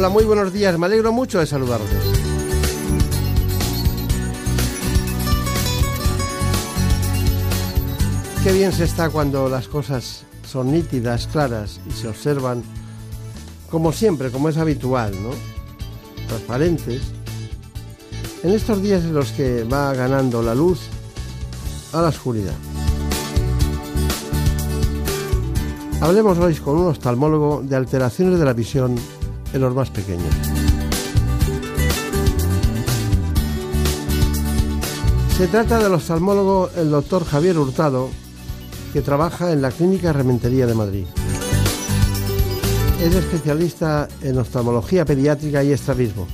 Hola, muy buenos días. Me alegro mucho de saludarles. Qué bien se está cuando las cosas son nítidas, claras y se observan como siempre, como es habitual, ¿no? Transparentes. En estos días en los que va ganando la luz a la oscuridad. Hablemos hoy con un oftalmólogo de alteraciones de la visión en los más pequeños. Se trata del oftalmólogo el doctor Javier Hurtado, que trabaja en la Clínica Rementería de Madrid. Es especialista en oftalmología pediátrica y estrabismo.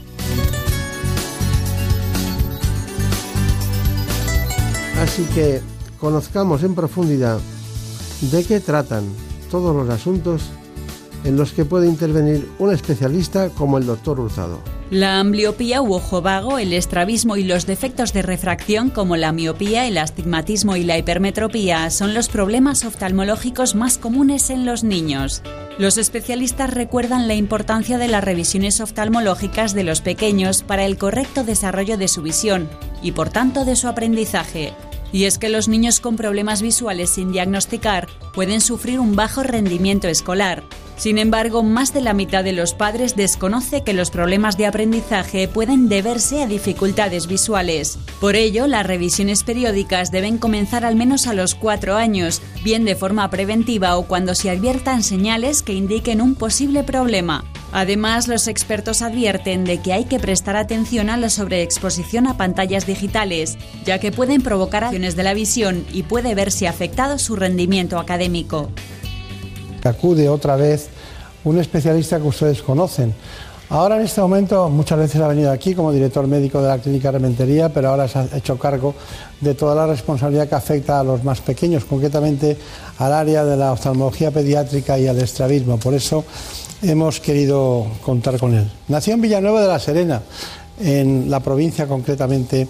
Así que conozcamos en profundidad de qué tratan todos los asuntos en los que puede intervenir un especialista como el doctor Hurtado. La ambliopía u ojo vago, el estrabismo y los defectos de refracción como la miopía, el astigmatismo y la hipermetropía son los problemas oftalmológicos más comunes en los niños. Los especialistas recuerdan la importancia de las revisiones oftalmológicas de los pequeños para el correcto desarrollo de su visión y por tanto de su aprendizaje. Y es que los niños con problemas visuales sin diagnosticar pueden sufrir un bajo rendimiento escolar. Sin embargo, más de la mitad de los padres desconoce que los problemas de aprendizaje pueden deberse a dificultades visuales. Por ello, las revisiones periódicas deben comenzar al menos a los cuatro años, bien de forma preventiva o cuando se adviertan señales que indiquen un posible problema. Además, los expertos advierten de que hay que prestar atención a la sobreexposición a pantallas digitales, ya que pueden provocar acciones de la visión y puede verse afectado su rendimiento académico. Acude otra vez un especialista que ustedes conocen. Ahora en este momento muchas veces ha venido aquí como director médico de la clínica Rementería, pero ahora se ha hecho cargo de toda la responsabilidad que afecta a los más pequeños, concretamente al área de la oftalmología pediátrica y al estrabismo. Por eso hemos querido contar con él. Nació en Villanueva de la Serena, en la provincia concretamente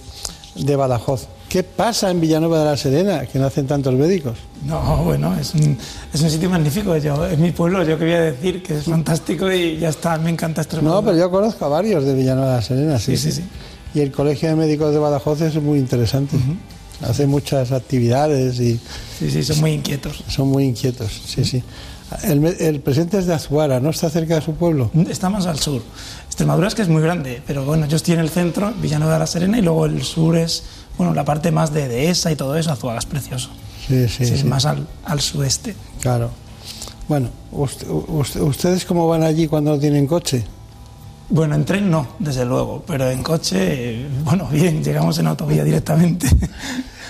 de Badajoz. ¿Qué pasa en Villanueva de la Serena, que nacen tantos médicos? No, bueno, es un, es un sitio magnífico. Yo, es mi pueblo, yo quería decir que es fantástico y ya está, me encanta Extremadura. No, pero yo conozco a varios de Villanueva de la Serena, sí. Sí, sí, sí. Y el Colegio de Médicos de Badajoz es muy interesante. Hace muchas actividades y... Sí, sí, son muy inquietos. Son muy inquietos, sí, sí. El, el, presidente es de Azuara, ¿no está cerca de su pueblo? Está más al sur. Extremadura es que es muy grande, pero bueno, yo estoy en el centro, Villanueva de la Serena, y luego el sur es, bueno, la parte más de Dehesa y todo eso, Azuara es precioso. Sí, sí. Sí, más al, al sudeste. Claro. Bueno, usted- usted- ¿ustedes cómo van allí cuando no tienen coche? Bueno, en tren no, desde luego, pero en coche, eh, bueno, bien, llegamos en autovía directamente.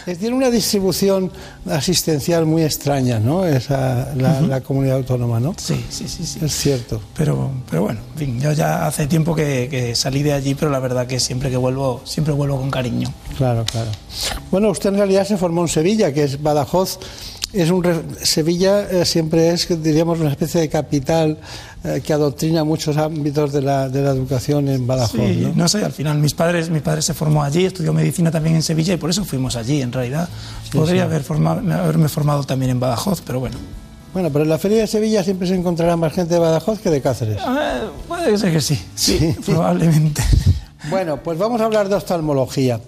Es- Tiene una distribución asistencial muy extraña, ¿no? Esa, la, la comunidad autónoma, ¿no? Sí, sí, sí, sí. Es cierto. Pero, pero bueno, en fin, yo ya hace tiempo que, que salí de allí, pero la verdad que siempre que vuelvo, siempre vuelvo con cariño. Claro, claro. Bueno, usted en realidad se formó en Sevilla, que es Badajoz. Es un Sevilla eh, siempre es, diríamos, una especie de capital eh, que adoctrina muchos ámbitos de la, de la educación en Badajoz, Sí, ¿no? no sé, al final mis padres, mi padre se formó allí, estudió medicina también en Sevilla y por eso fuimos allí, en realidad. Podría Haber formado, haberme formado también en Badajoz, pero bueno. Bueno, pero en la Feria de Sevilla siempre se encontrará más gente de Badajoz que de Cáceres. Eh, puede ser que sí, sí, Sí. probablemente. Bueno, pues vamos a hablar de oftalmología.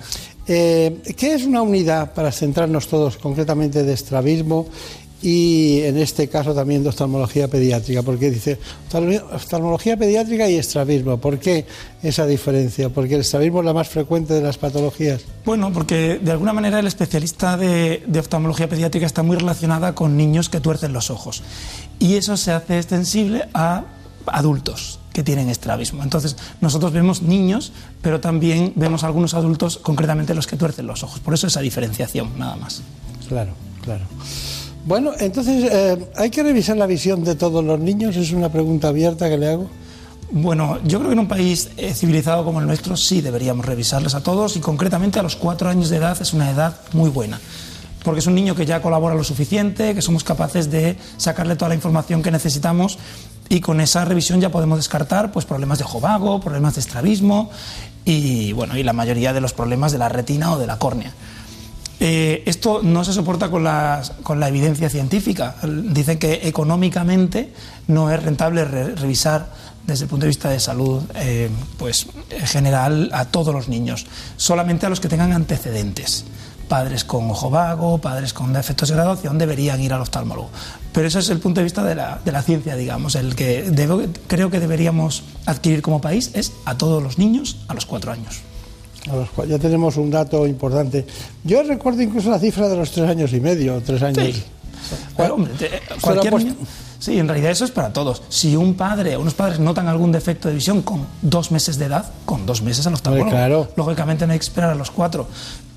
Eh, ¿Qué es una unidad, para centrarnos todos concretamente, de estrabismo y en este caso también de oftalmología pediátrica? Porque dice oftalmo- oftalmología pediátrica y estrabismo. ¿Por qué esa diferencia? Porque el estrabismo es la más frecuente de las patologías. Bueno, porque de alguna manera el especialista de, de oftalmología pediátrica está muy relacionada con niños que tuercen los ojos. Y eso se hace extensible a adultos que tienen estrabismo. Entonces, nosotros vemos niños, pero también vemos algunos adultos, concretamente los que tuercen los ojos. Por eso esa diferenciación, nada más. Claro, claro. Bueno, entonces, eh, ¿hay que revisar la visión de todos los niños? Es una pregunta abierta que le hago. Bueno, yo creo que en un país eh, civilizado como el nuestro sí deberíamos revisarles a todos y concretamente a los cuatro años de edad es una edad muy buena porque es un niño que ya colabora lo suficiente, que somos capaces de sacarle toda la información que necesitamos y con esa revisión ya podemos descartar pues, problemas de jovago, problemas de estrabismo y, bueno, y la mayoría de los problemas de la retina o de la córnea. Eh, esto no se soporta con la, con la evidencia científica. Dicen que económicamente no es rentable revisar desde el punto de vista de salud eh, pues, en general a todos los niños, solamente a los que tengan antecedentes padres con ojo vago, padres con defectos de graduación deberían ir al oftalmólogo. Pero ese es el punto de vista de la, de la ciencia, digamos. El que creo que deberíamos adquirir como país es a todos los niños a los cuatro años. ya tenemos un dato importante. Yo recuerdo incluso la cifra de los tres años y medio, tres años. Sí. hombre, cualquier Sí, en realidad eso es para todos. Si un padre o unos padres notan algún defecto de visión con dos meses de edad, con dos meses al oftalmólogo. Claro. Lógicamente no hay que esperar a los cuatro.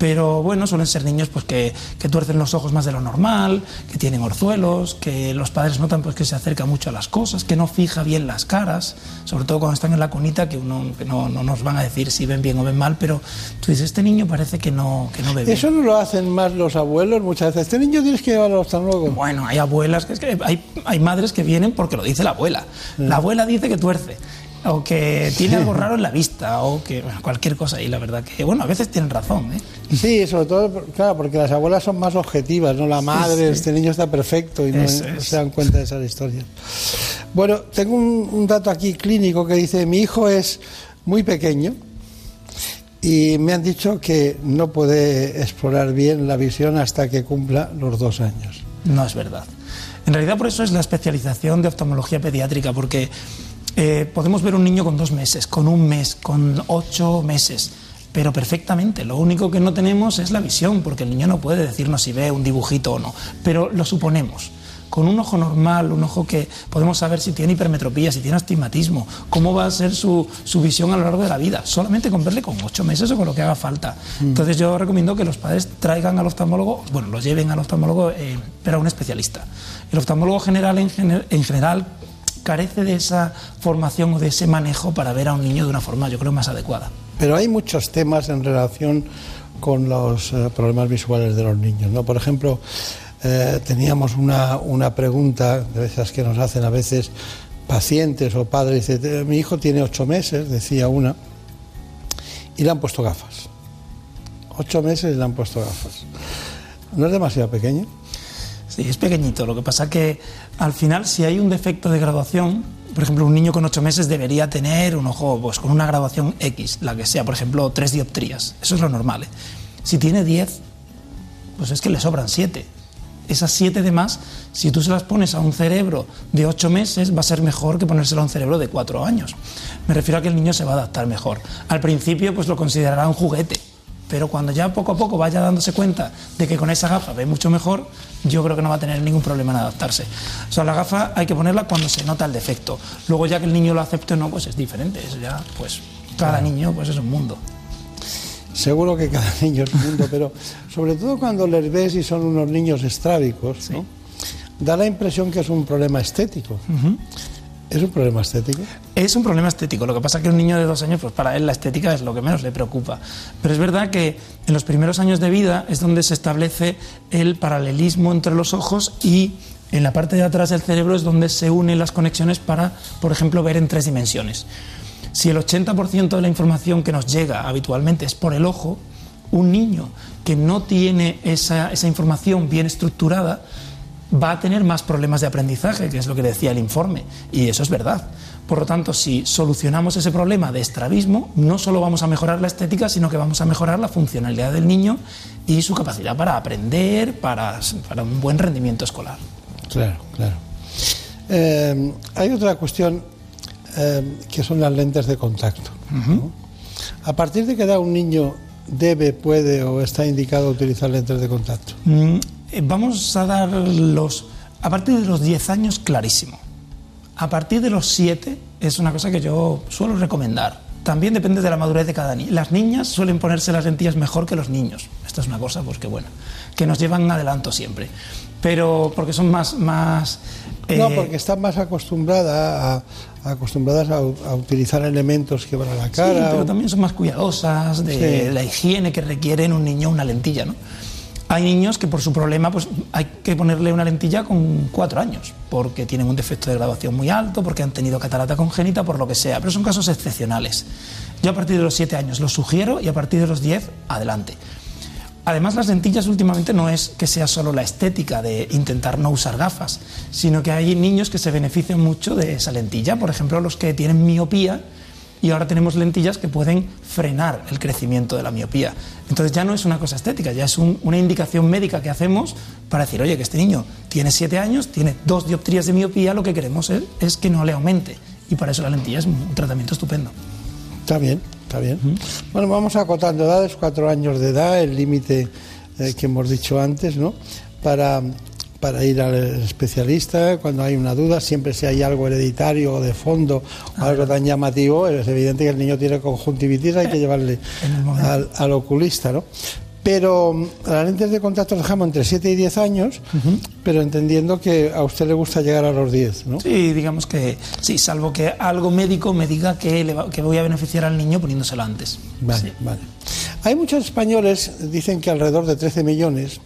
Pero bueno, suelen ser niños pues, que, que, tuercen los ojos más de lo normal, que tienen orzuelos, que los padres notan pues, que se acerca mucho a las cosas, que no fija bien las caras, sobre todo cuando están en la conita, que, uno, que no, no, nos van a decir si ven bien o ven mal, pero tú dices, este niño parece que no, que no ve bien. ¿Eso no lo hacen más los abuelos muchas veces? ¿Este niño tienes que llevarlo al oftalmólogo? Bueno, hay abuelas, que, es que hay, hay madres que vienen porque lo dice la abuela. La abuela dice que tuerce o que tiene algo raro en la vista, o que cualquier cosa. Y la verdad que, bueno, a veces tienen razón. ¿eh? Sí, sobre todo, claro, porque las abuelas son más objetivas, ¿no? La madre, este niño está perfecto y no, se dan cuenta de esas historias. Bueno, tengo un, dato aquí clínico que dice: mi hijo es muy pequeño y me han dicho que no puede explorar bien la visión hasta que cumpla los dos años. No es verdad. En realidad, por eso es la especialización de oftalmología pediátrica, porque eh, podemos ver un niño con dos meses, con un mes, con ocho meses, pero perfectamente. Lo único que no tenemos es la visión, porque el niño no puede decirnos si ve un dibujito o no, pero lo suponemos. Con un ojo normal, un ojo que podemos saber si tiene hipermetropía, si tiene astigmatismo, cómo va a ser su, visión a lo largo de la vida, solamente con verle con ocho meses o con lo que haga falta. Mm. Entonces yo recomiendo que los padres traigan al oftalmólogo, bueno, los lleven al oftalmólogo, eh, pero a un especialista. El oftalmólogo general en, en general carece de esa formación o de ese manejo para ver a un niño de una forma, yo creo, más adecuada. Pero hay muchos temas en relación con los eh, problemas visuales de los niños, ¿no? Por ejemplo, eh, teníamos una, una, pregunta de esas que nos hacen a veces pacientes o padres, dice, mi hijo tiene ocho meses, decía una, y le han puesto gafas. Ocho meses y le han puesto gafas. ¿No es demasiado pequeño? Sí, es pequeñito. Lo que pasa que al final, si hay un defecto de graduación, por ejemplo, un niño con ocho meses debería tener un ojo pues, con una graduación X, la que sea, por ejemplo, tres dioptrías. Eso es lo normal. ¿eh? Si tiene diez, pues es que le sobran siete. Esas siete de más, si tú se las pones a un cerebro de ocho meses, va a ser mejor que ponérselo a un cerebro de cuatro años. Me refiero a que el niño se va a adaptar mejor. Al principio, pues lo considerará un juguete pero cuando ya poco a poco vaya dándose cuenta de que con esa gafa ve mucho mejor, yo creo que no va a tener ningún problema en adaptarse. O sea, la gafa hay que ponerla cuando se nota el defecto. Luego ya que el niño lo acepte o no, pues es diferente. Eso ya, pues, cada niño pues es un mundo. Seguro que cada niño es un mundo, pero sobre todo cuando les ves y son unos niños estrábicos, ¿no? da la impresión que es un problema estético. ¿Es un problema estético? Es un problema estético. Lo que pasa es que un niño de dos años, pues para él la estética es lo que menos le preocupa. Pero es verdad que en los primeros años de vida es donde se establece el paralelismo entre los ojos y en la parte de atrás del cerebro es donde se unen las conexiones para, por ejemplo, ver en tres dimensiones. Si el 80% de la información que nos llega habitualmente es por el ojo, un niño que no tiene esa, esa información bien estructurada, va a tener más problemas de aprendizaje, que es lo que decía el informe, y eso es verdad. Por lo tanto, si solucionamos ese problema de estrabismo, no solo vamos a mejorar la estética, sino que vamos a mejorar la funcionalidad del niño y su capacidad para aprender, para, un buen rendimiento escolar. Claro, claro. Eh, hay otra cuestión eh, que son las lentes de contacto. A partir de que da un niño debe, puede o está indicado utilizar lentes de contacto. Mm, eh, vamos a dar los... A partir de los 10 años, clarísimo. A partir de los 7 es una cosa que yo suelo recomendar. También depende de la madurez de cada niño. Las niñas suelen ponerse las lentillas mejor que los niños. Esto es una cosa, pues que bueno, que nos llevan adelanto siempre. Pero porque son más... más no, eh, porque están más acostumbradas a, acostumbradas a, utilizar elementos que van a la cara. Sí, pero también son más cuidadosas de la higiene que requiere en un niño una lentilla, ¿no? Hay niños que por su problema pues, hay que ponerle una lentilla con cuatro años, porque tienen un defecto de graduación muy alto, porque han tenido catarata congénita, por lo que sea, pero son casos excepcionales. Yo a partir de los siete años los sugiero y a partir de los diez, adelante. Además, las lentillas últimamente no es que sea solo la estética de intentar no usar gafas, sino que hay niños que se benefician mucho de esa lentilla. Por ejemplo, los que tienen miopía y ahora tenemos lentillas que pueden frenar el crecimiento de la miopía. Entonces ya no es una cosa estética, ya es una indicación médica que hacemos para decir, oye, que este niño tiene siete años, tiene dos dioptrías de miopía, lo que queremos es, que no le aumente. Y para eso la lentilla es un tratamiento estupendo. Está bien, está bien. Bueno, vamos acotando edades, cuatro años de edad, el límite eh, que hemos dicho antes, ¿no? Para para ir al especialista cuando hay una duda, siempre si hay algo hereditario o de fondo o algo tan llamativo, es evidente que el niño tiene conjuntivitis, hay que llevarle al, oculista, ¿no? Pero mm, las lentes de contacto dejamos entre 7 y 10 años, pero entendiendo que a usted le gusta llegar a los 10, ¿no? Sí, digamos que sí, salvo que algo médico me diga que, le que voy a beneficiar al niño poniéndoselo antes. Vale, vale. Hay muchos españoles, dicen que alrededor de 13 millones,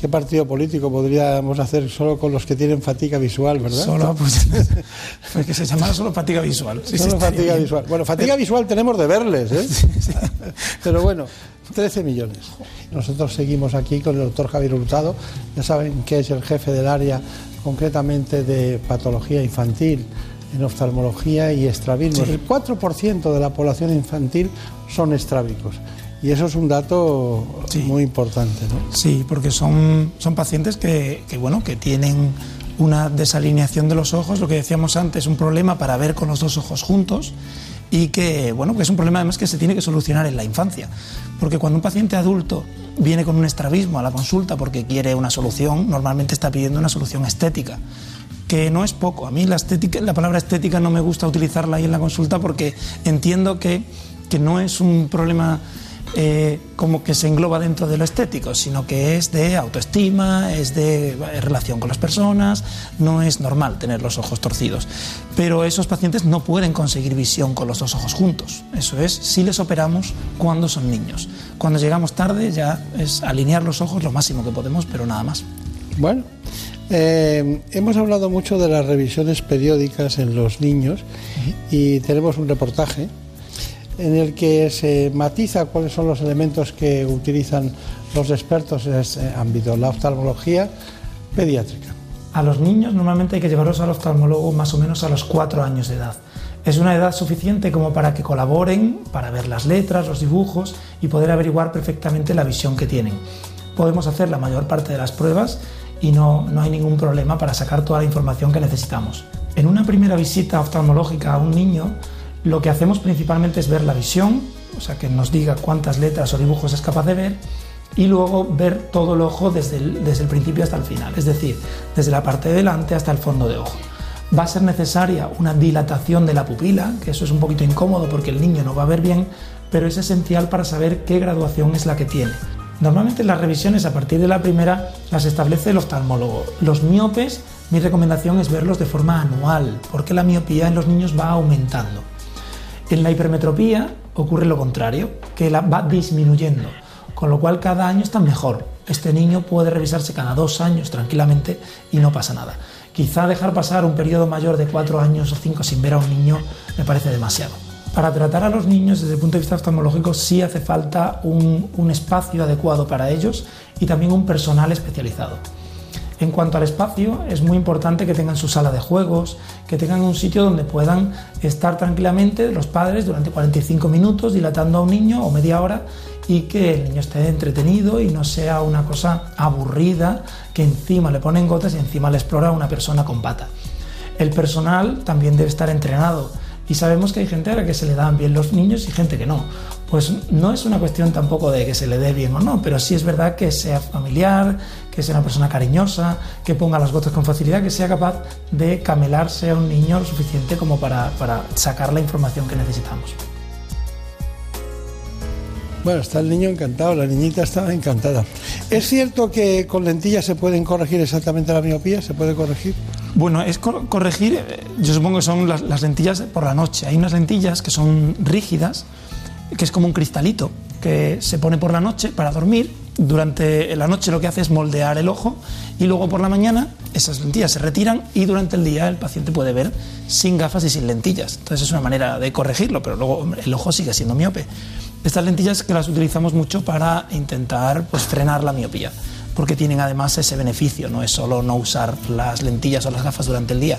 ¿Qué partido político podríamos hacer solo con los que tienen fatiga visual, verdad? Solo, pues, pues que se llama solo fatiga visual. solo fatiga visual. Bueno, fatiga visual tenemos de verles, ¿eh? Pero bueno, 13 millones. Nosotros seguimos aquí con el doctor Javier Hurtado, ya saben que es el jefe del área concretamente de patología infantil en oftalmología y estrabismo. El 4% de la población infantil son estrábicos. Y eso es un dato muy importante, ¿no? Sí, porque son, son pacientes que, bueno, que tienen una desalineación de los ojos, lo que decíamos antes, un problema para ver con los dos ojos juntos y que, bueno, que es un problema además que se tiene que solucionar en la infancia. Porque cuando un paciente adulto viene con un estrabismo a la consulta porque quiere una solución, normalmente está pidiendo una solución estética que no es poco. A mí la, estética, la palabra estética no me gusta utilizarla ahí en la consulta porque entiendo que, que no es un problema eh, como que se engloba dentro de lo estético, sino que es de autoestima, es de relación con las personas, no es normal tener los ojos torcidos. Pero esos pacientes no pueden conseguir visión con los dos ojos juntos. Eso es si les operamos cuando son niños. Cuando llegamos tarde ya es alinear los ojos lo máximo que podemos, pero nada más. Bueno, eh, hemos hablado mucho de las revisiones periódicas en los niños y tenemos un reportaje en el que se matiza cuáles son los elementos que utilizan los expertos en este ámbito, la oftalmología pediátrica. A los niños normalmente hay que llevarlos al oftalmólogo más o menos a los cuatro años de edad. Es una edad suficiente como para que colaboren, para ver las letras, los dibujos y poder averiguar perfectamente la visión que tienen. Podemos hacer la mayor parte de las pruebas y no, no hay ningún problema para sacar toda la información que necesitamos. En una primera visita oftalmológica a un niño, lo que hacemos principalmente es ver la visión, o sea, que nos diga cuántas letras o dibujos es capaz de ver, y luego ver todo el ojo desde el, principio hasta el final, es decir, desde la parte de delante hasta el fondo de ojo. Va a ser necesaria una dilatación de la pupila, que eso es un poquito incómodo porque el niño no va a ver bien, pero es esencial para saber qué graduación es la que tiene. Normalmente las revisiones a partir de la primera las establece el oftalmólogo. Los miopes, mi recomendación es verlos de forma anual, porque la miopía en los niños va aumentando. En la hipermetropía ocurre lo contrario, que la va disminuyendo, con lo cual cada año está mejor. Este niño puede revisarse cada dos años tranquilamente y no pasa nada. Quizá dejar pasar un periodo mayor de cuatro años o cinco sin ver a un niño me parece demasiado. Para tratar a los niños desde el punto de vista oftalmológico sí hace falta un, un espacio adecuado para ellos y también un personal especializado. En cuanto al espacio, es muy importante que tengan su sala de juegos, que tengan un sitio donde puedan estar tranquilamente los padres durante 45 minutos dilatando a un niño o media hora y que el niño esté entretenido y no sea una cosa aburrida que encima le ponen gotas y encima le explora una persona con pata. El personal también debe estar entrenado y sabemos que hay gente a la que se le dan bien los niños y gente que no. Pues no es una cuestión tampoco de que se le dé bien o no, pero sí es verdad que sea familiar, que sea una persona cariñosa, que ponga las gotas con facilidad, que sea capaz de camelarse a un niño lo suficiente como para, para sacar la información que necesitamos. Bueno, está el niño encantado, la niñita estaba encantada. ¿Es cierto que con lentillas se pueden corregir exactamente la miopía? ¿Se puede corregir? Bueno, es corregir, eh, yo supongo que son las, las, lentillas por la noche. Hay unas lentillas que son rígidas, que es como un cristalito, que se pone por la noche para dormir. Durante la noche lo que hace es moldear el ojo y luego por la mañana esas lentillas se retiran y durante el día el paciente puede ver sin gafas y sin lentillas. Entonces es una manera de corregirlo, pero luego el ojo sigue siendo miope. Estas lentillas que las utilizamos mucho para intentar pues, frenar la miopía, porque tienen además ese beneficio, no es solo no usar las lentillas o las gafas durante el día.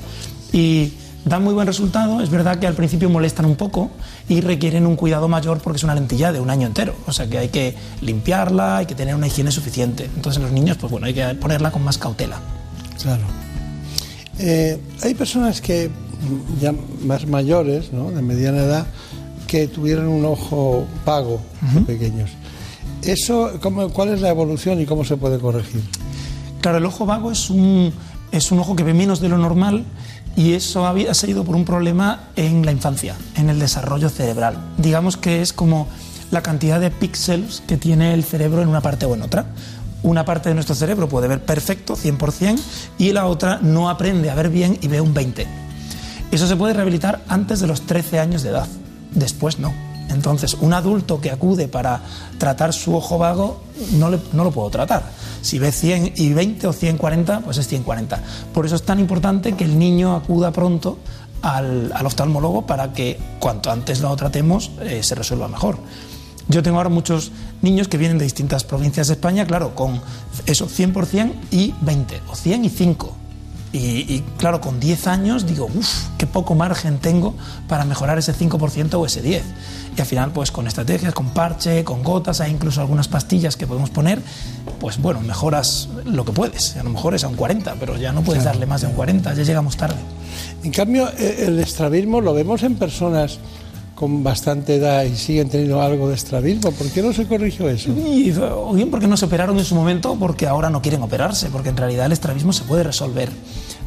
Y dan muy buen resultado, es verdad que al principio molestan un poco y requieren un cuidado mayor porque es una lentilla de un año entero, o sea que hay que limpiarla, hay que tener una higiene suficiente. Entonces en los niños, pues bueno, hay que ponerla con más cautela. Claro. Eh, hay personas que ya más mayores, ¿no? de mediana edad, que tuvieron un ojo pago pequeños. Eso, ¿cómo, ¿Cuál es la evolución y cómo se puede corregir? Claro, el ojo vago es un, es un ojo que ve menos de lo normal y eso ha sido por un problema en la infancia, en el desarrollo cerebral. Digamos que es como la cantidad de píxeles que tiene el cerebro en una parte o en otra. Una parte de nuestro cerebro puede ver perfecto, 100%, y la otra no aprende a ver bien y ve un 20%. Eso se puede rehabilitar antes de los 13 años de edad después no. Entonces, un adulto que acude para tratar su ojo vago, no, lo puedo tratar. Si ve 100 y 20 o 140, pues es 140. Por eso es tan importante que el niño acuda pronto al, oftalmólogo para que cuanto antes lo tratemos eh, se resuelva mejor. Yo tengo ahora muchos niños que vienen de distintas provincias de España, claro, con eso 100% y 20, o 100 y 5. Y, claro, con 10 años digo, uff, qué poco margen tengo para mejorar ese 5% o ese 10%. Y al final, pues con estrategias, con parche, con gotas, hay incluso algunas pastillas que podemos poner, pues bueno, mejoras lo que puedes. A lo mejor es a un 40, pero ya no puedes darle más de un 40, ya llegamos tarde. En cambio, e, el estrabismo lo vemos en personas con bastante edad y siguen teniendo algo de estrabismo. ¿Por qué no se corrigió eso? Y, o bien porque no se operaron en su momento, porque ahora no quieren operarse, porque en realidad el estrabismo se puede resolver.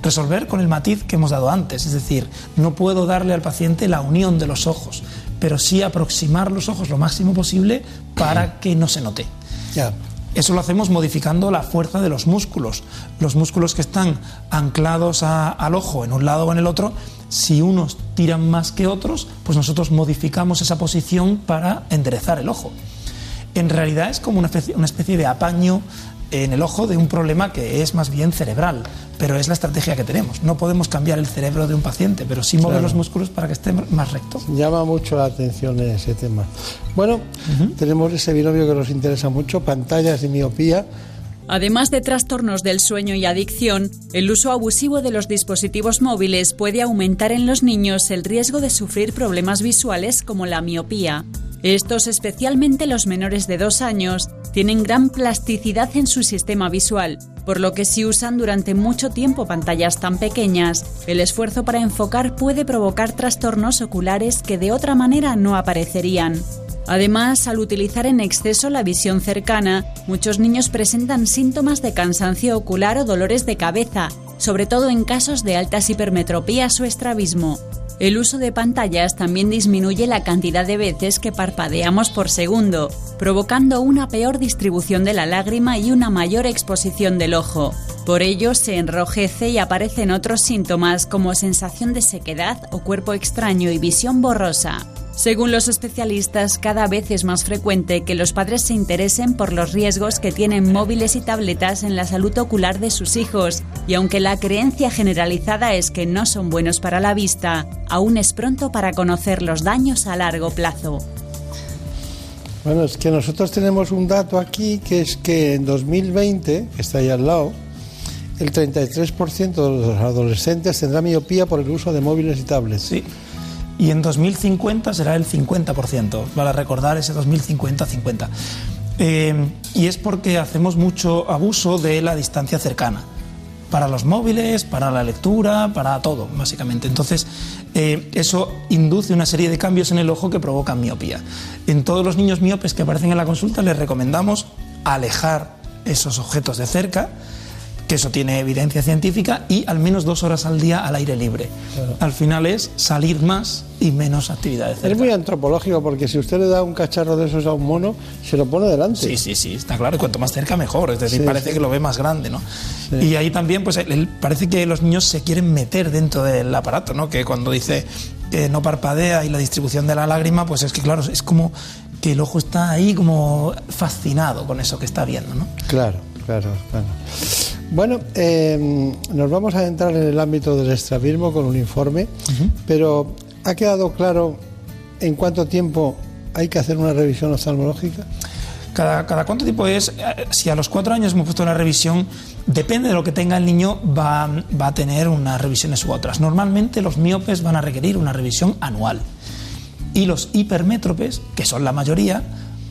Resolver con el matiz que hemos dado antes, es decir, no puedo darle al paciente la unión de los ojos, pero sí aproximar los ojos lo máximo posible para que no se note. Ya. Eso lo hacemos modificando la fuerza de los músculos. Los músculos que están anclados al ojo en un lado o en el otro, si unos tiran más que otros, pues nosotros modificamos esa posición para enderezar el ojo. En realidad es como una especie, una especie de apaño en el ojo de un problema que es más bien cerebral, pero es la estrategia que tenemos. No podemos cambiar el cerebro de un paciente, pero sí mover los músculos para que esté más recto. Llama mucho la atención ese tema. Bueno, tenemos ese binomio que nos interesa mucho, pantallas y miopía. Además de trastornos del sueño y adicción, el uso abusivo de los dispositivos móviles puede aumentar en los niños el riesgo de sufrir problemas visuales como la miopía. Estos, especialmente los menores de dos años, tienen gran plasticidad en su sistema visual, por lo que si usan durante mucho tiempo pantallas tan pequeñas, el esfuerzo para enfocar puede provocar trastornos oculares que de otra manera no aparecerían. Además, al utilizar en exceso la visión cercana, muchos niños presentan síntomas de cansancio ocular o dolores de cabeza, sobre todo en casos de altas hipermetropías o estrabismo. El uso de pantallas también disminuye la cantidad de veces que parpadeamos por segundo, provocando una peor distribución de la lágrima y una mayor exposición del ojo. Por ello se enrojece y aparecen otros síntomas como sensación de sequedad o cuerpo extraño y visión borrosa. Según los especialistas, cada vez es más frecuente que los padres se interesen por los riesgos que tienen móviles y tabletas en la salud ocular de sus hijos, y aunque la creencia generalizada es que no son buenos para la vista, aún es pronto para conocer los daños a largo plazo. Bueno, es que nosotros tenemos un dato aquí que es que en 2020, que está ahí al lado, el 33% de los adolescentes tendrá miopía por el uso de móviles y tablets. Sí y en 2050 será el 50%, para recordar ese 2050-50. Eh, y es porque hacemos mucho abuso de la distancia cercana, para los móviles, para la lectura, para todo, básicamente. Entonces, eh, eso induce una serie de cambios en el ojo que provocan miopía. En todos los niños miopes que aparecen en la consulta les recomendamos alejar esos objetos de cerca, que eso tiene evidencia científica, y al menos dos horas al día al aire libre. Al final es salir más y menos actividades. Es muy antropológico porque si usted le da un cacharro de esos a un mono, se lo pone delante. Sí, sí, sí, está claro. Y cuanto más cerca, mejor. Es decir, parece que lo ve más grande, ¿no? Y ahí también, pues, parece que los niños se quieren meter dentro del aparato, ¿no? Que cuando dice que no parpadea y la distribución de la lágrima, pues es que, claro, es como que el ojo está ahí como fascinado con eso que está viendo, ¿no? Claro, claro, claro. Bueno, eh, nos vamos a entrar en el ámbito del estrabismo con un informe, pero ¿ha quedado claro en cuánto tiempo hay que hacer una revisión oftalmológica? Cada, cada cuánto tiempo es, eh, si a los cuatro años hemos puesto una revisión, depende de lo que tenga el niño, va, va a tener unas revisiones u otras. Normalmente los miopes van a requerir una revisión anual y los hipermétropes, que son la mayoría,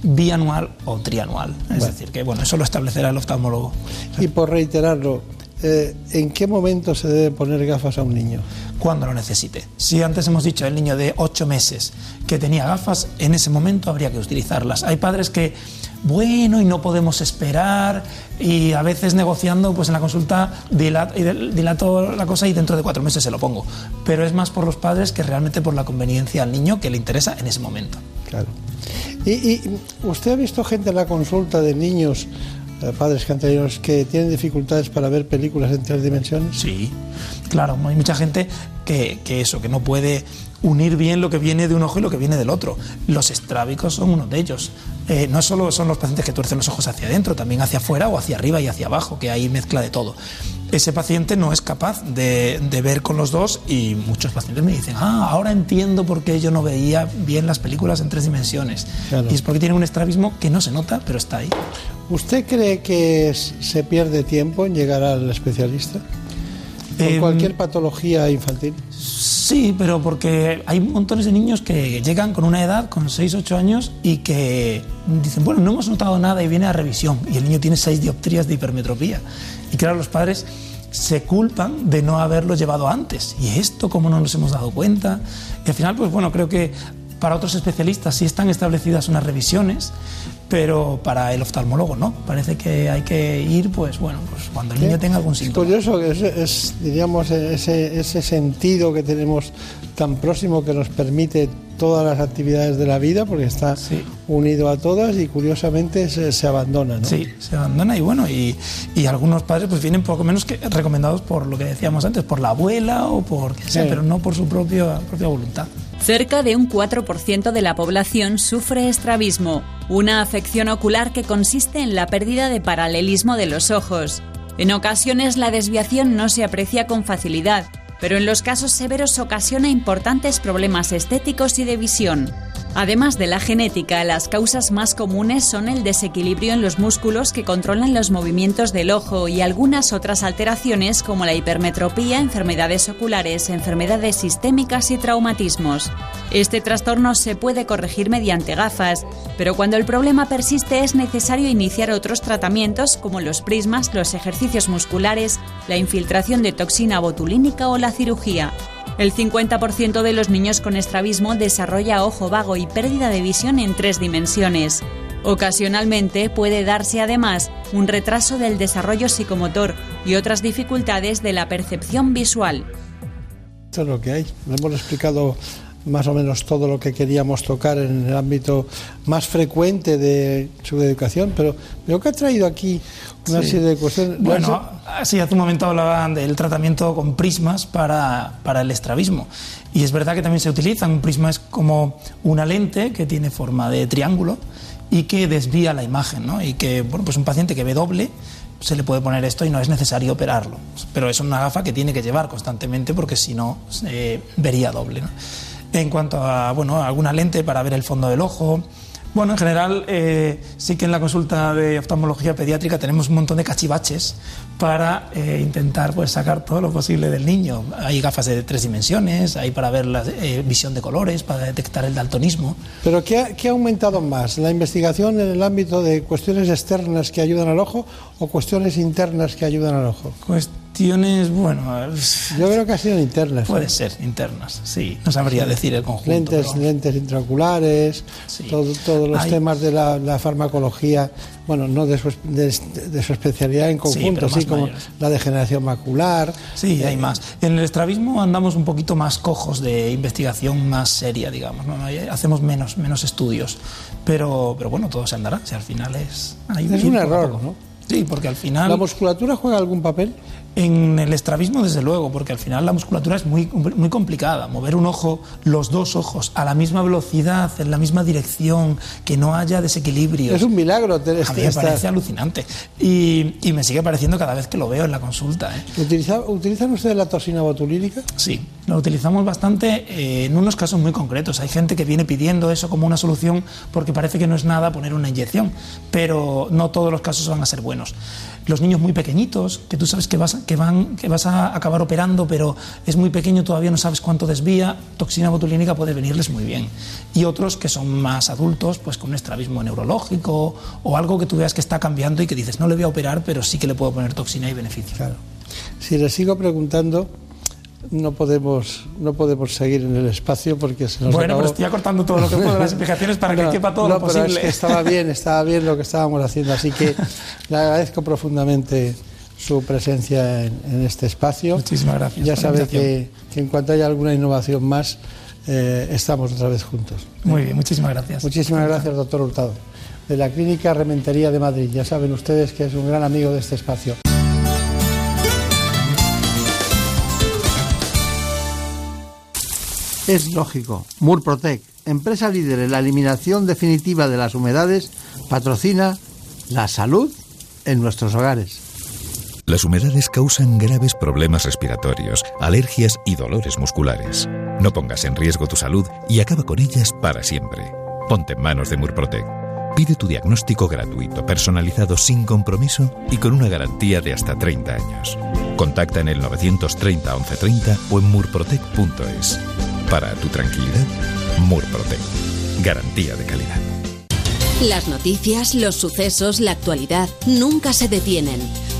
bianual o trianual. Es decir, que bueno, eso lo establecerá el oftalmólogo. Y por reiterarlo, eh, ¿en qué momento se debe poner gafas a un niño? Cuando lo necesite. Si antes hemos dicho el niño de 8 meses que tenía gafas, en ese momento habría que utilizarlas. Hay padres que, bueno, y no podemos esperar, y a veces negociando, pues en la consulta dilato, la cosa y dentro de cuatro meses se lo pongo. Pero es más por los padres que realmente por la conveniencia al niño que le interesa en ese momento. Claro. ¿Y, usted ha visto gente en la consulta de niños, eh, padres canterinos, que tienen dificultades para ver películas en tres dimensiones? Sí, claro, hay mucha gente que, que eso, que no puede unir bien lo que viene de un ojo y lo que viene del otro. Los estrábicos son uno de ellos. Eh, no solo son los pacientes que tuercen los ojos hacia adentro, también hacia afuera o hacia arriba y hacia abajo, que hay mezcla de todo. Ese paciente no es capaz de, ver con los dos y muchos pacientes me dicen, ah, ahora entiendo por qué yo no veía bien las películas en tres dimensiones. Y es porque tiene un estrabismo que no se nota, pero está ahí. ¿Usted cree que se pierde tiempo en llegar al especialista? ¿Con em, cualquier patología infantil? Sí, pero porque hay montones de niños que llegan con una edad, con 6, 8 años, y que dicen, bueno, no hemos notado nada y viene a revisión, y el niño tiene 6 dioptrías de hipermetropía. Y claro, los padres se culpan de no haberlo llevado antes. ¿Y esto cómo no nos hemos dado cuenta? Y al final, pues bueno, creo que para otros especialistas sí están establecidas unas revisiones, pero para el oftalmólogo no. Parece que hay que ir, pues bueno, pues cuando el niño tenga algún síntoma. Es curioso que es, diríamos, ese, ese sentido que tenemos tan próximo que nos permite todas las actividades de la vida, porque está unido a todas y curiosamente se, abandona. ¿no? Sí, se abandona y bueno, y, y, algunos padres pues vienen poco menos que recomendados por lo que decíamos antes, por la abuela o por qué sea, pero no por su propia, propia voluntad. Cerca de un 4% de la población sufre estrabismo, una afección ocular que consiste en la pérdida de paralelismo de los ojos. En ocasiones la desviación no se aprecia con facilidad, pero en los casos severos ocasiona importantes problemas estéticos y de visión. Además de la genética, las causas más comunes son el desequilibrio en los músculos que controlan los movimientos del ojo y algunas otras alteraciones como la hipermetropía, enfermedades oculares, enfermedades sistémicas y traumatismos. Este trastorno se puede corregir mediante gafas, pero cuando el problema persiste es necesario iniciar otros tratamientos como los prismas, los ejercicios musculares, la infiltración de toxina botulínica o la cirugía. El 50% de los niños con estrabismo desarrolla ojo vago y pérdida de visión en tres dimensiones. Ocasionalmente puede darse además un retraso del desarrollo psicomotor y otras dificultades de la percepción visual. Esto es lo que hay. hemos explicado más o menos todo lo que queríamos tocar en el ámbito más frecuente de su educación, pero veo que ha traído aquí una serie de cuestiones. Bueno, sí, hace un momento hablaban del tratamiento con prismas para, para, el estrabismo. Y es verdad que también se utilizan. Un prisma es como una lente que tiene forma de triángulo y que desvía la imagen, ¿no? Y que, bueno, pues un paciente que ve doble se le puede poner esto y no es necesario operarlo. Pero es una gafa que tiene que llevar constantemente porque si no, eh, vería doble, ¿no? En cuanto a bueno, alguna lente para ver el fondo del ojo. Bueno, en general eh, sí que en la consulta de oftalmología pediátrica tenemos un montón de cachivaches para eh, intentar pues, sacar todo lo posible del niño. Hay gafas de tres dimensiones, hay para ver la eh, visión de colores, para detectar el daltonismo. ¿Pero qué ha, aumentado más? ¿La investigación en el ámbito de cuestiones externas que ayudan al ojo o cuestiones internas que ayudan al ojo? Cuestiones cuestiones, bueno... Yo creo que ha sido internas. Puede ser, internas, sí. No sabría decir el conjunto. Lentes, lentes intraoculares, todos los temas de la, farmacología, bueno, no de su, de, su especialidad en conjunto, sí, como la degeneración macular. Sí, hay más. En el estrabismo andamos un poquito más cojos de investigación más seria, digamos. ¿no? Hacemos menos, menos estudios. Pero, pero bueno, todo se andará. Si al final es... es un error, ¿no? Sí, porque al final... ¿La musculatura juega algún papel? En el estrabismo, desde luego, porque al final la musculatura es muy, muy complicada. Mover un ojo, los dos ojos, a la misma velocidad, en la misma dirección, que no haya desequilibrio. Es un milagro. Tener a mí me parece alucinante. Y, y, me sigue pareciendo cada vez que lo veo en la consulta. ¿eh? ¿Utilizan ustedes la toxina botulínica? Sí, lo utilizamos bastante eh, en unos casos muy concretos. Hay gente que viene pidiendo eso como una solución porque parece que no es nada poner una inyección, pero no todos los casos van a ser buenos los niños muy pequeñitos, que tú sabes que vas, que van, que vas a acabar operando, pero es muy pequeño, todavía no sabes cuánto desvía, toxina botulínica puede venirles muy bien. Y otros que son más adultos, pues con un estrabismo neurológico o algo que tú veas que está cambiando y que dices, no le voy a operar, pero sí que le puedo poner toxina y beneficio. Claro. Si le sigo preguntando, no podemos no podemos seguir en el espacio porque se nos Bueno, pero estoy acortando todo lo que puedo las explicaciones para que quepa todo lo posible. Pero estaba bien, estaba bien lo que estábamos haciendo, así que le agradezco profundamente su presencia en, este espacio. Muchísimas gracias. Ya sabe que, en cuanto haya alguna innovación más, eh, estamos otra vez juntos. Muy bien, muchísimas gracias. Muchísimas gracias, doctor Hurtado. De la Clínica Rementería de Madrid. Ya saben ustedes que es un gran amigo de este espacio. Es lógico. Murprotec, empresa líder en la eliminación definitiva de las humedades, patrocina la salud en nuestros hogares. Las humedades causan graves problemas respiratorios, alergias y dolores musculares. No pongas en riesgo tu salud y acaba con ellas para siempre. Ponte en manos de Murprotec. Pide tu diagnóstico gratuito, personalizado sin compromiso y con una garantía de hasta 30 años. Contacta en el 930 1130 o en murprotec.es. Para tu tranquilidad, Murprotec. Garantía de calidad. Las noticias, los sucesos, la actualidad nunca se detienen.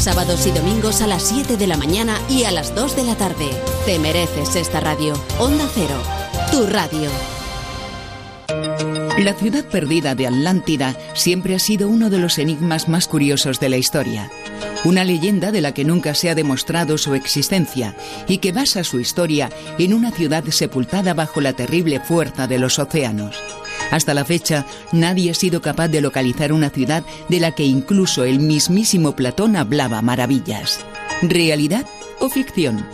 sábados y domingos a las 7 de la mañana y a las 2 de la tarde. Te mereces esta radio. Onda Cero, tu radio. La ciudad perdida de Atlántida siempre ha sido uno de los enigmas más curiosos de la historia. Una leyenda de la que nunca se ha demostrado su existencia y que basa su historia en una ciudad sepultada bajo la terrible fuerza de los océanos. Hasta la fecha, nadie ha sido capaz de localizar una ciudad de la que incluso el mismísimo Platón hablaba maravillas. ¿Realidad o ficción?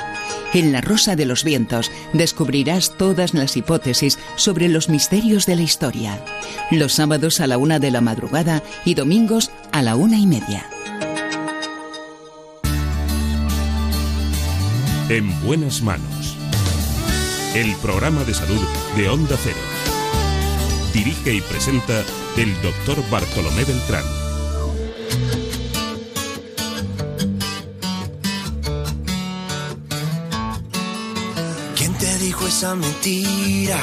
En La Rosa de los Vientos descubrirás todas las hipótesis sobre los misterios de la historia. Los sábados a la una de la madrugada y domingos a la una y media. En buenas manos. El programa de salud de Onda Cero. Dirige y presenta el doctor Bartolomé Beltrán. ¿Quién te dijo esa mentira?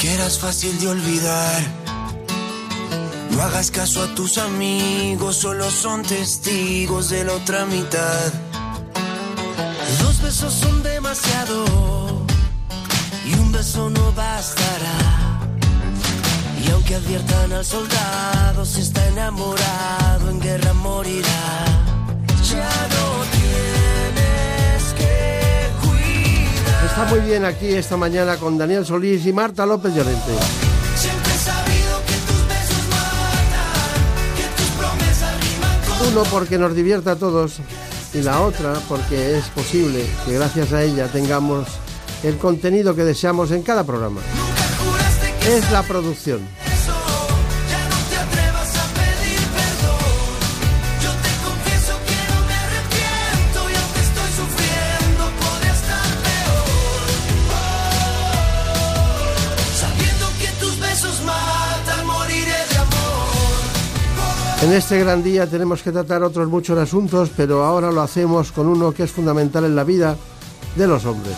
Que eras fácil de olvidar. No hagas caso a tus amigos, solo son testigos de la otra mitad. Dos besos son demasiado y un beso no bastará. Y aunque adviertan al soldado, si está enamorado, en guerra morirá. Ya no tienes que cuidar. Está muy bien aquí esta mañana con Daniel Solís y Marta López Llorente. Siempre he sabido que tus besos matan, que tus promesas riman. Uno porque nos divierte a todos y la otra porque es posible que gracias a ella tengamos el contenido que deseamos en cada programa es la producción. En este gran día tenemos que tratar otros muchos asuntos, pero ahora lo hacemos con uno que es fundamental en la vida de los hombres.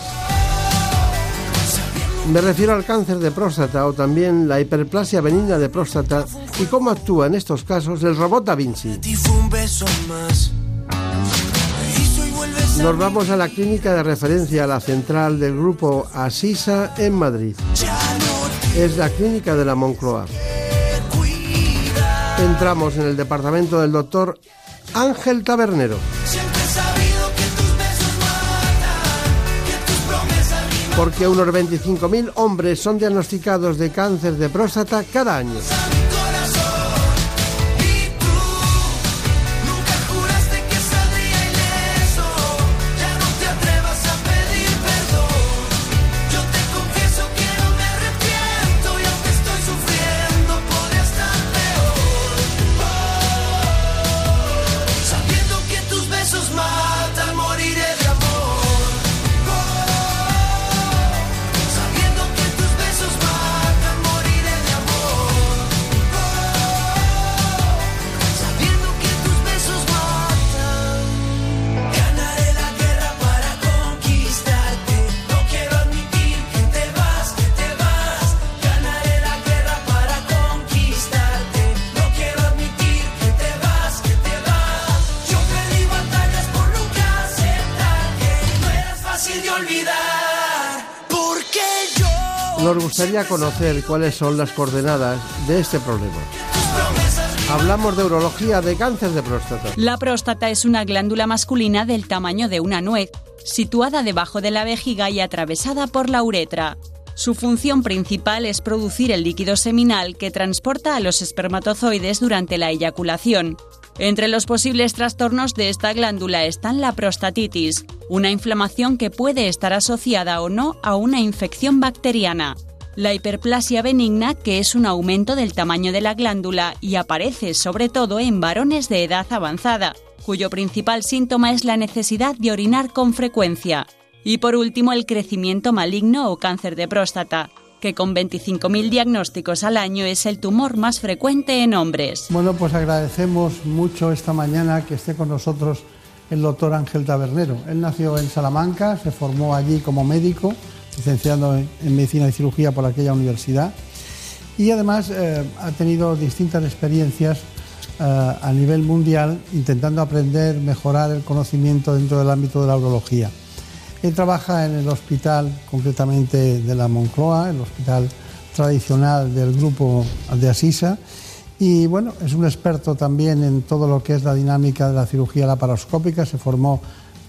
Me refiero al cáncer de próstata o también la hiperplasia benigna de próstata y cómo actúa en estos casos el robot Da Vinci. Nos vamos a la clínica de referencia, a la central del grupo Asisa en Madrid. Es la clínica de la Moncloa. Entramos en el departamento del doctor Ángel Tabernero. Porque unos 25.000 hombres son diagnosticados de cáncer de próstata cada año. Gustaría conocer cuáles son las coordenadas de este problema. Hablamos de urología de cáncer de próstata. La próstata es una glándula masculina del tamaño de una nuez, situada debajo de la vejiga y atravesada por la uretra. Su función principal es producir el líquido seminal que transporta a los espermatozoides durante la eyaculación. Entre los posibles trastornos de esta glándula están la prostatitis, una inflamación que puede estar asociada o no a una infección bacteriana. La hiperplasia benigna, que es un aumento del tamaño de la glándula y aparece sobre todo en varones de edad avanzada, cuyo principal síntoma es la necesidad de orinar con frecuencia. Y por último, el crecimiento maligno o cáncer de próstata, que con 25.000 diagnósticos al año es el tumor más frecuente en hombres. Bueno, pues agradecemos mucho esta mañana que esté con nosotros el doctor Ángel Tabernero. Él nació en Salamanca, se formó allí como médico, licenciado en Medicina y Cirugía por aquella universidad y además eh, ha tenido distintas experiencias eh, a nivel mundial intentando aprender, mejorar el conocimiento dentro del ámbito de la urología. Él trabaja en el hospital, concretamente de la Moncloa, el hospital tradicional del grupo de Asisa, y bueno, es un experto también en todo lo que es la dinámica de la cirugía laparoscópica. Se formó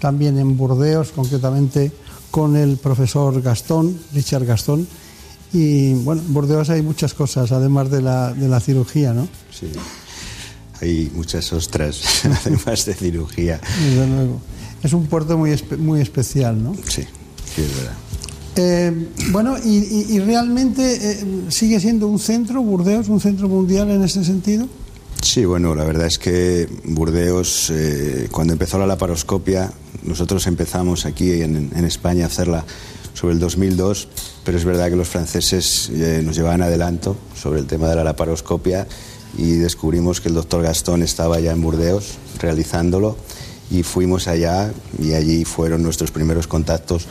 también en Burdeos, concretamente con el profesor Gastón, Richard Gastón. Y bueno, en Burdeos hay muchas cosas, además de la, de la cirugía, ¿no? Sí, hay muchas ostras, además de cirugía. Desde luego. Es un puerto muy, muy especial, ¿no? Sí, sí, es verdad. Eh, bueno, y, realmente eh, sigue siendo un centro, Burdeos, un centro mundial en ese sentido. Sí, bueno, la verdad es que Burdeos, eh, cuando empezó la laparoscopia, nosotros empezamos aquí en, España a hacerla sobre el 2002, pero es verdad que los franceses nos llevaban adelanto sobre el tema de la laparoscopia y descubrimos que el doctor Gastón estaba ya en Burdeos realizándolo y fuimos allá y allí fueron nuestros primeros contactos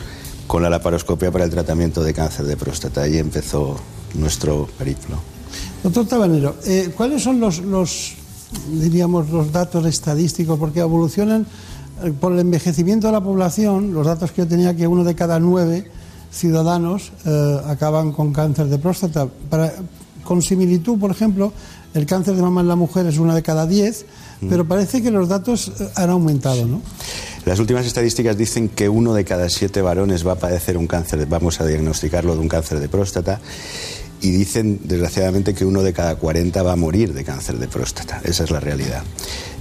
con la laparoscopia para el tratamiento de cáncer de próstata. Ahí empezó nuestro periplo. Doctor Tabanero, eh, ¿cuáles son los, los, diríamos, los datos estadísticos? Porque evolucionan eh, por el envejecimiento de la población, los datos que yo tenía que uno de cada nueve ciudadanos eh, acaban con cáncer de próstata. Para, con similitud, por ejemplo, el cáncer de mama en la mujer es una de cada diez, mm. pero parece que los datos han aumentado, ¿no? Las últimas estadísticas dicen que uno de cada siete varones va a padecer un cáncer, vamos a diagnosticarlo de un cáncer de próstata. Y dicen, desgraciadamente, que uno de cada 40 va a morir de cáncer de próstata. Esa es la realidad.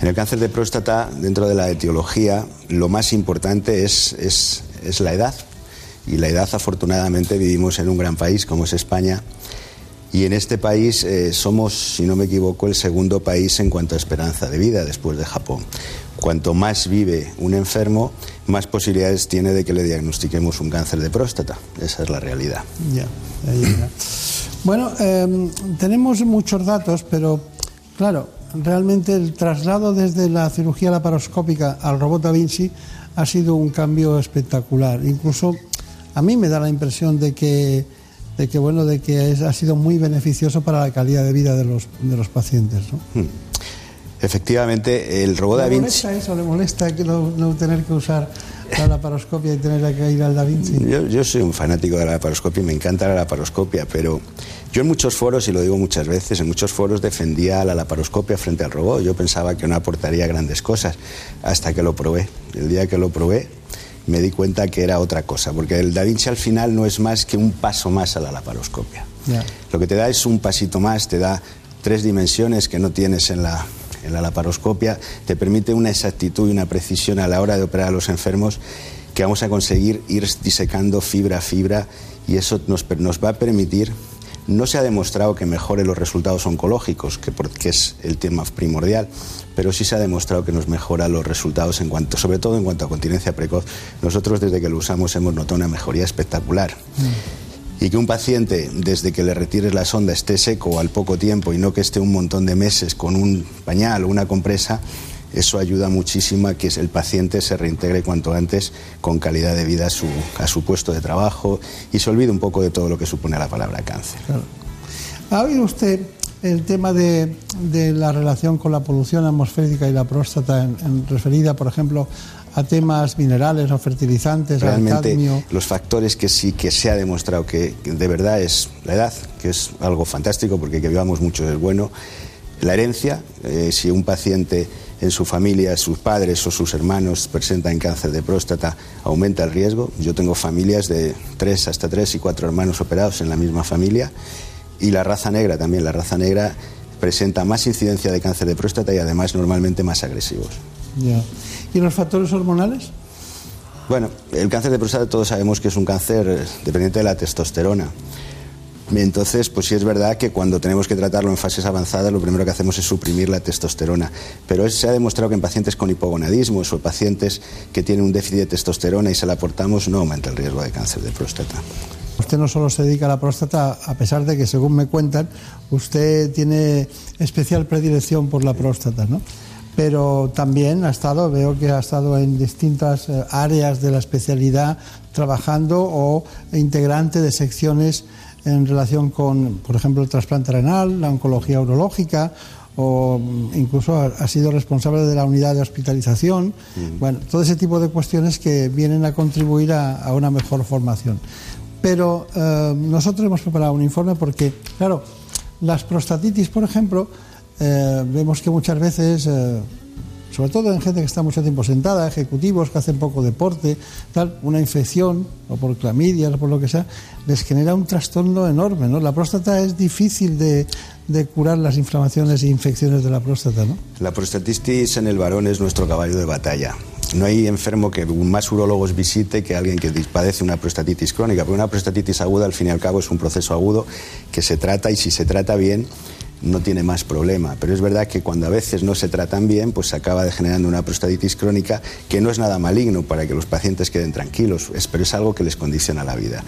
En el cáncer de próstata, dentro de la etiología, lo más importante es, es, es la edad. Y la edad, afortunadamente, vivimos en un gran país como es España, y en este país eh, somos, si no me equivoco, el segundo país en cuanto a esperanza de vida después de Japón. Cuanto más vive un enfermo, más posibilidades tiene de que le diagnostiquemos un cáncer de próstata. Esa es la realidad. Ya, Bueno, em, tenemos muchos datos, pero claro, realmente el traslado desde la cirugía laparoscópica al robot Da Vinci ha sido un cambio espectacular. Incluso a mí me da la impresión de que, de que bueno, de que ha sido muy beneficioso para la calidad de vida de los, de los pacientes. ¿no? Hmm. Efectivamente, el robot Da Vinci. ¿Le molesta eso? ¿Le molesta que no, no tener que usar la laparoscopia y tener que ir al Da Vinci? Yo, yo, soy un fanático de la laparoscopia y me encanta la laparoscopia, pero yo en muchos foros, y lo digo muchas veces, en muchos foros defendía la laparoscopia frente al robot. Yo pensaba que no aportaría grandes cosas hasta que lo probé. El día que lo probé me di cuenta que era otra cosa, porque el Da Vinci al final no es más que un paso más a la laparoscopia. Ya. Lo que te da es un pasito más, te da tres dimensiones que no tienes en la, la laparoscopia, te permite una exactitud y una precisión a la hora de operar a los enfermos que vamos a conseguir ir disecando fibra a fibra y eso nos, nos va a permitir no se ha demostrado que mejore los resultados oncológicos, que, porque es el tema primordial, pero sí se ha demostrado que nos mejora los resultados en cuanto, sobre todo en cuanto a continencia precoz. Nosotros desde que lo usamos hemos notado una mejoría espectacular. Mm. Y que un paciente, desde que le retires la sonda, esté seco al poco tiempo y no que esté un montón de meses con un pañal o una compresa, eso ayuda muchísimo a que el paciente se reintegre cuanto antes con calidad de vida a su, a su puesto de trabajo y se olvide un poco de todo lo que supone la palabra cáncer. ¿Ha oído usted el tema de, de, la relación con la polución atmosférica y la próstata en referida, por ejemplo, a temas minerales o fertilizantes, Realmente, al cadmio? los factores que sí que se ha demostrado que, de verdad es la edad, que es algo fantástico porque que vivamos mucho es bueno, la herencia, eh, si un paciente en su familia, sus padres o sus hermanos presentan cáncer de próstata, aumenta el riesgo. Yo tengo familias de tres, hasta tres y cuatro hermanos operados en la misma familia. Y la raza negra también, la raza negra presenta más incidencia de cáncer de próstata y además normalmente más agresivos. Ya. ¿Y los factores hormonales? Bueno, el cáncer de próstata todos sabemos que es un cáncer dependiente de la testosterona. Entonces, pues sí es verdad que cuando tenemos que tratarlo en fases avanzadas, lo primero que hacemos es suprimir la testosterona. Pero se ha demostrado que en pacientes con hipogonadismos o pacientes que tienen un déficit de testosterona y se la aportamos, no aumenta el riesgo de cáncer de próstata. Usted no solo se dedica a la próstata, a pesar de que, según me cuentan, usted tiene especial predilección por la próstata, ¿no? Pero también ha estado, veo que ha estado en distintas áreas de la especialidad trabajando o integrante de secciones en relación con, por ejemplo, el trasplante renal, la oncología urológica o incluso ha, sido responsable de la unidad de hospitalización. Mm. Bueno, todo ese tipo de cuestiones que vienen a contribuir a, a una mejor formación. Pero eh, nosotros hemos preparado un informe porque, claro, las prostatitis, por ejemplo, eh, vemos que muchas veces, eh, sobre todo en gente que está mucho tiempo sentada, ejecutivos que hacen poco deporte, tal, una infección, o por clamidias, o por lo que sea, les genera un trastorno enorme. ¿no? La próstata es difícil de, de curar las inflamaciones e infecciones de la próstata. ¿no? La prostatitis en el varón es nuestro caballo de batalla. No hay enfermo que más urólogos visite que alguien que padece una prostatitis crónica, porque una prostatitis aguda al fin y al cabo es un proceso agudo que se trata y si se trata bien no tiene más problema. Pero es verdad que cuando a veces no se tratan bien, pues se acaba generando una prostatitis crónica que no es nada maligno para que los pacientes queden tranquilos, pero es algo que les condiciona la vida.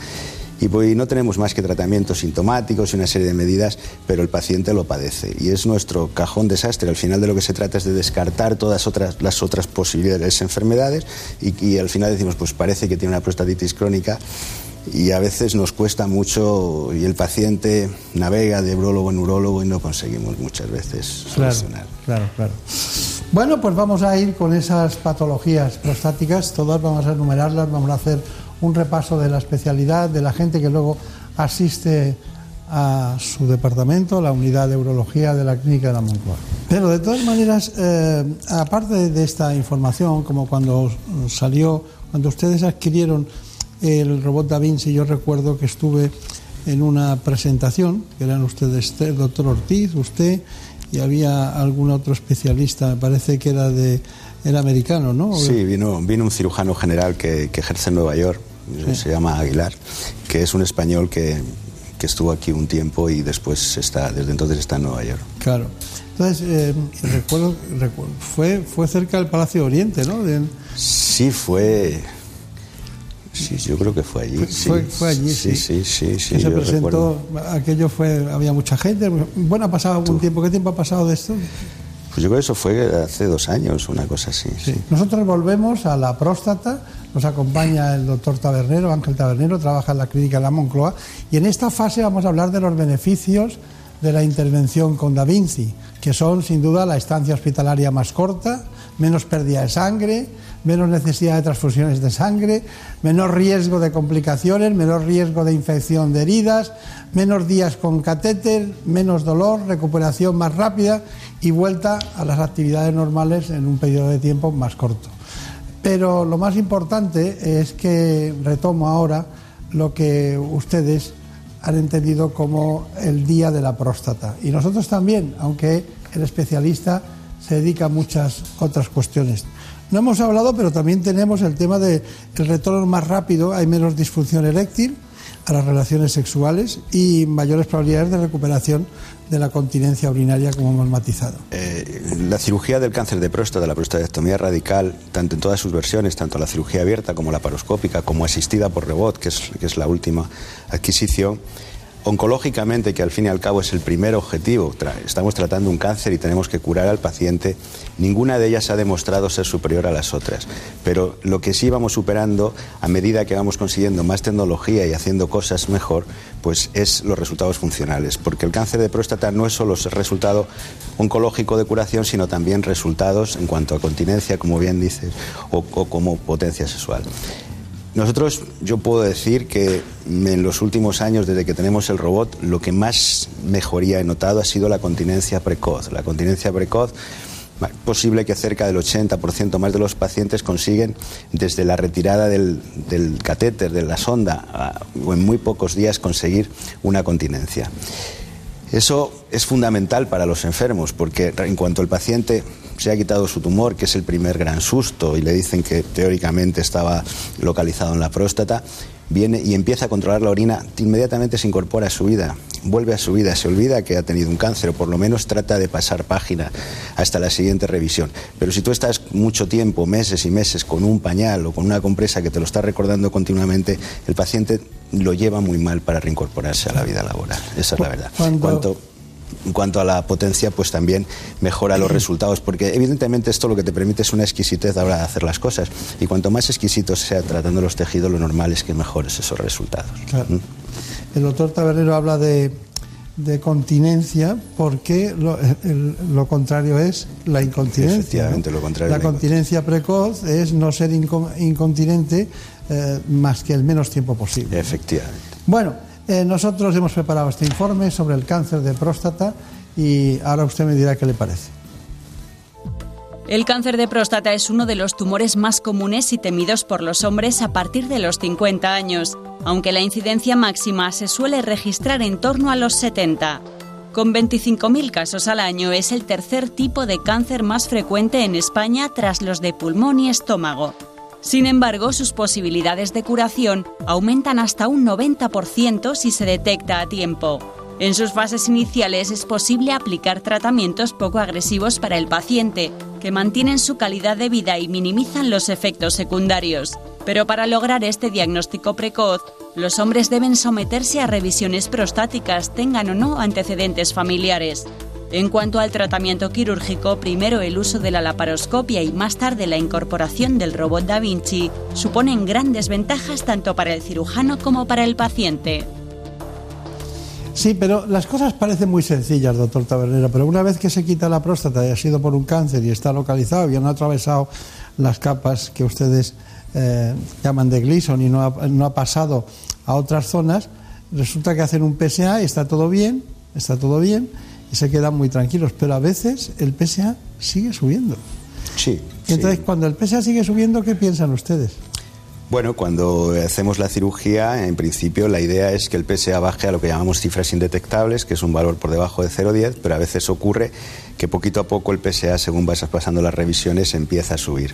Y pues, no tenemos más que tratamientos sintomáticos y una serie de medidas, pero el paciente lo padece. Y es nuestro cajón desastre. Al final de lo que se trata es de descartar todas otras, las otras posibles enfermedades y, y al final decimos, pues parece que tiene una prostatitis crónica y a veces nos cuesta mucho y el paciente navega de urologo en urólogo y no conseguimos muchas veces solucionar. Claro, claro, claro. Bueno, pues vamos a ir con esas patologías prostáticas, todas vamos a enumerarlas, vamos a hacer un repaso de la especialidad, de la gente que luego asiste a su departamento, la unidad de urología de la clínica de la Moncloa. Pero de todas maneras, eh, aparte de esta información, como cuando salió, cuando ustedes adquirieron el robot Da Vinci, yo recuerdo que estuve en una presentación, que eran ustedes, el doctor Ortiz, usted, y había algún otro especialista, me parece que era de era americano, ¿no? Sí, vino, vino un cirujano general que, que ejerce en Nueva York, sí. se llama Aguilar, que es un español que, que, estuvo aquí un tiempo y después está, desde entonces está en Nueva York. Claro. Entonces, eh, recuerdo, recuerdo, fue, fue cerca del Palacio de Oriente, ¿no? De... Sí, fue Sí, yo creo que fue allí. Fue, sí. fue, fue allí, sí. Sí, sí, sí. se presentó, recuerdo. aquello fue, había mucha gente. Bueno, ha pasado algún Tú. tiempo. ¿Qué tiempo ha pasado de esto? Pues yo creo que eso fue hace dos años, una cosa así. Sí. Nosotros volvemos a la próstata, nos acompaña el doctor Tabernero, Ángel Tabernero, trabaja en la clínica de la Moncloa, y en esta fase vamos a hablar de los beneficios de la intervención con Da Vinci, que son sin duda la estancia hospitalaria más corta, menos pérdida de sangre, menos necesidad de transfusiones de sangre, menor riesgo de complicaciones, menor riesgo de infección de heridas, menos días con catéter, menos dolor, recuperación más rápida y vuelta a las actividades normales en un periodo de tiempo más corto. Pero lo más importante es que retomo ahora lo que ustedes han entendido como el día de la próstata. Y nosotros también, aunque el especialista se dedica a muchas otras cuestiones. No hemos hablado, pero también tenemos el tema del retorno más rápido, hay menos disfunción eréctil a las relaciones sexuales y mayores probabilidades de recuperación de la continencia urinaria, como hemos matizado. Eh, la cirugía del cáncer de próstata, la prostatectomía radical, tanto en todas sus versiones, tanto la cirugía abierta como la paroscópica, como asistida por rebot, que es, que es la última adquisición, oncológicamente, que al fin y al cabo es el primer objetivo, estamos tratando un cáncer y tenemos que curar al paciente, ninguna de ellas ha demostrado ser superior a las otras. Pero lo que sí vamos superando a medida que vamos consiguiendo más tecnología y haciendo cosas mejor, pues es los resultados funcionales. Porque el cáncer de próstata no es solo resultado oncológico de curación, sino también resultados en cuanto a continencia, como bien dices, o, o como potencia sexual. Nosotros, yo puedo decir que en los últimos años, desde que tenemos el robot, lo que más mejoría he notado ha sido la continencia precoz. La continencia precoz, posible que cerca del 80% más de los pacientes consiguen, desde la retirada del, catéter, de la sonda, o en muy pocos días conseguir una continencia. Eso es fundamental para los enfermos, porque en cuanto el paciente se ha quitado su tumor, que es el primer gran susto, y le dicen que teóricamente estaba localizado en la próstata, viene y empieza a controlar la orina, inmediatamente se incorpora a su vida, vuelve a su vida, se olvida que ha tenido un cáncer o por lo menos trata de pasar página hasta la siguiente revisión. Pero si tú estás mucho tiempo, meses y meses, con un pañal o con una compresa que te lo está recordando continuamente, el paciente lo lleva muy mal para reincorporarse a la vida laboral. Esa es la verdad en cuanto a la potencia, pues también mejora los resultados, porque evidentemente esto lo que te permite es una exquisitez a la hora de hacer las cosas, y cuanto más exquisito sea tratando los tejidos, lo normal es que mejores esos resultados. ¿Mm? El doctor Tabernero habla de, continencia porque lo, contrario es la incontinencia. Efectivamente, lo contrario. La, continencia precoz es no ser incontinente eh, más que el menos tiempo posible. Efectivamente. Bueno, eh, nosotros hemos preparado este informe sobre el cáncer de próstata y ahora usted me dirá qué le parece. El cáncer de próstata es uno de los tumores más comunes y temidos por los hombres a partir de los 50 años, aunque la incidencia máxima se suele registrar en torno a los 70. Con 25.000 casos al año es el tercer tipo de cáncer más frecuente en España tras los de pulmón y estómago. Sin embargo, sus posibilidades de curación aumentan hasta un 90% si se detecta a tiempo. En sus fases iniciales es posible aplicar tratamientos poco agresivos para el paciente, que mantienen su calidad de vida y minimizan los efectos secundarios. Pero para lograr este diagnóstico precoz, los hombres deben someterse a revisiones prostáticas, tengan o no antecedentes familiares. En cuanto al tratamiento quirúrgico, primero el uso de la laparoscopia y más tarde la incorporación del robot Da Vinci suponen grandes ventajas tanto para el cirujano como para el paciente. Sí, pero las cosas parecen muy sencillas, doctor Tabernero, pero una vez que se quita la próstata y ha sido por un cáncer y está localizado y han atravesado las capas que ustedes eh, llaman de Gleason y no ha, no ha pasado a otras zonas, resulta que hacen un PSA y está todo bien, está todo bien, y se quedan muy tranquilos, pero a veces el PSA sigue subiendo. Sí. entonces, cuando el PSA sigue subiendo, ¿qué piensan ustedes? Bueno, cuando hacemos la cirugía, en principio la idea es que el PSA baje a lo que llamamos cifras indetectables, que es un valor por debajo de 0,10, pero a veces ocurre que poquito a poco el PSA, según vas pasando las revisiones, empieza a subir.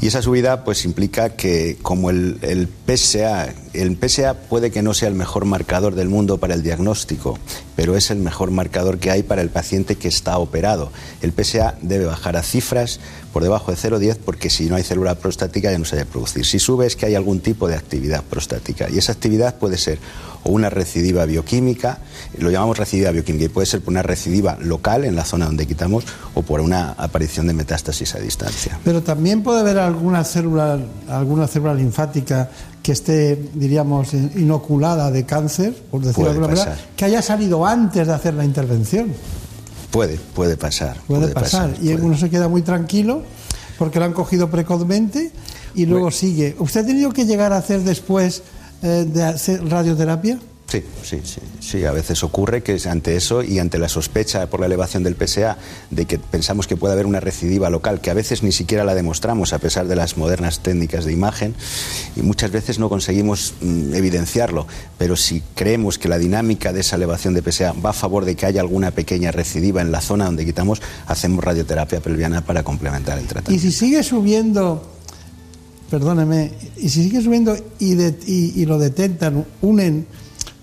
Y esa subida pues implica que como el, el PSA el PSA puede que no sea el mejor marcador del mundo para el diagnóstico, pero es el mejor marcador que hay para el paciente que está operado. El PSA debe bajar a cifras por debajo de 0,10 porque si no hay célula prostática ya no se debe producir. Si sube es que hay algún tipo de actividad prostática y esa actividad puede ser o una recidiva bioquímica, lo llamamos recidiva bioquímica y puede ser por una recidiva local en la zona donde quitamos o por una aparición de metástasis a distancia. Pero también puede haber alguna célula, alguna célula linfática que esté, diríamos, inoculada de cáncer, por decirlo de alguna manera, que haya salido antes de hacer la intervención. Puede, puede pasar. Puede, pasar. y uno se queda muy tranquilo porque lo han cogido precozmente y luego sigue. ¿Usted ha tenido que llegar a hacer después eh, de hacer radioterapia? Sí, sí, sí, sí. A veces ocurre que ante eso y ante la sospecha por la elevación del PSA de que pensamos que puede haber una recidiva local, que a veces ni siquiera la demostramos a pesar de las modernas técnicas de imagen y muchas veces no conseguimos mm, evidenciarlo. Pero si creemos que la dinámica de esa elevación de PSA va a favor de que haya alguna pequeña recidiva en la zona donde quitamos, hacemos radioterapia pelviana para complementar el tratamiento. Y si sigue subiendo perdóneme, y si sigue subiendo y, y lo detectan, unen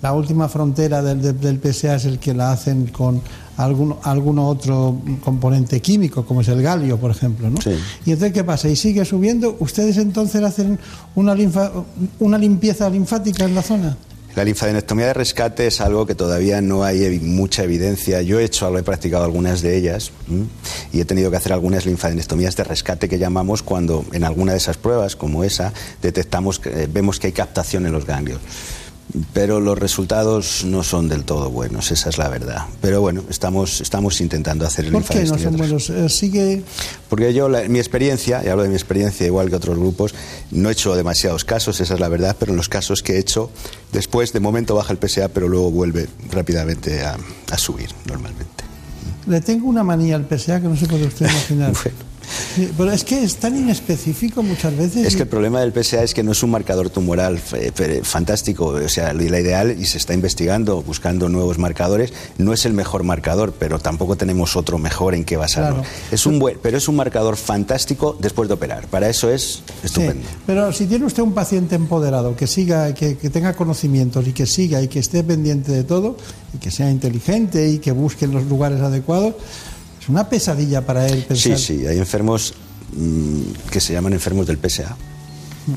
la última frontera del, del, PSA es el que la hacen con algún, algún otro componente químico, como es el galio, por ejemplo. ¿no? Y entonces, ¿qué pasa? Y sigue subiendo. ¿Ustedes entonces hacen una, linfa, una limpieza linfática en la zona? La linfadenectomía de rescate es algo que todavía no hay mucha evidencia. Yo he hecho, he practicado algunas de ellas y he tenido que hacer algunas linfadenectomías de rescate que llamamos cuando en alguna de esas pruebas, como esa, detectamos, que, vemos que hay captación en los ganglios pero los resultados no son del todo buenos, esa es la verdad. Pero bueno, estamos, estamos intentando hacer el ¿Por qué no son buenos? Eh, sigue... Porque yo, mi experiencia, y hablo de mi experiencia igual que otros grupos, no he hecho demasiados casos, esa es la verdad, pero en los casos que he hecho, después de momento baja el PSA, pero luego vuelve rápidamente a, a subir normalmente. Le tengo una manía al PSA que no se puede usted imaginar. pero es que es tan inespecífico muchas veces. Es que el problema del PSA es que no es un marcador tumoral fantástico. O sea, la ideal, y se está investigando, buscando nuevos marcadores, no es el mejor marcador, pero tampoco tenemos otro mejor en qué basarlo. Es un buen, pero es un marcador fantástico después de operar. Para eso es estupendo. pero si tiene usted un paciente empoderado, que siga, que, que tenga conocimientos y que siga y que esté pendiente de todo, y que sea inteligente y que busque los lugares adecuados, es una pesadilla para él pensar. Sí, sí, hay enfermos mm, que se llaman enfermos del PSA.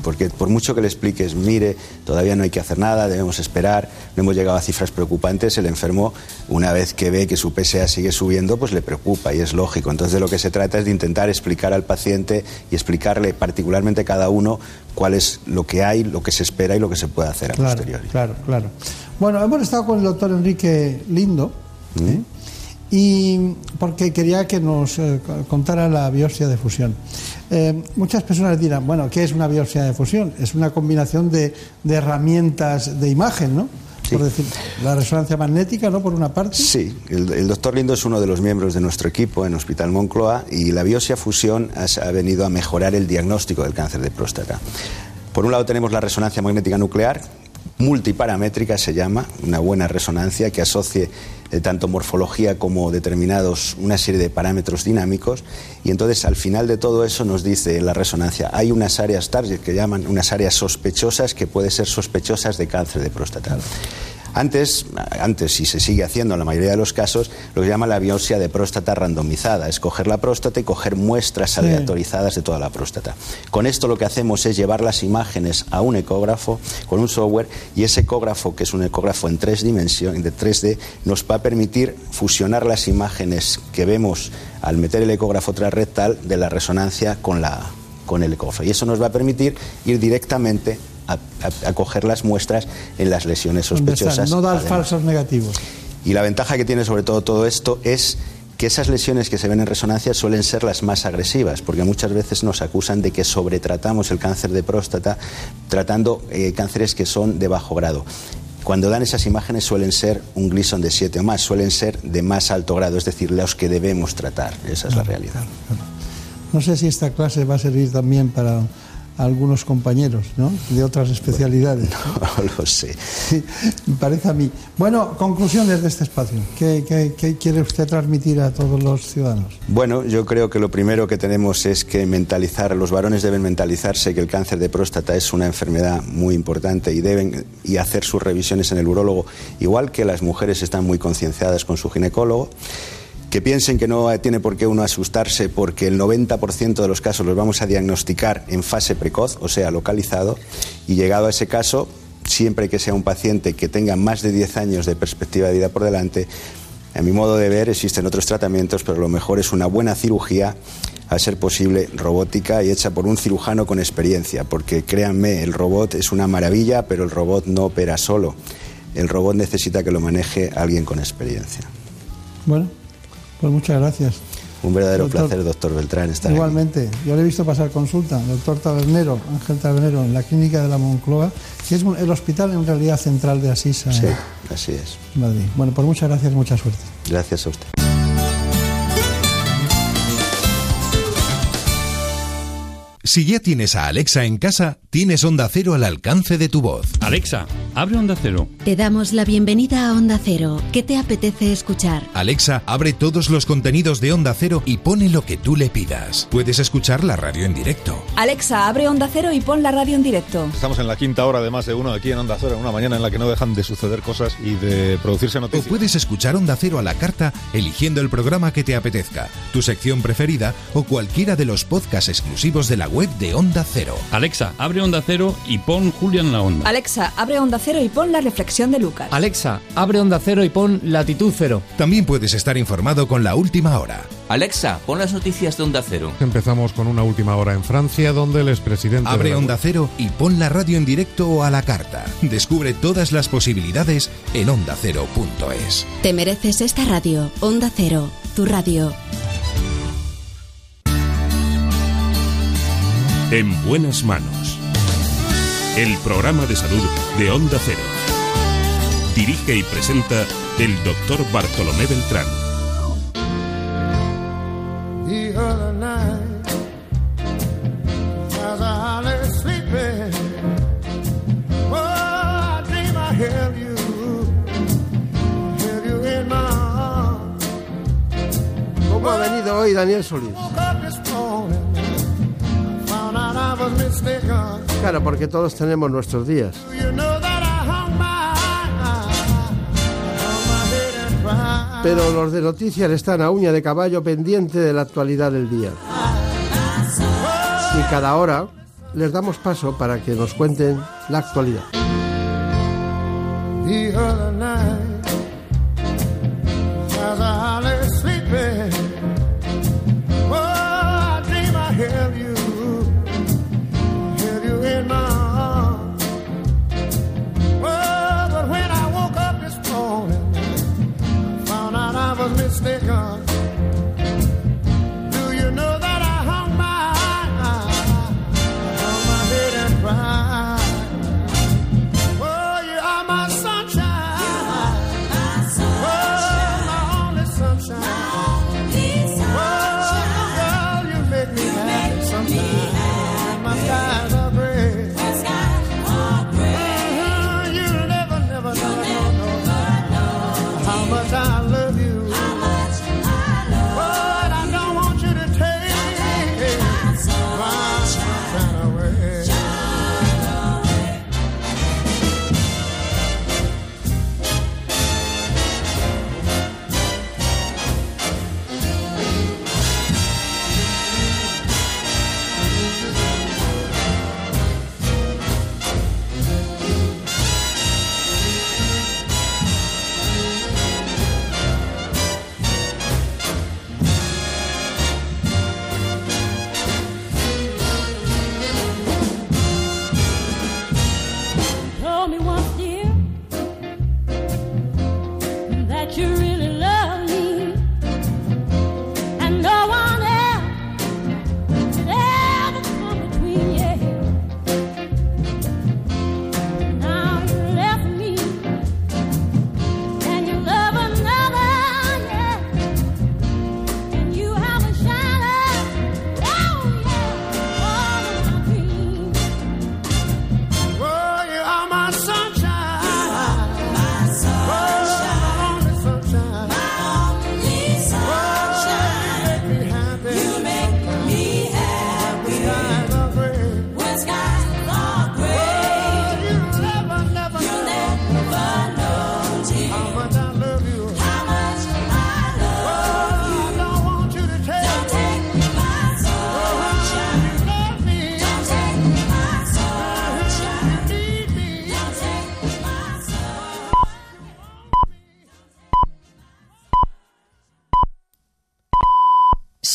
Porque por mucho que le expliques, mire, todavía no hay que hacer nada, debemos esperar, no hemos llegado a cifras preocupantes, el enfermo, una vez que ve que su PSA sigue subiendo, pues le preocupa y es lógico. Entonces de lo que se trata es de intentar explicar al paciente y explicarle particularmente a cada uno cuál es lo que hay, lo que se espera y lo que se puede hacer a posteriori. Claro, claro. Bueno, hemos estado con el doctor Enrique Lindo. ¿eh? Y porque quería que nos eh, contara la biopsia de fusión. Eh, muchas personas dirán, bueno, ¿qué es una biopsia de fusión? Es una combinación de, herramientas de imagen, ¿no? Por decir, la resonancia magnética, ¿no? Por una parte. Sí, el, doctor Lindo es uno de los miembros de nuestro equipo en Hospital Moncloa y la biopsia fusión ha venido a mejorar el diagnóstico del cáncer de próstata. Por un lado tenemos la resonancia magnética nuclear, multiparamétrica se llama, una buena resonancia que asocie eh, tanto morfología como determinados, una serie de parámetros dinámicos, y entonces al final de todo eso nos dice la resonancia, hay unas áreas target que llaman unas áreas sospechosas que pueden ser sospechosas de cáncer de próstata. Antes, antes, y se sigue haciendo en la mayoría de los casos, lo que llama la biopsia de próstata randomizada, es coger la próstata y coger muestras aleatorizadas de toda la próstata. Con esto lo que hacemos es llevar las imágenes a un ecógrafo con un software y ese ecógrafo, que es un ecógrafo en tres dimensiones, de 3D, nos va a permitir fusionar las imágenes que vemos al meter el ecógrafo transrectal de la resonancia con, la, con el ecógrafo. Y eso nos va a permitir ir directamente a, coger las muestras en las lesiones sospechosas. No dar falsos negativos. Y la ventaja que tiene sobre todo todo esto es que esas lesiones que se ven en resonancia suelen ser las más agresivas, porque muchas veces nos acusan de que sobretratamos el cáncer de próstata tratando eh, cánceres que son de bajo grado. Cuando dan esas imágenes suelen ser un Gleason de 7 o más, suelen ser de más alto grado, es decir, los que debemos tratar. Esa es la realidad. No sé si esta clase va a servir también para algunos compañeros ¿no? de otras especialidades. No, lo sé. parece a mí. Bueno, conclusiones de este espacio. ¿Qué, qué, quiere usted transmitir a todos los ciudadanos? Bueno, yo creo que lo primero que tenemos es que mentalizar, los varones deben mentalizarse que el cáncer de próstata es una enfermedad muy importante y deben y hacer sus revisiones en el urólogo, igual que las mujeres están muy concienciadas con su ginecólogo que piensen que no tiene por qué uno asustarse porque el 90% de los casos los vamos a diagnosticar en fase precoz, o sea, localizado, y llegado a ese caso, siempre que sea un paciente que tenga más de 10 años de perspectiva de vida por delante, a mi modo de ver existen otros tratamientos, pero lo mejor es una buena cirugía, a ser posible robótica y hecha por un cirujano con experiencia, porque créanme, el robot es una maravilla, pero el robot no opera solo. El robot necesita que lo maneje alguien con experiencia. Bueno, pues muchas gracias. Un verdadero placer, doctor Beltrán, estar Igualmente, yo le he visto pasar consulta, doctor Tabernero, Ángel Tabernero, en la clínica de la Moncloa, que es el hospital en realidad central de Asís. Sí, así es. Madrid. Bueno, pues muchas gracias, mucha suerte. Gracias a usted. Si ya tienes a Alexa en casa, tienes Onda Cero al alcance de tu voz. Alexa, abre Onda Cero. Te damos la bienvenida a Onda Cero. ¿Qué te apetece escuchar? Alexa, abre todos los contenidos de Onda Cero y pone lo que tú le pidas. Puedes escuchar la radio en directo. Alexa, abre Onda Cero y pon la radio en directo. Estamos en la quinta hora de más de uno aquí en Onda Cero, en una mañana en la que no dejan de suceder cosas y de producirse noticias. O puedes escuchar Onda Cero a la carta eligiendo el programa que te apetezca, tu sección preferida o cualquiera de los podcasts exclusivos de la web de Onda Cero. Alexa, abre Onda Cero y pon Julián la Onda. Alexa, abre Onda Cero y pon la reflexión de Lucas. Alexa, abre Onda Cero y pon Latitud Cero. También puedes estar informado con la última hora. Alexa, pon las noticias de Onda Cero. Empezamos con una última hora en Francia, donde el expresidente. Abre Onda Cero y pon la radio en directo o a la carta. Descubre todas las posibilidades en ondacero.es. Te mereces esta radio. Onda Cero, tu radio. En buenas manos. El programa de salud de Onda Cero. Dirige y presenta el doctor Bartolomé Beltrán. The other night, as I lay sleeping, oh, I dream I held you, held you in my arms. ¿Cómo ha venido hoy Daniel Solís? Claro, porque todos tenemos nuestros días. Pero los de noticias están a uña de caballo pendiente de la actualidad del día. Y cada hora les damos paso para que nos cuenten la actualidad.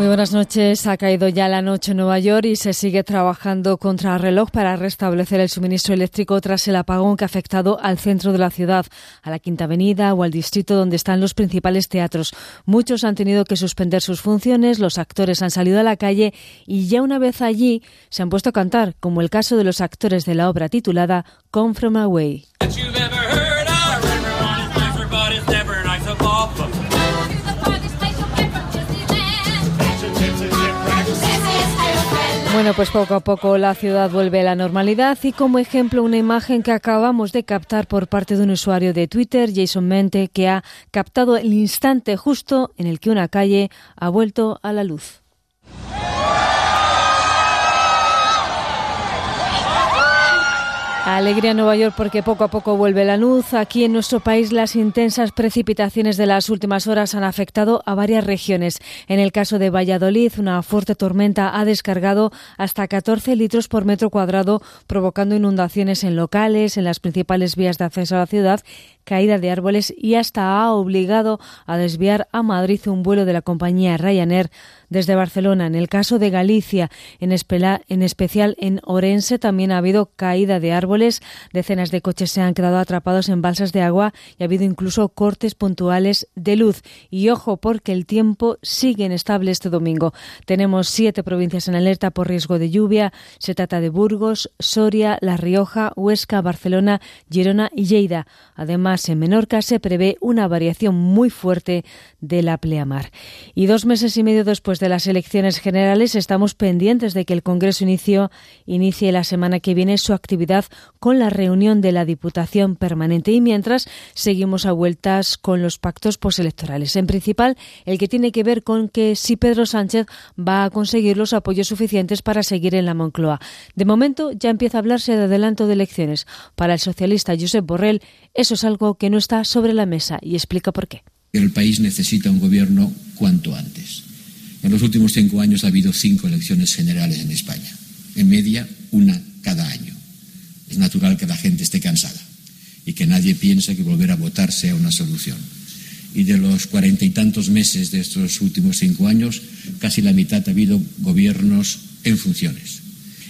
Muy buenas noches. Ha caído ya la noche en Nueva York y se sigue trabajando contra el reloj para restablecer el suministro eléctrico tras el apagón que ha afectado al centro de la ciudad, a la Quinta Avenida o al distrito donde están los principales teatros. Muchos han tenido que suspender sus funciones, los actores han salido a la calle y ya una vez allí se han puesto a cantar, como el caso de los actores de la obra titulada Come From Away. Bueno, pues poco a poco la ciudad vuelve a la normalidad y como ejemplo una imagen que acabamos de captar por parte de un usuario de Twitter, Jason Mente, que ha captado el instante justo en el que una calle ha vuelto a la luz. Alegría Nueva York porque poco a poco vuelve la luz. Aquí en nuestro país las intensas precipitaciones de las últimas horas han afectado a varias regiones. En el caso de Valladolid, una fuerte tormenta ha descargado hasta 14 litros por metro cuadrado, provocando inundaciones en locales, en las principales vías de acceso a la ciudad, caída de árboles y hasta ha obligado a desviar a Madrid un vuelo de la compañía Ryanair desde Barcelona. En el caso de Galicia, en, en especial en Orense, también ha habido caída de árboles. Decenas de coches se han quedado atrapados en balsas de agua y ha habido incluso cortes puntuales de luz. Y ojo, porque el tiempo sigue inestable este domingo. Tenemos siete provincias en alerta por riesgo de lluvia. Se trata de Burgos, Soria, La Rioja, Huesca, Barcelona, Girona y Lleida. Además, en Menorca se prevé una variación muy fuerte de la pleamar. Y dos meses y medio después de las elecciones generales estamos pendientes de que el Congreso inicie la semana que viene su actividad con la reunión de la Diputación Permanente y mientras seguimos a vueltas con los pactos postelectorales. En principal, el que tiene que ver con que si Pedro Sánchez va a conseguir los apoyos suficientes para seguir en la Moncloa. De momento ya empieza a hablarse de adelanto de elecciones. Para el socialista Josep Borrell, eso es algo que no está sobre la mesa y explica por qué. El país necesita un gobierno cuanto antes. En los últimos cinco años ha habido cinco elecciones generales en España. En media, una cada año. Es natural que la gente esté cansada y que nadie piense que volver a votar sea una solución. Y de los cuarenta y tantos meses de estos últimos cinco años, casi la mitad ha habido gobiernos en funciones.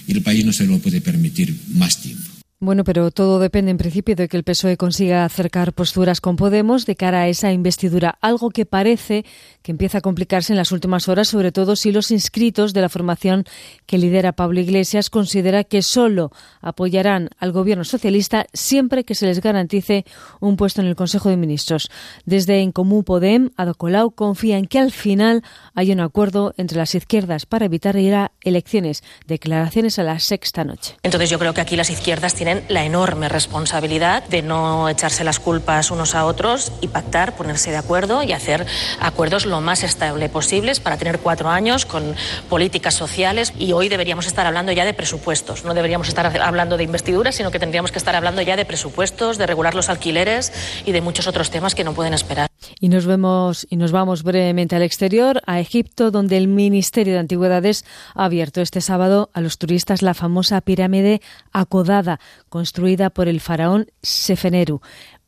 Y el país no se lo puede permitir más tiempo. Bueno, pero todo depende en principio de que el PSOE consiga acercar posturas con Podemos de cara a esa investidura, algo que parece que empieza a complicarse en las últimas horas, sobre todo si los inscritos de la formación que lidera Pablo Iglesias considera que solo apoyarán al gobierno socialista siempre que se les garantice un puesto en el Consejo de Ministros. Desde En Común Podem, Ado Colau confía en que al final hay un acuerdo entre las izquierdas para evitar ir a elecciones. Declaraciones a la sexta noche. Entonces yo creo que aquí las izquierdas la enorme responsabilidad de no echarse las culpas unos a otros y pactar, ponerse de acuerdo y hacer acuerdos lo más estable posibles para tener cuatro años con políticas sociales y hoy deberíamos estar hablando ya de presupuestos. No deberíamos estar hablando de investiduras, sino que tendríamos que estar hablando ya de presupuestos, de regular los alquileres y de muchos otros temas que no pueden esperar. Y nos vemos y nos vamos brevemente al exterior, a Egipto, donde el Ministerio de Antigüedades ha abierto este sábado a los turistas la famosa pirámide acodada, construida por el faraón Sefeneru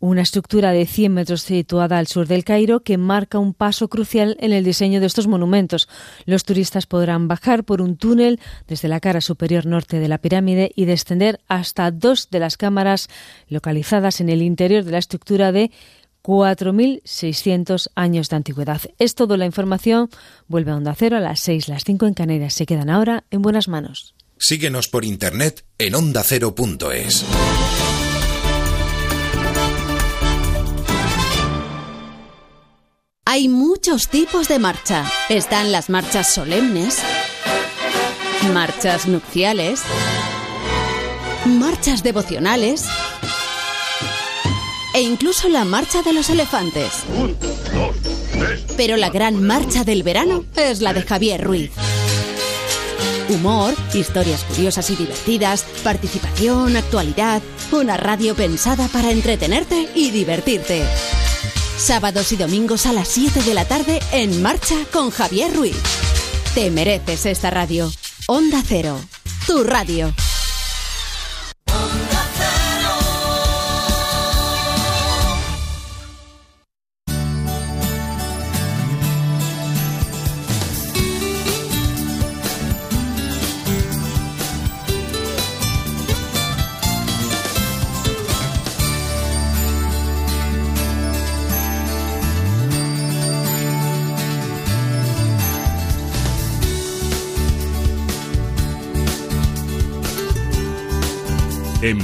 una estructura de 100 metros situada al sur del Cairo que marca un paso crucial en el diseño de estos monumentos. Los turistas podrán bajar por un túnel desde la cara superior norte de la pirámide y descender hasta dos de las cámaras localizadas en el interior de la estructura de 4.600 años de antigüedad. Es toda la información. Vuelve a Onda Cero a las 6, las 5 en Canarias. Se quedan ahora en buenas manos. Síguenos por internet en ondacero.es. Hay muchos tipos de marcha. Están las marchas solemnes, marchas nupciales, marchas devocionales e incluso la marcha de los elefantes. Pero la gran marcha del verano es la de Javier Ruiz. Humor, historias curiosas y divertidas, participación, actualidad, una radio pensada para entretenerte y divertirte. Sábados y domingos a las 7 de la tarde en marcha con Javier Ruiz. Te mereces esta radio. Onda Cero, tu radio.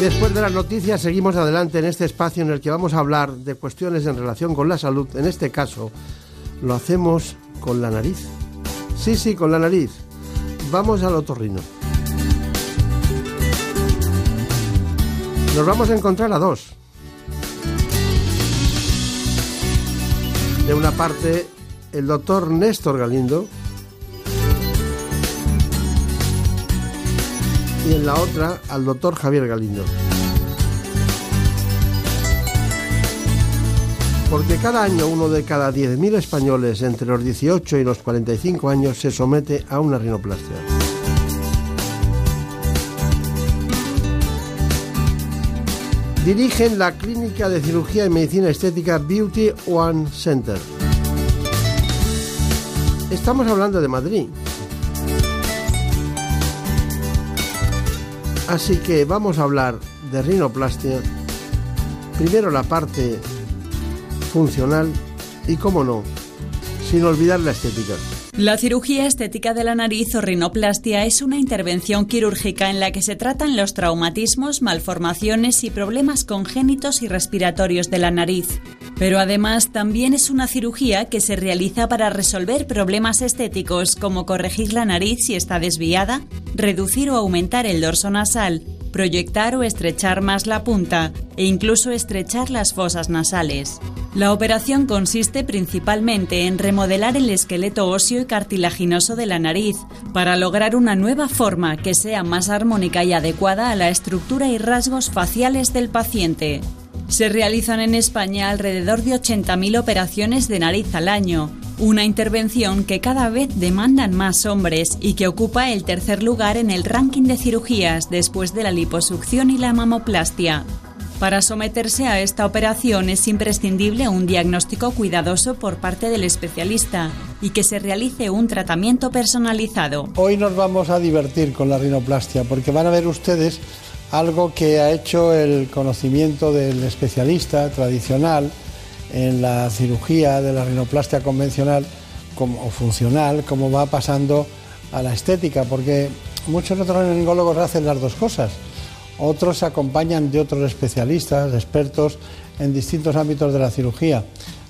Después de las noticias seguimos adelante en este espacio en el que vamos a hablar de cuestiones en relación con la salud. En este caso lo hacemos con la nariz. Sí, sí, con la nariz. Vamos al otorrino. Nos vamos a encontrar a dos. De una parte, el doctor Néstor Galindo, y en la otra al doctor Javier Galindo. Porque cada año uno de cada 10.000 españoles entre los 18 y los 45 años se somete a una rinoplastia. Dirigen la clínica de cirugía y medicina estética Beauty One Center. Estamos hablando de Madrid, Así que vamos a hablar de rinoplastia. Primero la parte funcional y, cómo no, sin olvidar la estética. La cirugía estética de la nariz o rinoplastia es una intervención quirúrgica en la que se tratan los traumatismos, malformaciones y problemas congénitos y respiratorios de la nariz. Pero además también es una cirugía que se realiza para resolver problemas estéticos como corregir la nariz si está desviada, reducir o aumentar el dorso nasal, proyectar o estrechar más la punta e incluso estrechar las fosas nasales. La operación consiste principalmente en remodelar el esqueleto óseo y cartilaginoso de la nariz para lograr una nueva forma que sea más armónica y adecuada a la estructura y rasgos faciales del paciente. Se realizan en España alrededor de 80.000 operaciones de nariz al año, una intervención que cada vez demandan más hombres y que ocupa el tercer lugar en el ranking de cirugías después de la liposucción y la mamoplastia. Para someterse a esta operación es imprescindible un diagnóstico cuidadoso por parte del especialista y que se realice un tratamiento personalizado. Hoy nos vamos a divertir con la rinoplastia porque van a ver ustedes algo que ha hecho el conocimiento del especialista tradicional en la cirugía de la rinoplastia convencional o funcional, como va pasando a la estética, porque muchos otros rinólogos hacen las dos cosas. Otros se acompañan de otros especialistas, expertos en distintos ámbitos de la cirugía.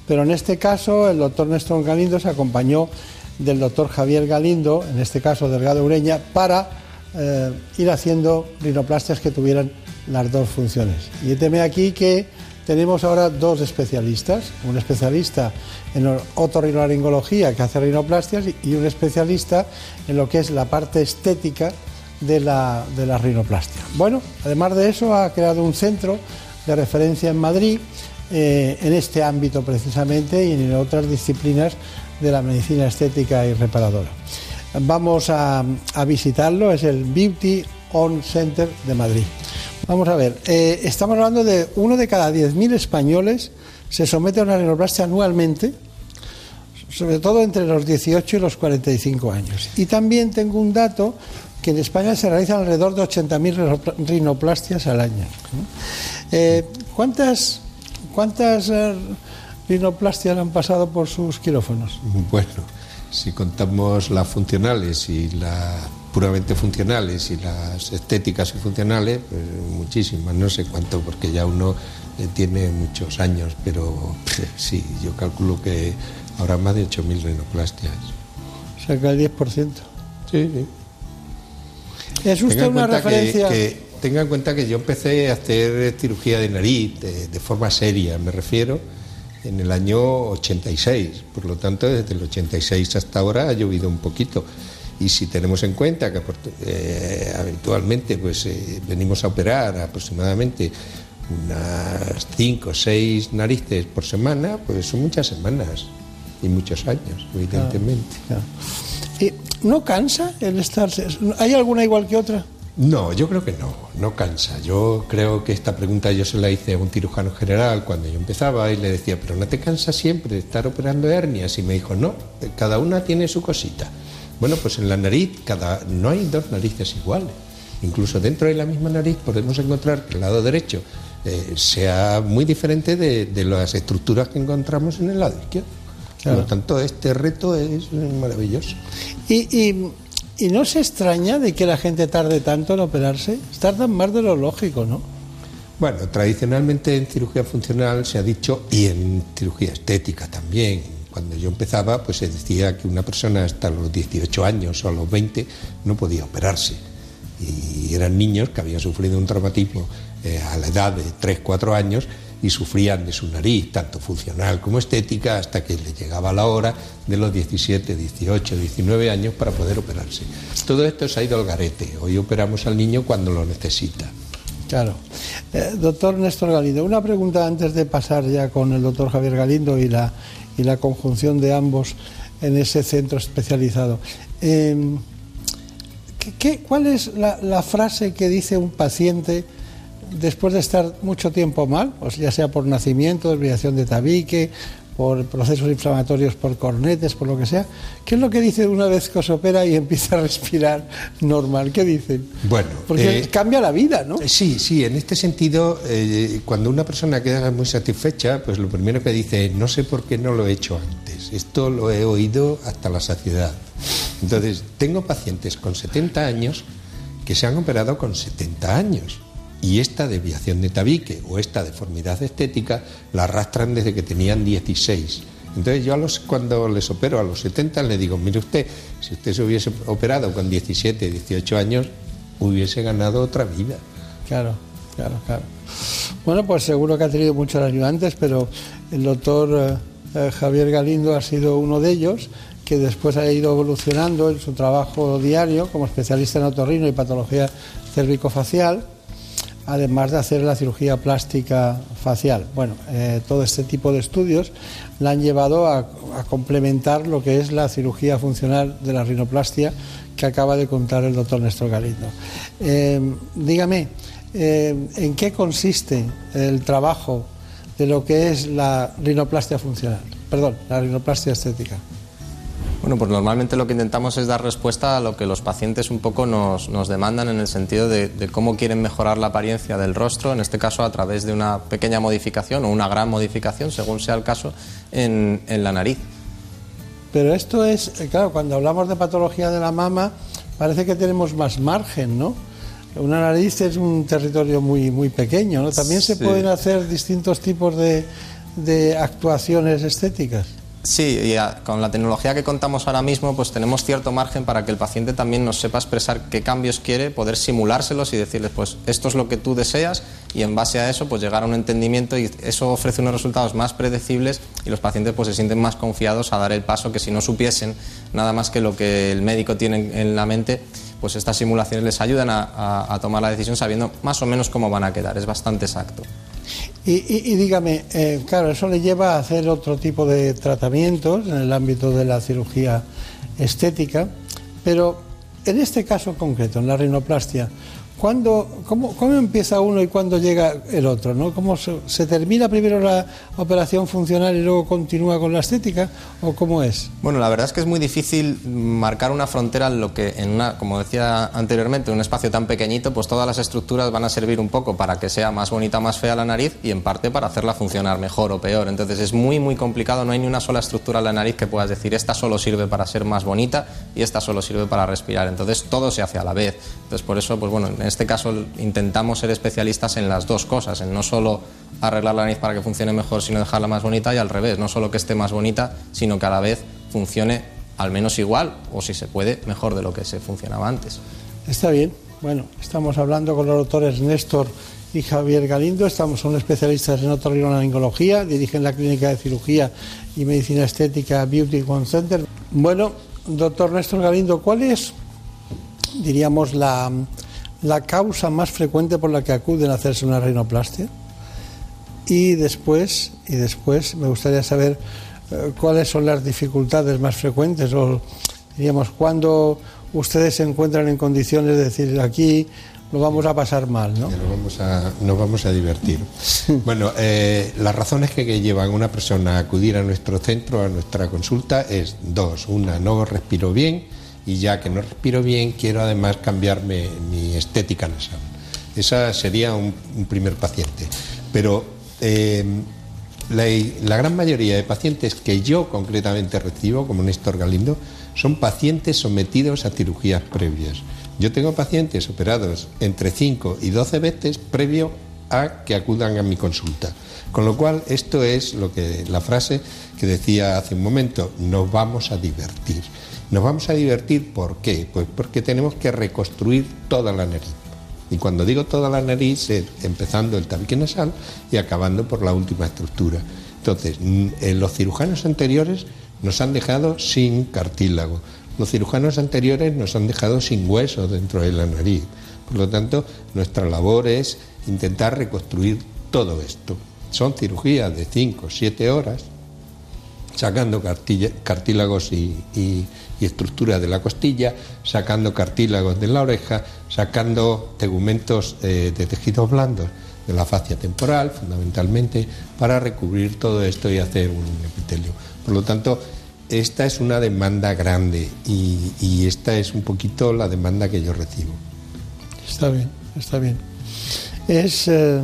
Pero en este caso, el doctor Néstor Galindo se acompañó del doctor Javier Galindo, en este caso Delgado Ureña, para eh, ir haciendo rinoplastias que tuvieran las dos funciones. Y teme aquí que tenemos ahora dos especialistas, un especialista en otorrinolaringología que hace rinoplastias y un especialista en lo que es la parte estética de la, de la rinoplastia. Bueno, además de eso ha creado un centro de referencia en Madrid eh, en este ámbito precisamente y en otras disciplinas de la medicina estética y reparadora. Vamos a, visitarlo, es el Beauty On Center de Madrid. Vamos a ver, eh, estamos hablando de uno de cada 10.000 españoles se somete a una rinoplastia anualmente, sobre todo entre los 18 y los 45 años. Y también tengo un dato que en España se realizan alrededor de 80.000 rinoplastias al año. Eh, ¿Cuántas, cuántas eh, rinoplastias han pasado por sus quirófanos? Bueno, si contamos las funcionales y las puramente funcionales y las estéticas y funcionales, pues muchísimas, no sé cuánto, porque ya uno eh, tiene muchos años, pero sí, yo calculo que habrá más de 8.000 rinoplastias. O que el 10%. Sí, sí. ¿Es usted una referencia? Que, tenga en cuenta que yo empecé a hacer cirugía de nariz de forma seria, me refiero, en el año 86. Por lo tanto, desde el 86 hasta ahora ha llovido un poquito Y si tenemos en cuenta que eh, habitualmente pues, eh, venimos a operar aproximadamente unas 5 o 6 narices por semana, pues son muchas semanas y muchos años, evidentemente. ¿Y no cansa el estar? ¿Hay alguna igual que otra? No, yo creo que no, no cansa. Yo creo que esta pregunta yo se la hice a un cirujano general cuando yo empezaba y le decía, pero ¿no te cansa siempre de estar operando hernias? Y me dijo, no, cada una tiene su cosita. Bueno, pues en la nariz cada, no hay dos narices iguales. Incluso dentro de la misma nariz podemos encontrar que el lado derecho eh, sea muy diferente de, las estructuras que encontramos en el lado izquierdo. Por lo tanto, este reto es maravilloso. y ¿Y no se extraña de que la gente tarde tanto en operarse? Tardan más de lo lógico, ¿no? Bueno, tradicionalmente en cirugía funcional se ha dicho, y en cirugía estética también, cuando yo empezaba, pues se decía que una persona hasta los 18 años o a los 20 no podía operarse. Y eran niños que habían sufrido un traumatismo eh, a la edad de 3, 4 años y sufrían de su nariz, tanto funcional como estética, hasta que le llegaba la hora de los 17, 18, 19 años para poder operarse. Todo esto se ha ido al garete. Hoy operamos al niño cuando lo necesita. Claro. Eh, doctor Néstor Galindo, una pregunta antes de pasar ya con el doctor Javier Galindo y la, y la conjunción de ambos en ese centro especializado. Eh, cuál es la frase que dice un paciente? Después de estar mucho tiempo mal, pues ya sea por nacimiento, desviación de tabique, por procesos inflamatorios, por cornetes, por lo que sea, ¿qué es lo que dice una vez que os opera y empieza a respirar normal? ¿Qué dicen? Bueno, porque eh, cambia la vida, ¿no? Sí, sí, en este sentido, eh, cuando una persona queda muy satisfecha, pues lo primero que dice, no sé por qué no lo he hecho antes, esto lo he oído hasta la saciedad. Entonces, tengo pacientes con 70 años que se han operado con 70 años y esta desviación de tabique o esta deformidad estética la arrastran desde que tenían 16. Entonces yo cuando les opero a los 70 les digo, mire usted, si usted se hubiese operado con 17, 18 años, hubiese ganado otra vida. Claro, claro, claro. Bueno, pues seguro que ha tenido muchos ayudantes, pero el doctor eh, eh, Javier Galindo ha sido uno de ellos que después ha ido evolucionando en su trabajo diario como especialista en otorrino y patología cervicofacial además de hacer la cirugía plástica facial. Bueno, eh, todo este tipo de estudios la han llevado a, complementar lo que es la cirugía funcional de la rinoplastia que acaba de contar el doctor Néstor Galindo. Eh, dígame, eh, ¿en qué consiste el trabajo de lo que es la rinoplastia funcional? Perdón, la rinoplastia estética. Bueno, pues normalmente lo que intentamos es dar respuesta a lo que los pacientes un poco nos, demandan en el sentido de, cómo quieren mejorar la apariencia del rostro, en este caso a través de una pequeña modificación o una gran modificación, según sea el caso, en, en la nariz. Pero esto es, eh, claro, cuando hablamos de patología de la mama, parece que tenemos más margen, ¿no? Una nariz es un territorio muy, muy pequeño, ¿no? También se pueden hacer distintos tipos de, de actuaciones estéticas. Sí, con la tecnología que contamos ahora mismo, pues tenemos cierto margen para que el paciente también nos sepa expresar qué cambios quiere, poder simulárselos y decirles, pues esto es lo que tú deseas y en base a eso, pues llegar a un entendimiento y eso ofrece unos resultados más predecibles y los pacientes pues se sienten más confiados a dar el paso que si no supiesen nada más que lo que el médico tiene en la mente, pues estas simulaciones les ayudan a tomar la decisión sabiendo más o menos cómo van a quedar. Es bastante exacto. Y, dígame, eh, claro, eso le lleva a hacer otro tipo de tratamientos en el ámbito de la cirugía estética, pero en este caso concreto, en la rinoplastia, ¿Cuándo, cómo, cómo, empieza uno y cuándo llega el otro? ¿no? ¿Cómo se, termina primero la operación funcional y luego continúa con la estética? ¿O cómo es? Bueno, la verdad es que es muy difícil marcar una frontera en lo que, en una, como decía anteriormente, un espacio tan pequeñito, pues todas las estructuras van a servir un poco para que sea más bonita, más fea la nariz y en parte para hacerla funcionar mejor o peor. Entonces es muy, muy complicado, no hay ni una sola estructura en la nariz que puedas decir esta solo sirve para ser más bonita y esta solo sirve para respirar. Entonces todo se hace a la vez. Entonces por eso, pues bueno, en este caso intentamos ser especialistas en las dos cosas, en no solo arreglar la nariz para que funcione mejor, sino dejarla más bonita y al revés, no solo que esté más bonita, sino que a la vez funcione al menos igual o si se puede mejor de lo que se funcionaba antes. Está bien. Bueno, estamos hablando con los doctores Néstor y Javier Galindo, estamos, son especialistas en otorrinolaringología, dirigen la clínica de cirugía y medicina estética Beauty One Center. Bueno, doctor Néstor Galindo, ¿cuál es, diríamos, la, la causa más frecuente por la que acuden a hacerse una rinoplastia? Y después, y después me gustaría saber eh, cuáles son las dificultades más frecuentes o, diríamos, cuándo ustedes se encuentran en condiciones de decir aquí lo vamos a pasar mal, ¿no? Nos vamos a, nos vamos a divertir. bueno, eh, las razones que, llevan a una persona a acudir a nuestro centro, a nuestra consulta, es dos. Una, no respiro bien y ya que no respiro bien, quiero además cambiarme mi estética nasal. Esa sería un, primer paciente. Pero eh, la, la, gran mayoría de pacientes que yo concretamente recibo, como Néstor Galindo, son pacientes sometidos a cirugías previas. Yo tengo pacientes operados entre 5 y 12 veces previo a que acudan a mi consulta. Con lo cual, esto es lo que la frase que decía hace un momento, nos vamos a divertir. Nos vamos a divertir, ¿por qué? Pues porque tenemos que reconstruir toda la nariz. Y cuando digo toda la nariz, es empezando el tabique nasal y acabando por la última estructura. Entonces, en los cirujanos anteriores nos han dejado sin cartílago, los cirujanos anteriores nos han dejado sin hueso dentro de la nariz. Por lo tanto, nuestra labor es intentar reconstruir todo esto. Son cirugías de 5 o 7 horas, sacando cartílagos y, estructuras de la costilla, sacando cartílagos de la oreja, sacando tegumentos eh, de tejidos blandos de la fascia temporal, fundamentalmente, para recubrir todo esto y hacer un epitelio. Por lo tanto, esta es una demanda grande y, esta es un poquito la demanda que yo recibo. Está bien, está bien. Es, eh,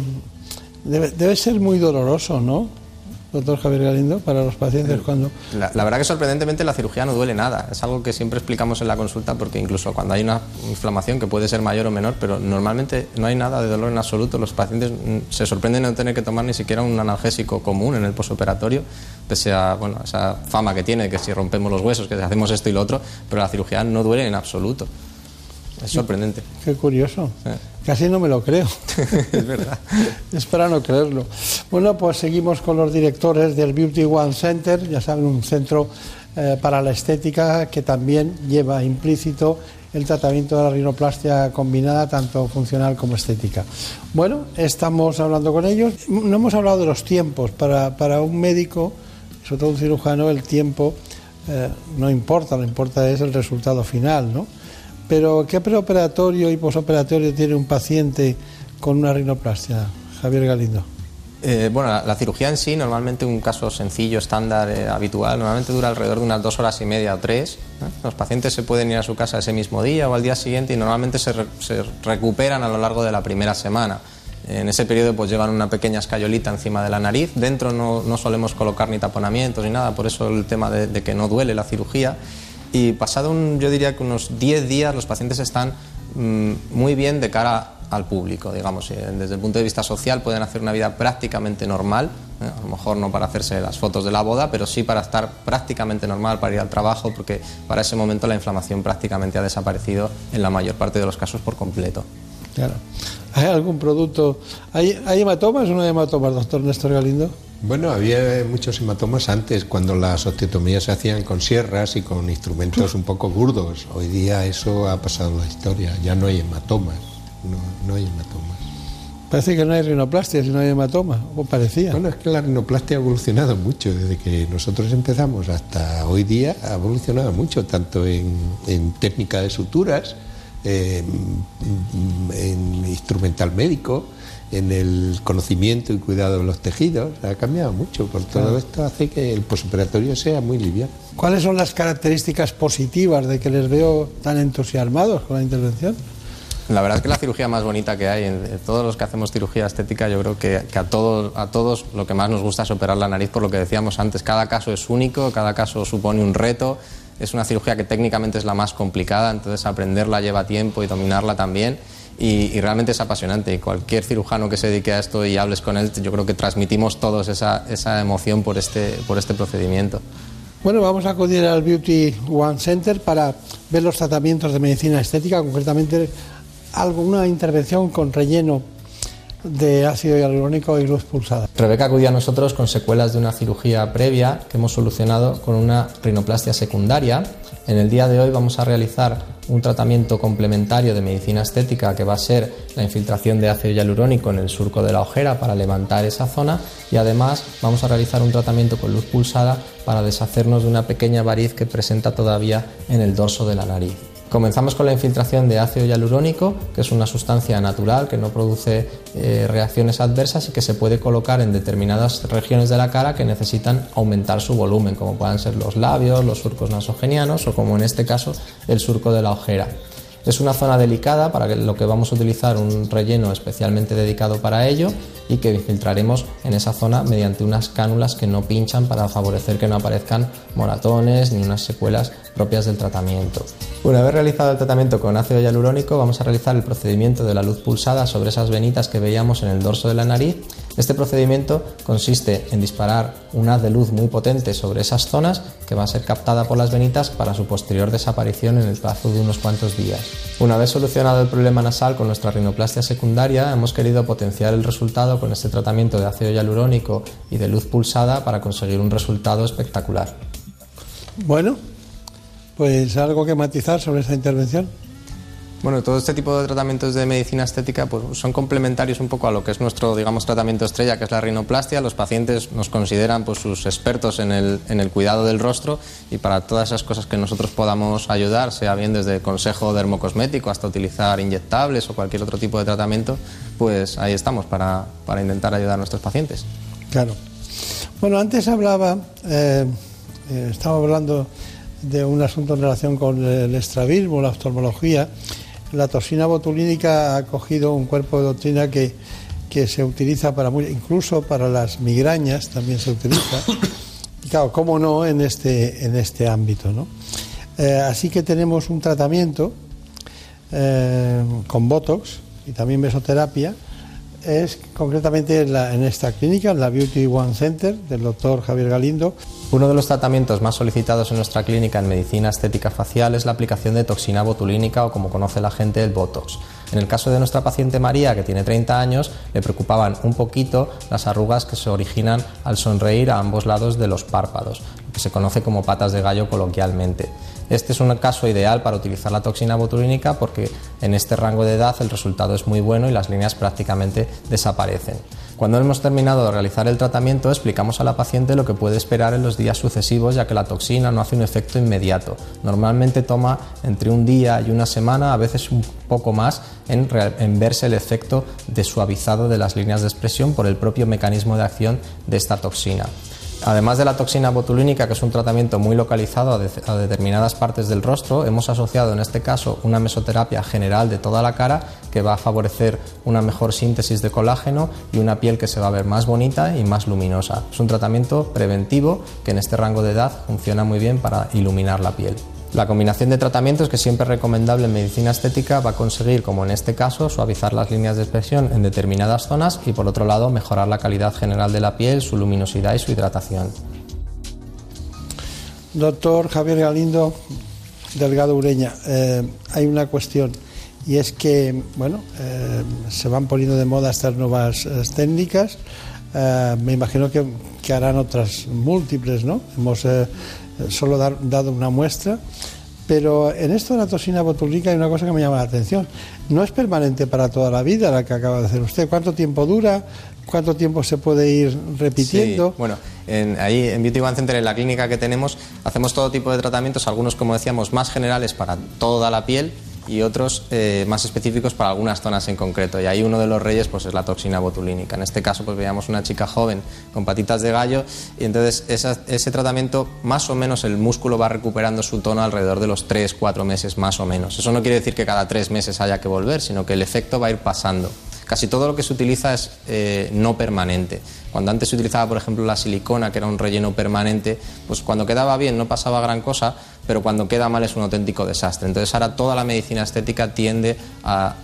debe, ser muy doloroso, ¿no? Doctor Javier Galindo, para los pacientes cuando... La, verdad que sorprendentemente la cirugía no duele nada. Es algo que siempre explicamos en la consulta porque incluso cuando hay una inflamación que puede ser mayor o menor, pero normalmente no hay nada de dolor en absoluto. Los pacientes mm, se sorprenden de no tener que tomar ni siquiera un analgésico común en el posoperatorio, pese a bueno, esa fama que tiene, que si rompemos los huesos, que hacemos esto y lo otro, pero la cirugía no duele en absoluto. Es sorprendente. Qué curioso. Casi no me lo creo. es verdad. es para no creerlo. Bueno, pues seguimos con los directores del Beauty One Center, ya saben, un centro eh, para la estética que también lleva implícito el tratamiento de la rinoplastia combinada, tanto funcional como estética. Bueno, estamos hablando con ellos. No hemos hablado de los tiempos. Para, para un médico, sobre todo un cirujano, el tiempo eh, no importa, lo importa es el resultado final, ¿no? Pero ¿qué preoperatorio y posoperatorio tiene un paciente con una rinoplastia, Javier Galindo? Eh, bueno, la, cirugía en sí, normalmente un caso sencillo, estándar, eh, habitual, normalmente dura alrededor de unas dos horas y media o tres. Los pacientes se pueden ir a su casa ese mismo día o al día siguiente y normalmente se, recuperan a lo largo de la primera semana. En ese periodo pues llevan una pequeña escayolita encima de la nariz. Dentro no, solemos colocar ni taponamientos ni nada, por eso el tema de que no duele la cirugía y pasado un, yo diría que unos 10 días los pacientes están mm, muy bien de cara al público, digamos, eh, desde el punto de vista social pueden hacer una vida prácticamente normal, eh, a lo mejor no para hacerse las fotos de la boda, pero sí para estar prácticamente normal, para ir al trabajo, porque para ese momento la inflamación prácticamente ha desaparecido en la mayor parte de los casos por completo. Claro. ¿Hay algún producto? ¿Hay, hay hematomas o no hay hematomas, doctor Néstor Galindo? Bueno, había muchos hematomas antes, cuando las osteotomías se hacían con sierras y con instrumentos un poco burdos. Hoy día eso ha pasado en la historia, ya no hay hematomas, no, hay hematomas. Parece que no hay rinoplastia si no hay hematoma, o parecía. Bueno, es que la rinoplastia ha evolucionado mucho, desde que nosotros empezamos hasta hoy día ha evolucionado mucho, tanto en, técnica de suturas, en instrumental médico, en el conocimiento y cuidado de los tejidos. Ha cambiado mucho. Por todo esto hace que el posoperatorio sea muy liviano. ¿Cuáles son las características positivas de que les veo tan entusiasmados con la intervención? La verdad es que la cirugía más bonita que hay, en todos los que hacemos cirugía estética, yo creo que, a, todos, a todos lo que más nos gusta es operar la nariz, por lo que decíamos antes, cada caso es único, cada caso supone un reto, es una cirugía que técnicamente es la más complicada, entonces aprenderla lleva tiempo y dominarla también y, realmente es apasionante. Cualquier cirujano que se dedique a esto y hables con él, yo creo que transmitimos todos esa, esa emoción por este, por este procedimiento. Bueno, vamos a acudir al Beauty One Center para ver los tratamientos de medicina estética, concretamente alguna intervención con relleno de ácido hialurónico y luz pulsada. Rebeca acudió a nosotros con secuelas de una cirugía previa que hemos solucionado con una rinoplastia secundaria. En el día de hoy vamos a realizar un tratamiento complementario de medicina estética que va a ser la infiltración de ácido hialurónico en el surco de la ojera para levantar esa zona y además vamos a realizar un tratamiento con luz pulsada para deshacernos de una pequeña variz que presenta todavía en el dorso de la nariz. Comenzamos con la infiltración de ácido hialurónico, que es una sustancia natural que no produce eh, reacciones adversas y que se puede colocar en determinadas regiones de la cara que necesitan aumentar su volumen, como puedan ser los labios, los surcos nasogenianos o como en este caso el surco de la ojera. Es una zona delicada para lo que vamos a utilizar un relleno especialmente dedicado para ello y que infiltraremos en esa zona mediante unas cánulas que no pinchan para favorecer que no aparezcan moratones ni unas secuelas propias del tratamiento. Una vez realizado el tratamiento con ácido hialurónico vamos a realizar el procedimiento de la luz pulsada sobre esas venitas que veíamos en el dorso de la nariz este procedimiento consiste en disparar un haz de luz muy potente sobre esas zonas que va a ser captada por las venitas para su posterior desaparición en el plazo de unos cuantos días. Una vez solucionado el problema nasal con nuestra rinoplastia secundaria, hemos querido potenciar el resultado con este tratamiento de ácido hialurónico y de luz pulsada para conseguir un resultado espectacular. Bueno, pues algo que matizar sobre esta intervención. Bueno, todo este tipo de tratamientos de medicina estética pues, son complementarios un poco a lo que es nuestro, digamos, tratamiento estrella, que es la rinoplastia. Los pacientes nos consideran pues, sus expertos en el, en el cuidado del rostro y para todas esas cosas que nosotros podamos ayudar, sea bien desde consejo dermocosmético hasta utilizar inyectables o cualquier otro tipo de tratamiento, pues ahí estamos para, para intentar ayudar a nuestros pacientes. Claro. Bueno, antes hablaba, eh, eh, estaba hablando de un asunto en relación con el estrabismo, la oftalmología la toxina botulínica ha cogido un cuerpo de doctrina que, se utiliza para muy, incluso para las migrañas también se utiliza. Y claro, cómo no en este, en este ámbito, ¿no? Eh, así que tenemos un tratamiento eh, con Botox y también mesoterapia. Es concretamente en esta clínica, la Beauty One Center del doctor Javier Galindo. Uno de los tratamientos más solicitados en nuestra clínica en medicina estética facial es la aplicación de toxina botulínica o como conoce la gente el Botox. En el caso de nuestra paciente María, que tiene 30 años, le preocupaban un poquito las arrugas que se originan al sonreír a ambos lados de los párpados, que se conoce como patas de gallo coloquialmente. Este es un caso ideal para utilizar la toxina botulínica porque en este rango de edad el resultado es muy bueno y las líneas prácticamente desaparecen. Cuando hemos terminado de realizar el tratamiento, explicamos a la paciente lo que puede esperar en los días sucesivos, ya que la toxina no hace un efecto inmediato. Normalmente toma entre un día y una semana, a veces un poco más, en, en verse el efecto de suavizado de las líneas de expresión por el propio mecanismo de acción de esta toxina. Además de la toxina botulínica, que es un tratamiento muy localizado a, determinadas partes del rostro, hemos asociado en este caso una mesoterapia general de toda la cara que va a favorecer una mejor síntesis de colágeno y una piel que se va a ver más bonita y más luminosa. Es un tratamiento preventivo que en este rango de edad funciona muy bien para iluminar la piel. La combinación de tratamientos que siempre es recomendable en medicina estética va a conseguir, como en este caso, suavizar las líneas de expresión en determinadas zonas y, por otro lado, mejorar la calidad general de la piel, su luminosidad y su hidratación. Doctor Javier Galindo, Delgado Ureña, eh, hay una cuestión y es que, bueno, eh, se van poniendo de moda estas nuevas eh, me imagino que, que, harán otras múltiples, ¿no? Hemos solo dar, dado una muestra. Pero en esto de la toxina botulínica hay una cosa que me llama la atención. No es permanente para toda la vida la que acaba de hacer usted. ¿Cuánto tiempo dura? ¿Cuánto tiempo se puede ir repitiendo? bueno, en, ahí en Beauty One Center, en la clínica que tenemos, hacemos todo tipo de tratamientos, algunos, como decíamos, más generales para toda la piel y otros eh, más específicos para algunas zonas en concreto. Y ahí uno de los reyes pues, es la toxina botulínica. En este caso pues, veíamos una chica joven con patitas de gallo y entonces ese tratamiento más o menos el músculo va recuperando su tono alrededor de los 3-4 meses más o menos. Eso no quiere decir que cada 3 meses haya que volver, sino que el efecto va a ir pasando. Casi todo lo que se utiliza es eh, no permanente. Cuando antes se utilizaba, por ejemplo, la silicona, que era un relleno permanente, pues cuando quedaba bien no pasaba gran cosa, pero cuando queda mal es un auténtico desastre. Entonces ahora toda la medicina estética tiende a,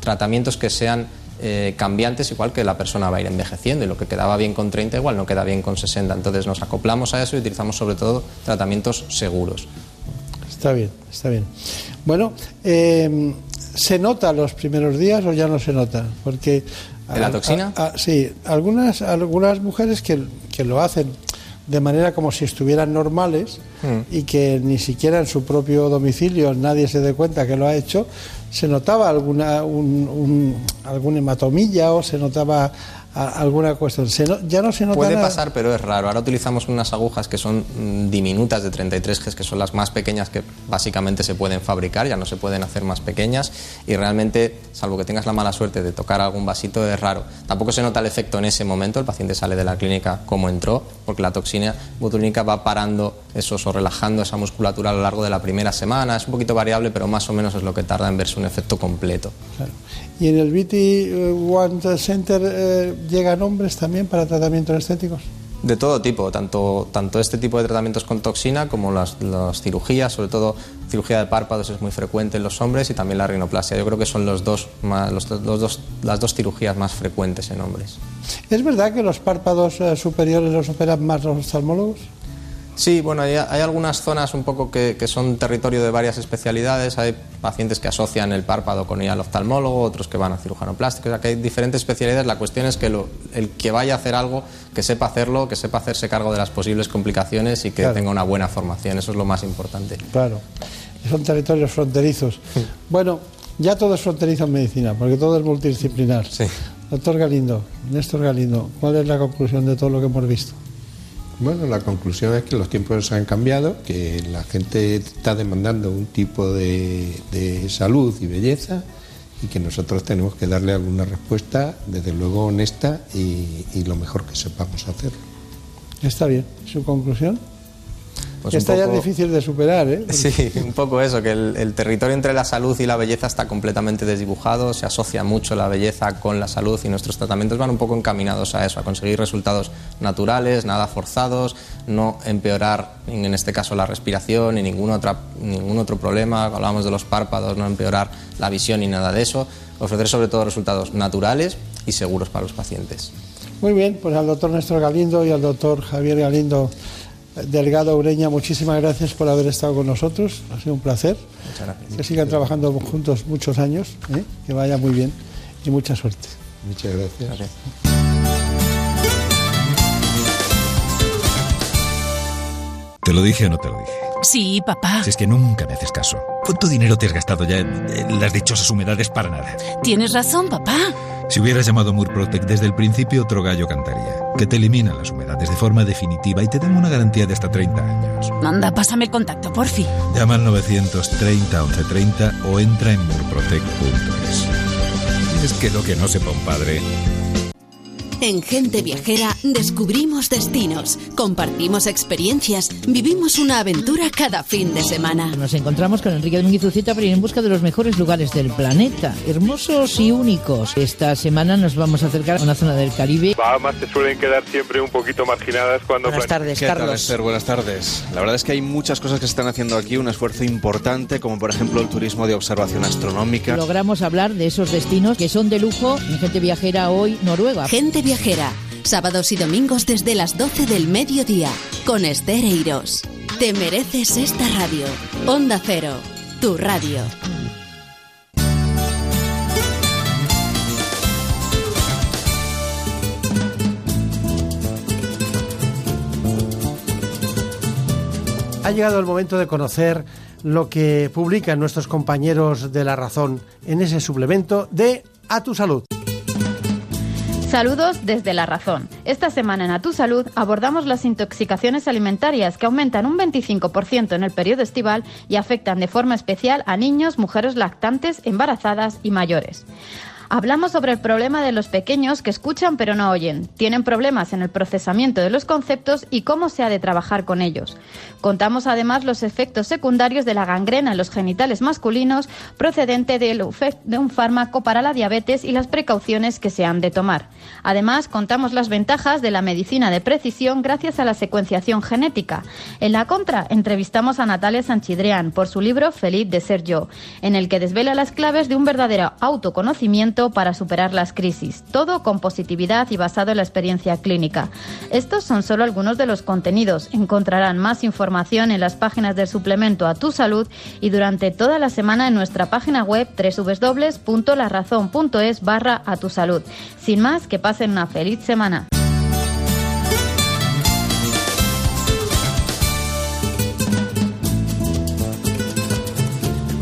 tratamientos que sean eh, cambiantes, igual que la persona va a ir envejeciendo y lo que quedaba bien con 30 igual no queda bien con 60. Entonces nos acoplamos a eso y utilizamos sobre todo tratamientos seguros. Está bien, está bien. Bueno, eh, ¿Se nota los primeros días o ya no se nota? Porque ¿De la toxina? sí, algunas, algunas mujeres que, que, lo hacen de manera como si estuvieran normales Hmm. y que ni siquiera en su propio domicilio nadie se dé cuenta que lo ha hecho, se notaba alguna un, un- algún hematomilla o se notaba alguna cuestión. Se no- ya no se nota Puede nada. pasar, pero es raro. Ahora utilizamos unas agujas que son mm, diminutas de 33 Gs, que son las más pequeñas que básicamente se pueden fabricar, ya no se pueden hacer más pequeñas y realmente, salvo que tengas la mala suerte de tocar algún vasito, es raro. Tampoco se nota el efecto en ese momento, el paciente sale de la clínica como entró, porque la toxina botulínica va parando esos o relajando esa musculatura a lo largo de la primera semana. Es un poquito variable, pero más o menos es lo que tarda en verse un efecto completo. Claro. Y en el BT eh, One Center eh, llegan hombres también para tratamientos estéticos. De todo tipo, tanto, tanto este tipo de tratamientos con toxina como las, las cirugías, sobre todo cirugía de párpados es muy frecuente en los hombres y también la rinoplastia. Yo creo que son los dos, más- los, los dos, las dos cirugías más frecuentes en hombres. ¿Es verdad que los párpados eh, superiores los operan más los oftalmólogos? Sí, bueno, hay, hay algunas zonas un poco que, que son territorio de varias especialidades. Hay pacientes que asocian el párpado con ir al oftalmólogo, otros que van a cirujano plástico. O sea, que hay diferentes especialidades. La cuestión es que lo- el que vaya a hacer algo, que sepa hacerlo, que sepa hacerse cargo de las posibles complicaciones y que Claro. tenga una buena formación. Eso es lo más importante. Claro. Son territorios fronterizos. Bueno, ya todo es fronterizo en medicina, porque todo es multidisciplinar. Doctor Galindo, Néstor Galindo, ¿cuál es la conclusión de todo lo que hemos visto? Bueno, la conclusión es que los tiempos han cambiado, que la gente está demandando un tipo de, de salud y belleza y que nosotros tenemos que darle alguna respuesta, desde luego honesta y, y lo mejor que sepamos hacerlo. Está bien. ¿Su conclusión? Pues Esta un ya es poco- difícil de superar, ¿eh? Sí, un poco eso, que el, el territorio entre la salud y la belleza está completamente desdibujado, se asocia mucho la belleza con la salud y nuestros tratamientos van un poco encaminados a eso, a conseguir resultados naturales, nada forzados, no empeorar en este caso la respiración ni ningún, otra, ningún otro problema, hablamos de los párpados, no empeorar la visión ni nada de eso, ofrecer sobre todo resultados naturales y seguros para los pacientes. Muy bien, pues al doctor Néstor Galindo y al doctor Javier Galindo Delgado Ureña, muchísimas gracias por haber estado con nosotros. Ha sido un placer. Muchas gracias. Que sigan trabajando juntos muchos años, ¿eh? que vaya muy bien y mucha suerte. Muchas gracias. ¿Te lo dije o no te lo dije? Sí, papá. Si es que nunca me haces caso. ¿Cuánto dinero te has gastado ya en, en las dichosas humedades para nada? Tienes razón, papá. Si hubieras llamado Murprotec desde el principio, otro gallo cantaría. Que te eliminan las humedades de forma definitiva y te dan una garantía de hasta 30 años. Anda, pásame el contacto, porfi. Llama al 930 1130 o entra en murprotec.es. Es que lo que no sepa un padre. En Gente Viajera descubrimos destinos, compartimos experiencias, vivimos una aventura cada fin de semana. Nos encontramos con Enrique Domínguez Ucita para ir en busca de los mejores lugares del planeta, hermosos y únicos. Esta semana nos vamos a acercar a una zona del Caribe. Bahamas se suelen quedar siempre un poquito marginadas cuando... Buenas tardes, ¿Qué tal, Carlos. Esther? Buenas tardes. La verdad es que hay muchas cosas que se están haciendo aquí, un esfuerzo importante, como por ejemplo el turismo de observación astronómica. Logramos hablar de esos destinos que son de lujo en Gente Viajera hoy, Noruega. Gente Viajera, sábados y domingos desde las 12 del mediodía, con Esther Eiros. Te mereces esta radio. Onda Cero, tu radio. Ha llegado el momento de conocer lo que publican nuestros compañeros de La Razón en ese suplemento de A Tu Salud. Saludos desde La Razón. Esta semana en A Tu Salud abordamos las intoxicaciones alimentarias que aumentan un 25% en el periodo estival y afectan de forma especial a niños, mujeres lactantes, embarazadas y mayores. Hablamos sobre el problema de los pequeños que escuchan pero no oyen, tienen problemas en el procesamiento de los conceptos y cómo se ha de trabajar con ellos. Contamos además los efectos secundarios de la gangrena en los genitales masculinos procedente de un fármaco para la diabetes y las precauciones que se han de tomar. Además, contamos las ventajas de la medicina de precisión gracias a la secuenciación genética. En la contra, entrevistamos a Natalia Sanchidrean por su libro Feliz de ser yo, en el que desvela las claves de un verdadero autoconocimiento para superar las crisis, todo con positividad y basado en la experiencia clínica. Estos son solo algunos de los contenidos. Encontrarán más información en las páginas del suplemento a tu salud y durante toda la semana en nuestra página web www.larazón.es barra a tu salud. Sin más, que pasen una feliz semana.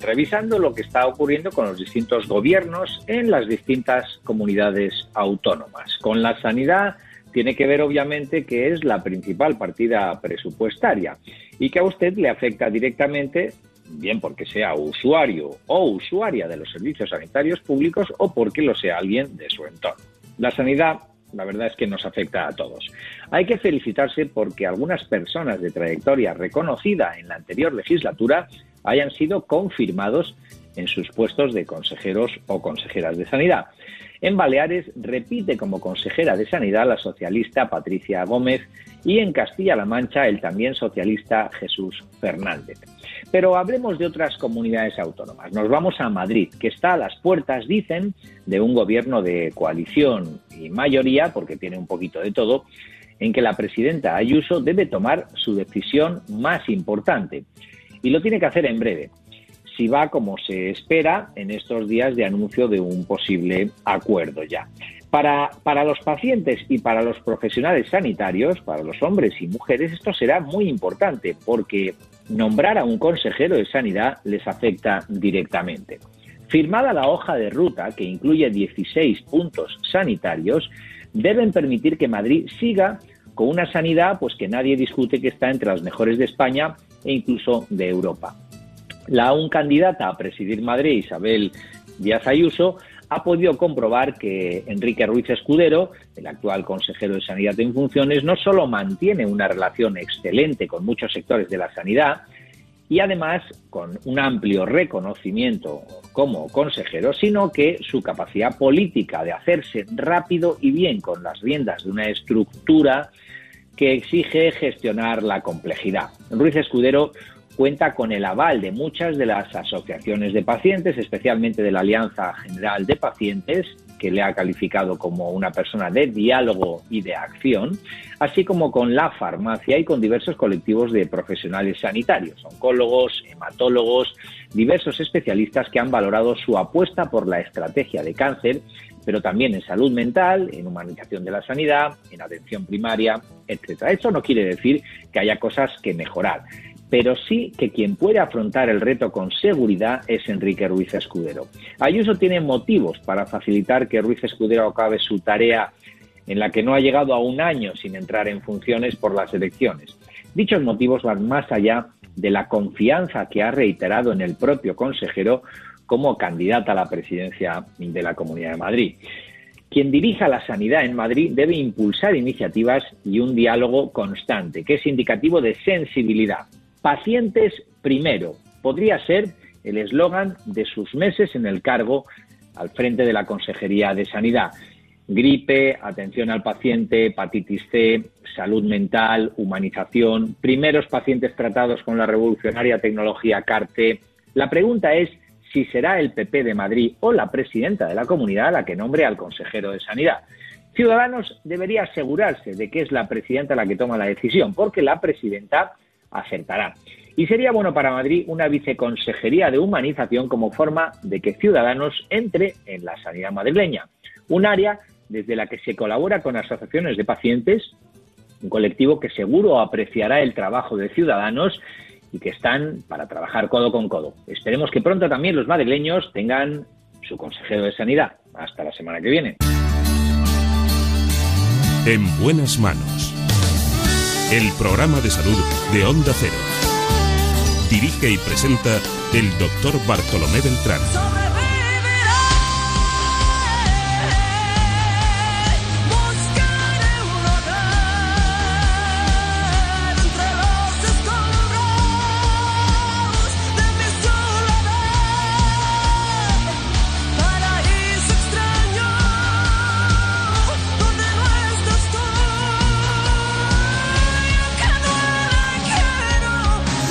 revisando lo que está ocurriendo con los distintos gobiernos en las distintas comunidades autónomas. Con la sanidad tiene que ver obviamente que es la principal partida presupuestaria y que a usted le afecta directamente bien porque sea usuario o usuaria de los servicios sanitarios públicos o porque lo sea alguien de su entorno. La sanidad la verdad es que nos afecta a todos. Hay que felicitarse porque algunas personas de trayectoria reconocida en la anterior legislatura hayan sido confirmados en sus puestos de consejeros o consejeras de sanidad. En Baleares repite como consejera de Sanidad la socialista Patricia Gómez y en Castilla-La Mancha el también socialista Jesús Fernández. Pero hablemos de otras comunidades autónomas. Nos vamos a Madrid, que está a las puertas, dicen, de un gobierno de coalición y mayoría, porque tiene un poquito de todo, en que la presidenta Ayuso debe tomar su decisión más importante y lo tiene que hacer en breve, si va como se espera en estos días de anuncio de un posible acuerdo ya. Para, para, los pacientes y para los profesionales sanitarios, para los hombres y mujeres, esto será muy importante porque nombrar a un consejero de sanidad les afecta directamente. Firmada la hoja de ruta, que incluye 16 puntos sanitarios, deben permitir que Madrid siga con una sanidad pues que nadie discute que está entre las mejores de España e incluso de Europa. La aún candidata a presidir Madrid, Isabel Díaz Ayuso, ha podido comprobar que Enrique Ruiz Escudero, el actual consejero de Sanidad en funciones, no solo mantiene una relación excelente con muchos sectores de la sanidad, y además con un amplio reconocimiento como consejero, sino que su capacidad política de hacerse rápido y bien con las riendas de una estructura que exige gestionar la complejidad. Ruiz Escudero cuenta con el aval de muchas de las asociaciones de pacientes, especialmente de la Alianza General de Pacientes, que le ha calificado como una persona de diálogo y de acción, así como con la farmacia y con diversos colectivos de profesionales sanitarios, oncólogos, hematólogos, diversos especialistas que han valorado su apuesta por la estrategia de cáncer pero también en salud mental, en humanización de la sanidad, en atención primaria, etcétera. Eso no quiere decir que haya cosas que mejorar, pero sí que quien puede afrontar el reto con seguridad es Enrique Ruiz Escudero. Ayuso tiene motivos para facilitar que Ruiz Escudero acabe su tarea en la que no ha llegado a un año sin entrar en funciones por las elecciones. Dichos motivos van más allá de la confianza que ha reiterado en el propio consejero como candidata a la presidencia de la Comunidad de Madrid. Quien dirija la sanidad en Madrid debe impulsar iniciativas y un diálogo constante, que es indicativo de sensibilidad. Pacientes primero podría ser el eslogan de sus meses en el cargo al frente de la Consejería de Sanidad. Gripe, atención al paciente, hepatitis C, salud mental, humanización, primeros pacientes tratados con la revolucionaria tecnología CARTE. La pregunta es si será el PP de Madrid o la presidenta de la comunidad la que nombre al consejero de Sanidad. Ciudadanos debería asegurarse de que es la presidenta la que toma la decisión, porque la presidenta acertará. Y sería bueno para Madrid una viceconsejería de humanización como forma de que Ciudadanos entre en la sanidad madrileña, un área desde la que se colabora con asociaciones de pacientes, un colectivo que seguro apreciará el trabajo de Ciudadanos y que están para trabajar codo con codo. Esperemos que pronto también los madrileños tengan su consejero de sanidad. Hasta la semana que viene. En buenas manos. El programa de salud de Onda Cero. Dirige y presenta el doctor Bartolomé Beltrán.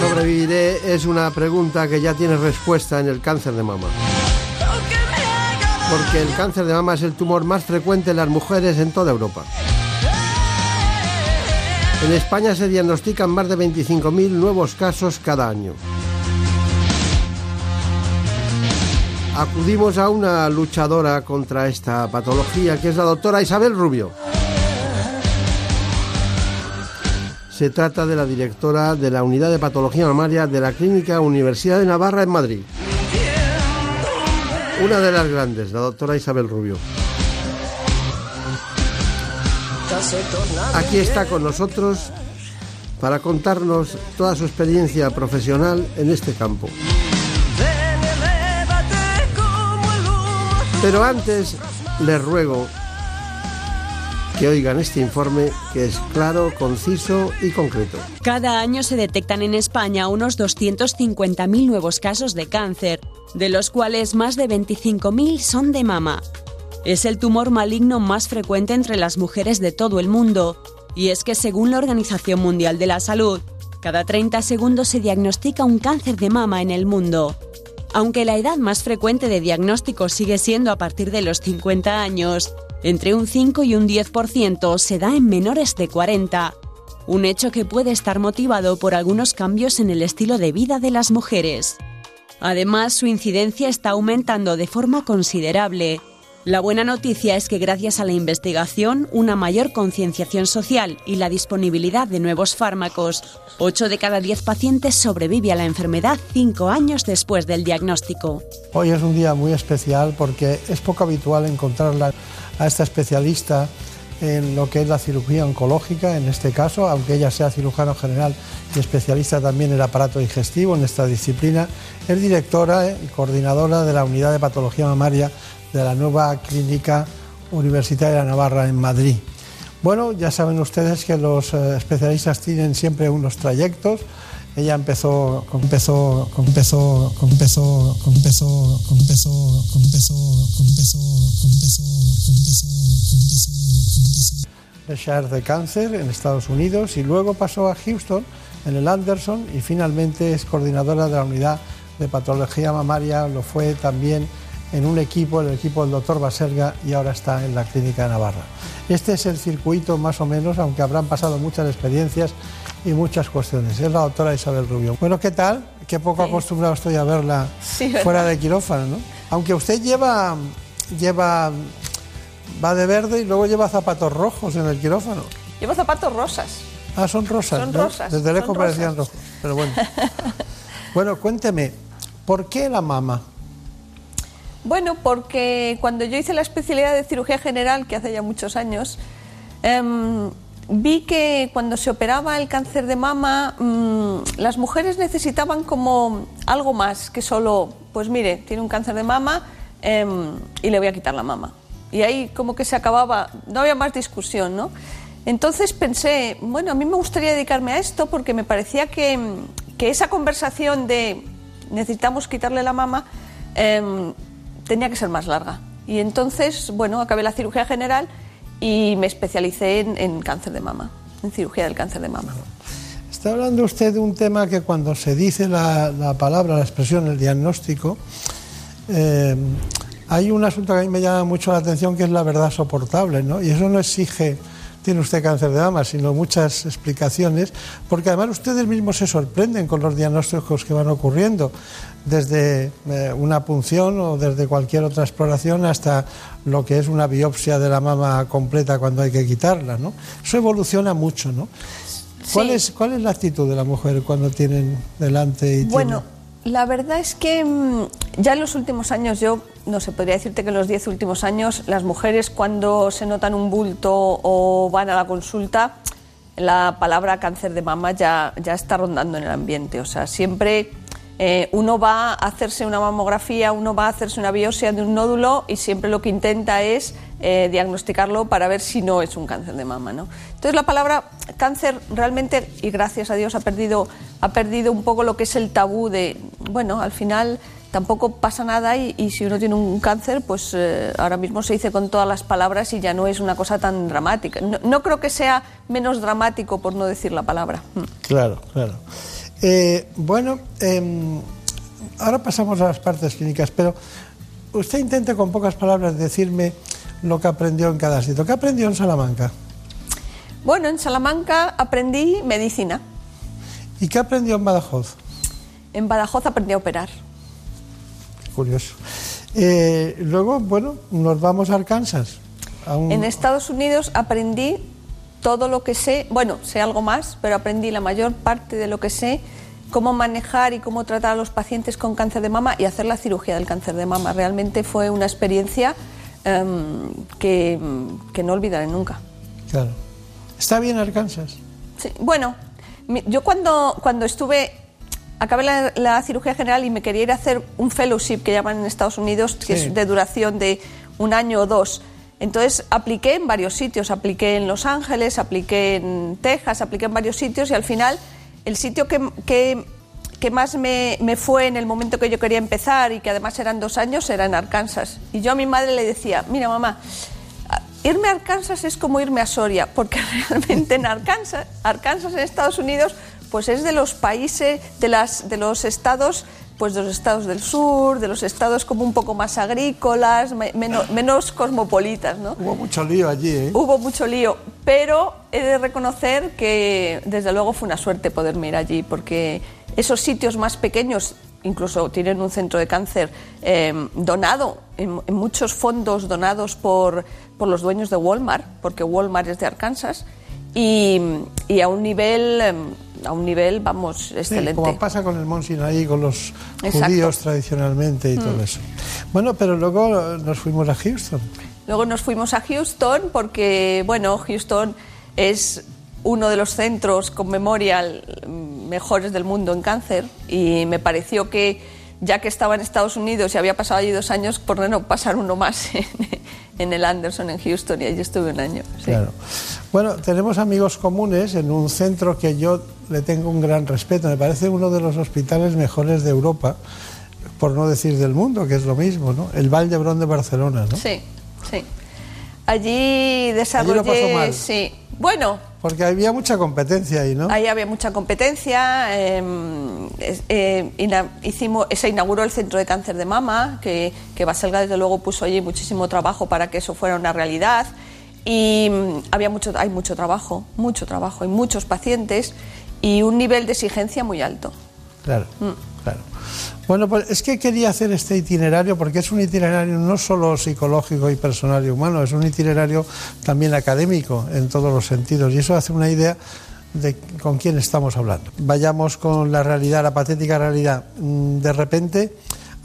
Sobreviviré es una pregunta que ya tiene respuesta en el cáncer de mama. Porque el cáncer de mama es el tumor más frecuente en las mujeres en toda Europa. En España se diagnostican más de 25.000 nuevos casos cada año. Acudimos a una luchadora contra esta patología, que es la doctora Isabel Rubio. Se trata de la directora de la Unidad de Patología Mamaria de la Clínica Universidad de Navarra en Madrid. Una de las grandes, la doctora Isabel Rubio. Aquí está con nosotros para contarnos toda su experiencia profesional en este campo. Pero antes les ruego que oigan este informe que es claro, conciso y concreto. Cada año se detectan en España unos 250.000 nuevos casos de cáncer, de los cuales más de 25.000 son de mama. Es el tumor maligno más frecuente entre las mujeres de todo el mundo, y es que según la Organización Mundial de la Salud, cada 30 segundos se diagnostica un cáncer de mama en el mundo. Aunque la edad más frecuente de diagnóstico sigue siendo a partir de los 50 años, entre un 5 y un 10% se da en menores de 40, un hecho que puede estar motivado por algunos cambios en el estilo de vida de las mujeres. Además, su incidencia está aumentando de forma considerable. La buena noticia es que gracias a la investigación, una mayor concienciación social y la disponibilidad de nuevos fármacos, 8 de cada 10 pacientes sobrevive a la enfermedad 5 años después del diagnóstico. Hoy es un día muy especial porque es poco habitual encontrarla a esta especialista en lo que es la cirugía oncológica, en este caso, aunque ella sea cirujano general y especialista también en el aparato digestivo en esta disciplina, es directora y coordinadora de la unidad de patología mamaria de la nueva clínica universitaria Navarra en Madrid. Bueno, ya saben ustedes que los eh, especialistas tienen siempre unos trayectos. Ella empezó, empezó, empezó, empezó, empezó, empezó, empezó, empezó, empezó, empezó, empezó, Shire de cáncer en Estados Unidos y luego pasó a Houston en el Anderson y finalmente es coordinadora de la unidad de patología mamaria, lo fue también en un equipo, el equipo del doctor Baserga y ahora está en la clínica de Navarra. Este es el circuito más o menos, aunque habrán pasado muchas experiencias y muchas cuestiones. Es la doctora Isabel Rubio. Bueno, ¿qué tal? Qué poco acostumbrado estoy a verla fuera de quirófano, ¿no? Aunque usted lleva, lleva, va de verde y luego lleva zapatos rojos en el quirófano. Llevo zapatos rosas. Ah, son rosas. Son ¿no? rosas. Desde lejos parecían rosas. rojos, pero bueno. bueno, cuénteme, ¿por qué la mama? Bueno, porque cuando yo hice la especialidad de cirugía general, que hace ya muchos años, em, vi que cuando se operaba el cáncer de mama, mm, las mujeres necesitaban como algo más que solo, pues mire, tiene un cáncer de mama em, y le voy a quitar la mama. Y ahí como que se acababa, no había más discusión, ¿no? Entonces pensé, bueno, a mí me gustaría dedicarme a esto porque me parecía que, que esa conversación de necesitamos quitarle la mama em, tenía que ser más larga. Y entonces, bueno, acabé la cirugía general y me especialicé en, cáncer de mama, en cirugía del cáncer de mama. Está hablando usted de un tema que cuando se dice la, la palabra, la expresión, el diagnóstico, eh, hay un asunto que a mí me llama mucho la atención que es la verdad soportable, ¿no? Y eso no exige, tiene usted cáncer de mama, sino muchas explicaciones, porque además ustedes mismos se sorprenden con los diagnósticos que van ocurriendo, desde eh, una punción o desde cualquier otra exploración hasta lo que es una biopsia de la mama completa cuando hay que quitarla, ¿no? Eso evoluciona mucho, ¿no? ¿Cuál, es, ¿Cuál es la actitud de la mujer cuando tienen delante y Bueno, la verdad es que mm, ya en los últimos años, yo no sé, podría decirte que en los 10 últimos años, las mujeres cuando se notan un bulto o van a la consulta, la palabra cáncer de mama ya, ya está rondando en el ambiente. O sea, siempre eh, uno va a hacerse una mamografía, uno va a hacerse una biopsia de un nódulo y siempre lo que intenta es eh, diagnosticarlo para ver si no es un cáncer de mama. ¿no? Entonces la palabra cáncer realmente, y gracias a Dios, ha perdido, ha perdido un poco lo que es el tabú de, bueno, al final tampoco pasa nada y, si uno tiene un cáncer, pues eh, ahora mismo se dice con todas las palabras y ya no es una cosa tan dramática. No, no creo que sea menos dramático por no decir la palabra. Mm. Claro, claro. Eh, bueno, em, ahora pasamos a las partes clínicas, pero usted intente con pocas palabras decirme lo que aprendió en cada sitio. ¿Qué aprendió en Salamanca? Bueno, en Salamanca aprendí medicina. ¿Y qué aprendió en Badajoz? En Badajoz aprendí a operar. Curioso. Eh, luego, bueno, nos vamos a Arkansas. a un- En Estados Unidos aprendí todo lo que sé, bueno, sé algo más, pero aprendí la mayor parte de lo que sé, cómo manejar y cómo tratar a los pacientes con cáncer de mama y hacer la cirugía del cáncer de mama. Realmente fue una experiencia em, que, que no olvidaré nunca. Claro. ¿Está bien Arkansas? Sí, bueno, yo cuando, cuando estuve, acabé la, la cirugía general y me quería ir a hacer un fellowship que llaman en Estados Unidos, que Sí. es de duración de un año o dos. Entonces apliqué en varios sitios, apliqué en Los Ángeles, apliqué en Texas, apliqué en varios sitios y al final el sitio que, que- que más me, me fue en el momento que yo quería empezar y que además eran dos años era en Arkansas. Y yo a mi madre le decía, mira mamá, irme a Arkansas es como irme a Soria, porque realmente en Arkansas, Arkansas en Estados Unidos, pues es de los países, de, las, de los estados, pues de los estados del sur, de los estados como un poco más agrícolas, me- menos, menos cosmopolitas, ¿no? Hubo mucho lío allí, ¿eh? Hubo mucho lío, pero he de reconocer que desde luego fue una suerte poderme ir allí, porque esos sitios más pequeños incluso tienen un centro de cáncer eh, donado, en, en muchos fondos donados por, por los dueños de Walmart, porque Walmart es de Arkansas, y, y a un nivel, eh, a un nivel, vamos, Sí, excelente. como pasa con el Mont Sinaí, con los Exacto. judíos tradicionalmente y todo Mm. eso. Bueno, pero luego nos fuimos a Houston. Luego nos fuimos a Houston porque, bueno, Houston es uno de los centros con memorial mm, mejores del mundo en cáncer y me pareció que ya que estaba en Estados Unidos y había pasado allí dos años, por no pasar uno más en, en el Anderson en Houston y allí estuve un año. sí. Claro. Bueno, tenemos amigos comunes en un centro que yo le tengo un gran respeto. Me parece uno de los hospitales mejores de Europa, por no decir del mundo, que es lo mismo, ¿no? El Vall de Barcelona, ¿no? Sí, sí. Allí desarrollé... Allí lo pasó mal. Sí. Bueno, Porque había mucha competencia ahí, ¿no? Ahí había mucha competencia. eh, es- eh, ina- hicimos, se inauguró el centro de cáncer de mama, que, que Baselga desde luego puso allí muchísimo trabajo para que eso fuera una realidad. Y mm, había mucho, hay mucho trabajo, mucho trabajo, hay muchos pacientes y un nivel de exigencia muy alto. Claro, Mm. claro. Bueno, pues es que quería hacer este itinerario porque es un itinerario no solo psicológico y personal y humano, es un itinerario también académico en todos los sentidos y eso hace una idea de con quién estamos hablando. Vayamos con la realidad, la patética realidad. Mm, De repente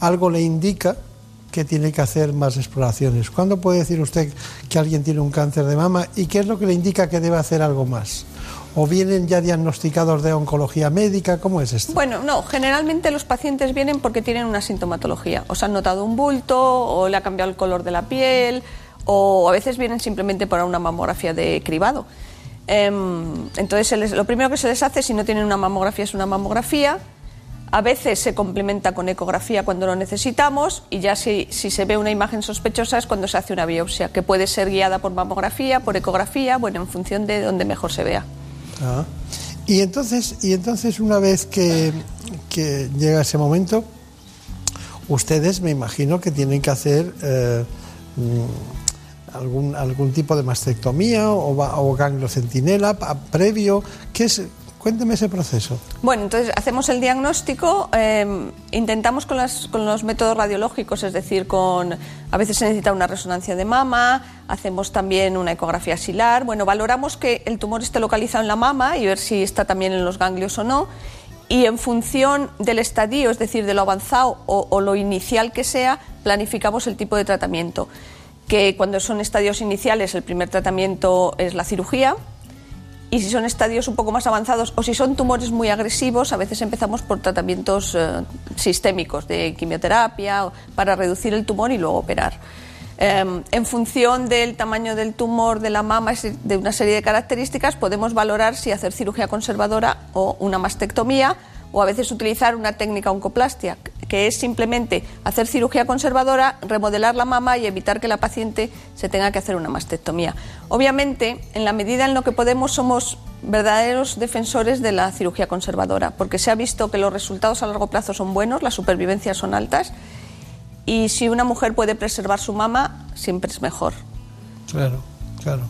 algo le indica que tiene que hacer más exploraciones. ¿Cuándo puede decir usted que alguien tiene un cáncer de mama y qué es lo que le indica que debe hacer algo más? ¿O vienen ya diagnosticados de oncología médica? ¿Cómo es esto? Bueno, no, generalmente los pacientes vienen porque tienen una sintomatología. O se han notado un bulto, o le ha cambiado el color de la piel, o a veces vienen simplemente para una mamografía de cribado. Em, entonces, lo primero que se les hace si no tienen una mamografía es una mamografía. A veces se complementa con ecografía cuando lo necesitamos y ya si se ve una imagen sospechosa es cuando se hace una biopsia, que puede ser guiada por mamografía, por ecografía, bueno, en función de donde mejor se vea. Y entonces, y entonces una vez que, llega ese momento, ustedes me imagino que tienen que hacer eh, mm, algún, algún tipo de mastectomía o, o ganglio centinela pa- previo. ¿Qué es? Cuénteme ese proceso. Bueno, entonces hacemos el diagnóstico, eh, intentamos con, los métodos radiológicos, es decir, con a veces se necesita una resonancia de mama, hacemos también una ecografía axilar. Bueno, valoramos que el tumor esté localizado en la mama y ver si está también en los ganglios o no. Y en función del estadio, es decir, de lo avanzado o lo inicial que sea, planificamos el tipo de tratamiento. Que cuando son estadios iniciales, el primer tratamiento es la cirugía, y si son estadios un poco más avanzados o si son tumores muy agresivos, a veces empezamos por tratamientos eh, sistémicos de quimioterapia para reducir el tumor y luego operar. Eh, en función del tamaño del tumor de la mama, de una serie de características, podemos valorar si hacer cirugía conservadora o una mastectomía o a veces utilizar una técnica oncoplastia, que es simplemente hacer cirugía conservadora, remodelar la mama y evitar que la paciente se tenga que hacer una mastectomía. Obviamente, en la medida en lo que podemos, somos verdaderos defensores de la cirugía conservadora, porque se ha visto que los resultados a largo plazo son buenos, las supervivencias son altas, y si una mujer puede preservar su mama, siempre es mejor. Claro, claro.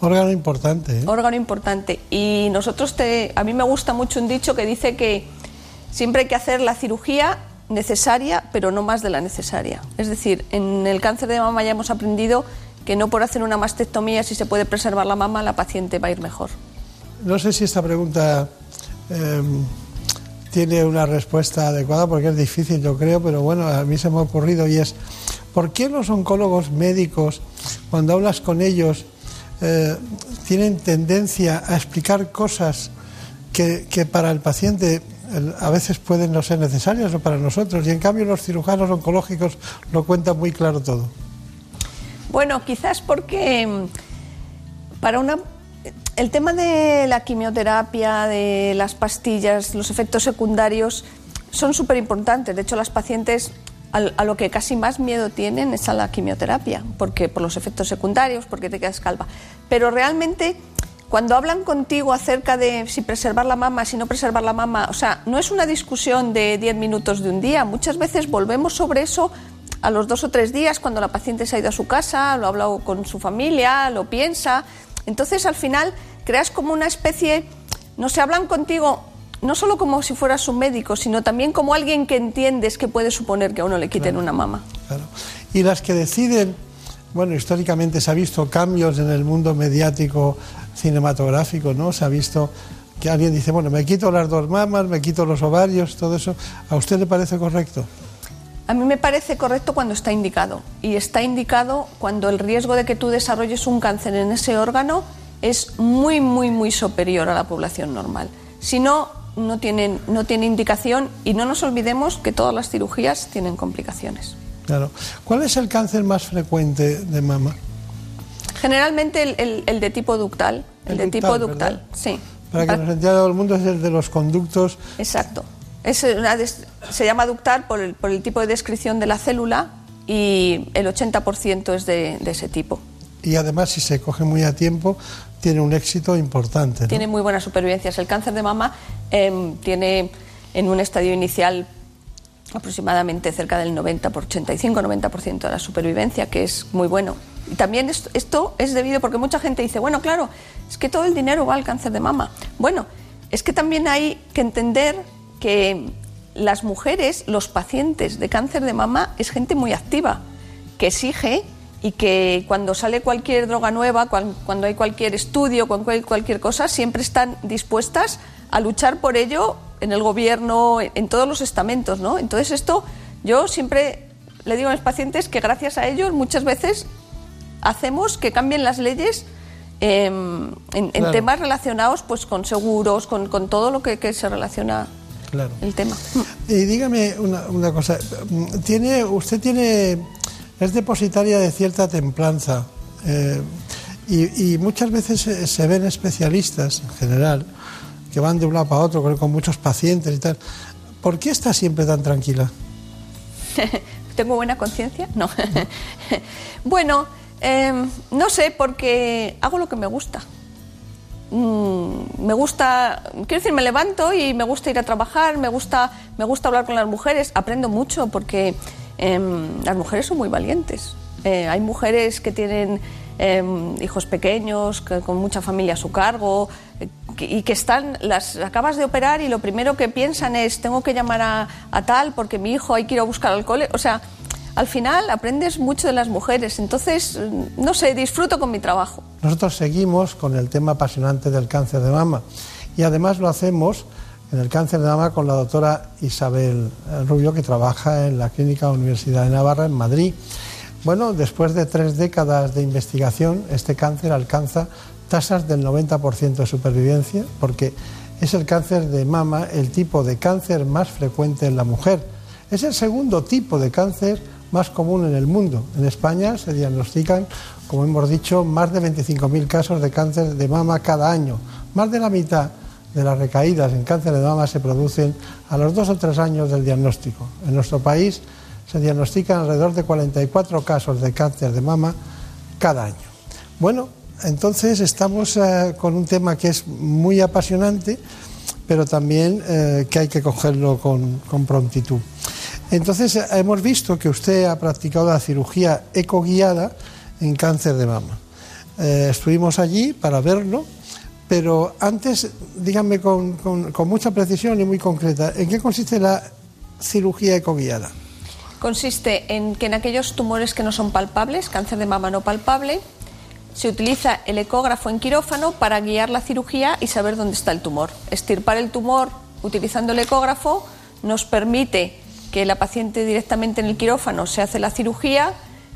Órgano importante. ¿eh? Órgano importante. Y nosotros, te, a mí me gusta mucho un dicho que dice que siempre hay que hacer la cirugía necesaria, pero no más de la necesaria. Es decir, en el cáncer de mama ya hemos aprendido que no por hacer una mastectomía, si se puede preservar la mama, la paciente va a ir mejor. No sé si esta pregunta eh, tiene una respuesta adecuada porque es difícil, yo creo, pero bueno, a mí se me ha ocurrido y es, ¿por qué los oncólogos médicos, cuando hablas con ellos, eh, tienen tendencia a explicar cosas que, que para el paciente a veces pueden no ser necesarias o para nosotros y en cambio los cirujanos oncológicos lo cuentan muy claro todo? Bueno, quizás porque mm, para una el tema de la quimioterapia, de las pastillas, los efectos secundarios son súper importantes. De hecho, las pacientes a lo que casi más miedo tienen es a la quimioterapia, porque por los efectos secundarios, porque te quedas calva. Pero realmente cuando hablan contigo acerca de si preservar la mama, si no preservar la mama, o sea, no es una discusión de 10 minutos de un día. Muchas veces volvemos sobre eso a los dos o tres días cuando la paciente se ha ido a su casa, lo ha hablado con su familia, lo piensa. Entonces, al final, creas como una especie, no se hablan contigo no solo como si fueras un médico, sino también como alguien que entiendes que puede suponer que a uno le quiten una mama. Claro. Y las que deciden, bueno, históricamente se ha visto cambios en el mundo mediático cinematográfico, ¿no? Se ha visto que alguien dice, bueno, me quito las dos mamas, me quito los ovarios, todo eso. ¿A usted le parece correcto? A mí me parece correcto cuando está indicado. Y está indicado cuando el riesgo de que tú desarrolles un cáncer en ese órgano es muy, muy, muy superior a la población normal. Si no, no tiene, no tiene indicación y no nos olvidemos que todas las cirugías tienen complicaciones. Claro. ¿Cuál es el cáncer más frecuente de mama? Generalmente el, de tipo ductal. El, de tipo ductal, sí. Para que nos entienda todo el mundo es el de los conductos. Exacto. Es se llama ductal por el, por el tipo de descripción de la célula y el 80% es de, de ese tipo y además si se coge muy a tiempo tiene un éxito importante. Tiene muy buenas supervivencias. El cáncer de mama em, tiene en un estadio inicial aproximadamente cerca del 90 por 85-90% de la supervivencia, que es muy bueno. Y también esto, esto es debido porque mucha gente dice, bueno, claro, es que todo el dinero va al cáncer de mama. Bueno, es que también hay que entender que las mujeres, los pacientes de cáncer de mama, es gente muy activa, que exige y que cuando sale cualquier droga nueva, cuando hay cualquier estudio, cualquier cosa, siempre están dispuestas a luchar por ello en el gobierno, en todos los estamentos, ¿no? Entonces esto yo siempre le digo a mis pacientes que gracias a ellos muchas veces hacemos que cambien las leyes em, en, temas relacionados pues con seguros, con, todo lo que, se relaciona claro. el tema. Y dígame una, una cosa, ¿tiene, ¿usted tiene es depositaria de cierta templanza eh, y, muchas veces se, ven especialistas en general que van de un lado para otro con, muchos pacientes y tal. ¿Por qué está siempre tan tranquila? ¿Tengo buena conciencia? No. bueno, em, no sé, porque hago lo que me gusta. Mm, me gusta, quiero decir, me levanto y me gusta ir a trabajar, me gusta, me gusta hablar con las mujeres, aprendo mucho porque Em, las mujeres son muy valientes. Eh, hay mujeres que tienen em, hijos pequeños, con mucha familia a su cargo, eh, y que están, las acabas de operar y lo primero que piensan es, tengo que llamar a, tal porque mi hijo hay que ir a buscar al cole. O sea, al final aprendes mucho de las mujeres, entonces, no sé, disfruto con mi trabajo. Nosotros seguimos con el tema apasionante del cáncer de mama y además lo hacemos en el cáncer de mama con la doctora Isabel Rubio, que trabaja en la Clínica Universidad de Navarra, en Madrid. Bueno, después de tres décadas de investigación, este cáncer alcanza tasas del 90% de supervivencia, porque es el cáncer de mama el tipo de cáncer más frecuente en la mujer. Es el segundo tipo de cáncer más común en el mundo. En España se diagnostican, como hemos dicho, más de 25.000 casos de cáncer de mama cada año. Más de la mitad de las recaídas en cáncer de mama se producen a los dos o tres años del diagnóstico. En nuestro país se diagnostican alrededor de 44 casos de cáncer de mama cada año. Bueno, entonces estamos eh, con un tema que es muy apasionante, pero también eh, que hay que cogerlo con, prontitud. Entonces eh, hemos visto que usted ha practicado la cirugía ecoguiada en cáncer de mama. Estuvimos allí para verlo, pero antes díganme con, mucha precisión y muy concreta, ¿en qué consiste la cirugía ecoguiada? Consiste en que en aquellos tumores que no son palpables, cáncer de mama no palpable, se utiliza el ecógrafo en quirófano para guiar la cirugía y saber dónde está el tumor. Estirpar el tumor utilizando el ecógrafo nos permite que la paciente directamente en el quirófano se hace la cirugía,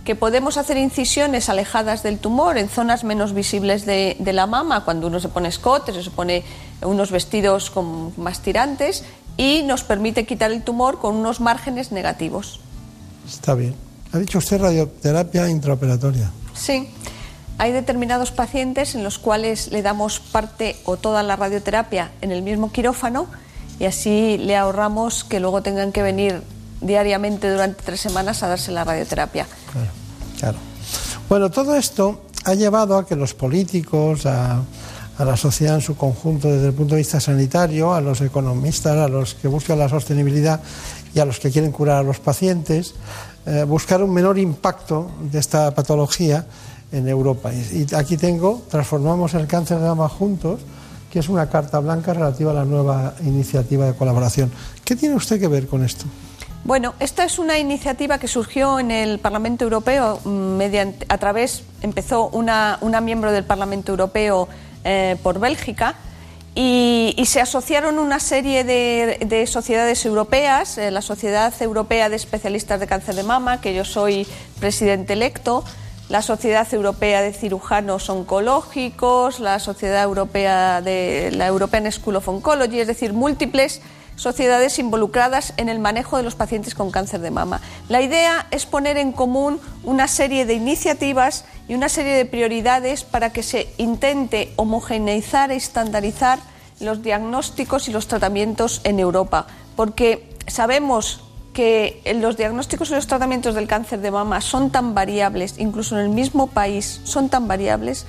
que podemos hacer incisiones alejadas del tumor en zonas menos visibles de, de la mama, cuando uno se pone escotes o se pone unos vestidos con más tirantes, y nos permite quitar el tumor con unos márgenes negativos. Está bien. Ha dicho usted radioterapia intraoperatoria. Sí, hay determinados pacientes en los cuales le damos parte o toda la radioterapia en el mismo quirófano y así le ahorramos que luego tengan que venir diariamente durante tres semanas a darse la radioterapia. Claro. Bueno, todo esto ha llevado a que los políticos, a, a la sociedad en su conjunto desde el punto de vista sanitario, a los economistas, a los que buscan la sostenibilidad y a los que quieren curar a los pacientes, eh, buscar un menor impacto de esta patología en Europa. Y, y aquí tengo, transformamos el cáncer de mama juntos, que es una carta blanca relativa a la nueva iniciativa de colaboración. ¿Qué tiene usted que ver con esto? Bueno, esta es una iniciativa que surgió en el Parlamento Europeo mm, mediante a través empezó una, una miembro del Parlamento Europeo eh, por Bélgica y, se asociaron una serie de, de sociedades europeas, eh, la Sociedad Europea de Especialistas de Cáncer de Mama, que yo soy presidente electo, la Sociedad Europea de Cirujanos Oncológicos, la Sociedad Europea de la European School of Oncology, es decir, múltiples sociedades involucradas en el manejo de los pacientes con cáncer de mama. La idea es poner en común una serie de iniciativas y una serie de prioridades para que se intente homogeneizar e estandarizar los diagnósticos y los tratamientos en Europa, porque sabemos que los diagnósticos y los tratamientos del cáncer de mama son tan variables, incluso en el mismo país son tan variables,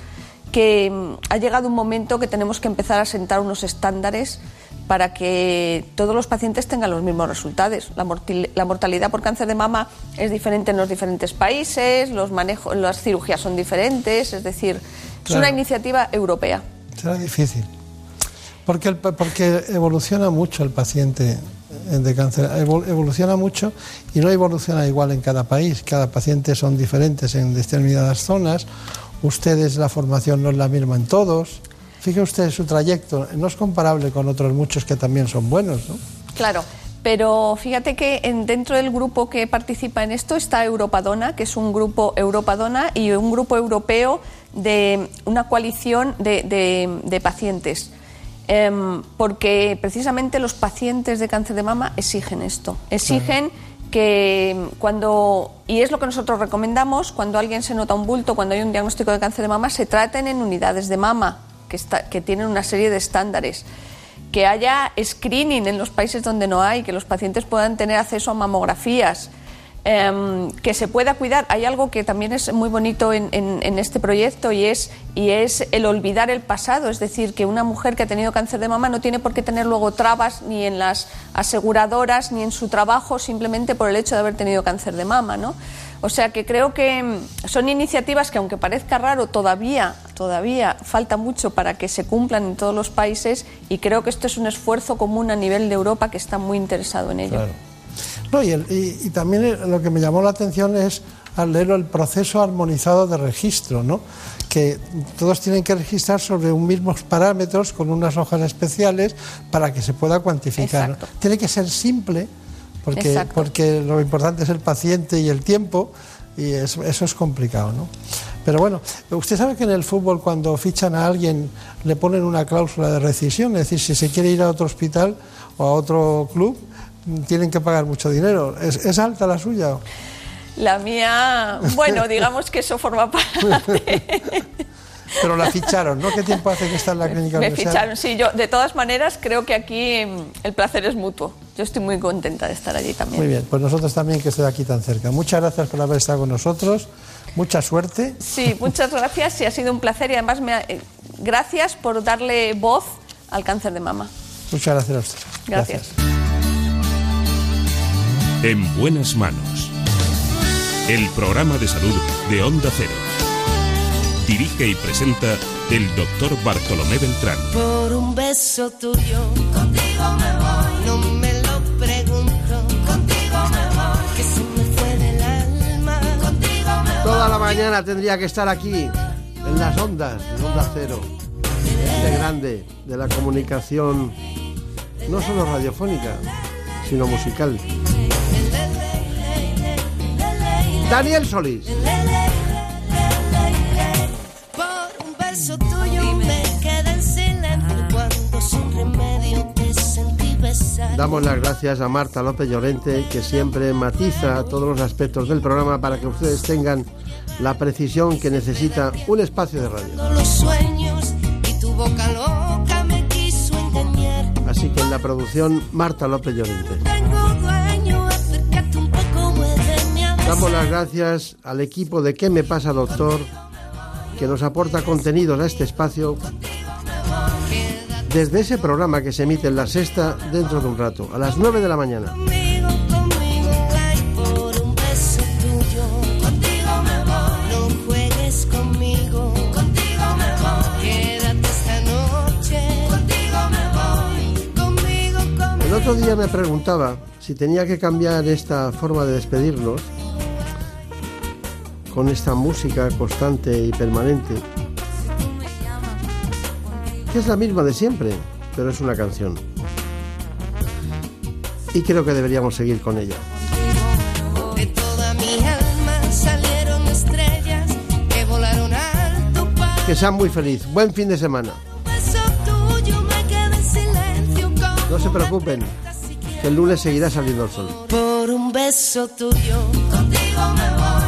que mm, ha llegado un momento que tenemos que empezar a sentar unos estándares para que todos los pacientes tengan los mismos resultados. La, mortalidad por cáncer de mama es diferente en los diferentes países, los manejos, las cirugías son diferentes, es decir, es una iniciativa europea. Será difícil. Porque, el porque evoluciona mucho el paciente eh, de cáncer, evol- evoluciona mucho y no evoluciona igual en cada país. Cada paciente son diferentes en determinadas zonas. Ustedes, la formación no es la misma en todos. Fíjese usted su trayecto, no es comparable con otros muchos que también son buenos, ¿no? Claro, pero fíjate que en- dentro del grupo que participa en esto está Europadona, que es un grupo Europadona y un grupo europeo de una coalición de, de- de pacientes. Em, porque precisamente los pacientes de cáncer de mama exigen esto, exigen que cuando, y es lo que nosotros recomendamos, cuando alguien se nota un bulto, cuando hay un diagnóstico de cáncer de mama, se traten en unidades de mama, que, está- tienen una serie de estándares que haya screening en los países donde no hay, que los pacientes puedan tener acceso a mamografías, em, que se pueda cuidar. Hay algo que también es muy bonito en, en- en este proyecto y es, y es el olvidar el pasado, es decir, que una mujer que ha tenido cáncer de mama no tiene por qué tener luego trabas ni en las aseguradoras ni en su trabajo simplemente por el hecho de haber tenido cáncer de mama, ¿no? O sea que creo que mm, son iniciativas que aunque parezca raro todavía todavía falta mucho para que se cumplan en todos los países y creo que esto es un esfuerzo común a nivel de Europa que está muy interesado en ello. Claro. No, y, el- y- y también lo que me llamó la atención es al leer el proceso armonizado de registro, ¿no? que todos tienen que registrar sobre un mismos parámetros con unas hojas especiales para que se pueda cuantificar. ¿no? Tiene que ser simple porque, Exacto. porque lo importante es el paciente y el tiempo y eso, eso es complicado. ¿no? Pero bueno, usted sabe que en el fútbol cuando fichan a alguien le ponen una cláusula de rescisión, es decir, si se quiere ir a otro hospital o a otro club, tienen que pagar mucho dinero. ¿Es, es alta la suya? La mía, bueno, digamos que eso forma parte. Pero la ficharon, ¿no? ¿Qué tiempo hace que está en la clínica Me Universal? ficharon, sí, yo de todas maneras creo que aquí mm, el placer es mutuo. Yo estoy muy contenta de estar allí también. Muy bien, pues nosotros también que esté aquí tan cerca. Muchas gracias por haber estado con nosotros. Mucha suerte. Sí, muchas gracias y ha sido un placer y además me ha- eh, gracias por darle voz al cáncer de mama. Muchas gracias a usted. Gracias. En buenas manos. El programa de salud de Onda Cero. Dirige y presenta el doctor Bartolomé Beltrán. Por un beso tuyo, contigo me voy. No me lo pregunto, contigo me voy. Que se me fue del alma, contigo me voy. Toda la mañana tendría que estar aquí, en las ondas, en Onda Cero. Este grande de la comunicación, no solo radiofónica, sino musical. Daniel Solís. Beso tuyo me quedé en silencio cuando sin remedio te sentí besar. Damos las gracias a Marta López Llorente, que siempre matiza todos los aspectos del programa para que ustedes tengan la precisión que necesita un espacio de radio. Los sueños y tu boca loca me quiso engañar. Así que en la producción, Marta López Llorente. Damos las gracias al equipo de ¿Qué me pasa, doctor? Que nos aporta contenidos a este espacio desde ese programa que se emite en la sexta dentro de un rato, a las 9 de la mañana. El otro día me preguntaba si tenía que cambiar esta forma de despedirnos con esta música constante y permanente, que es la misma de siempre, pero es una canción. Y creo que deberíamos seguir con ella. Que sean muy feliz. Buen fin de semana. No se preocupen, que el lunes seguirá saliendo el sol. Por un beso tuyo, contigo me voy.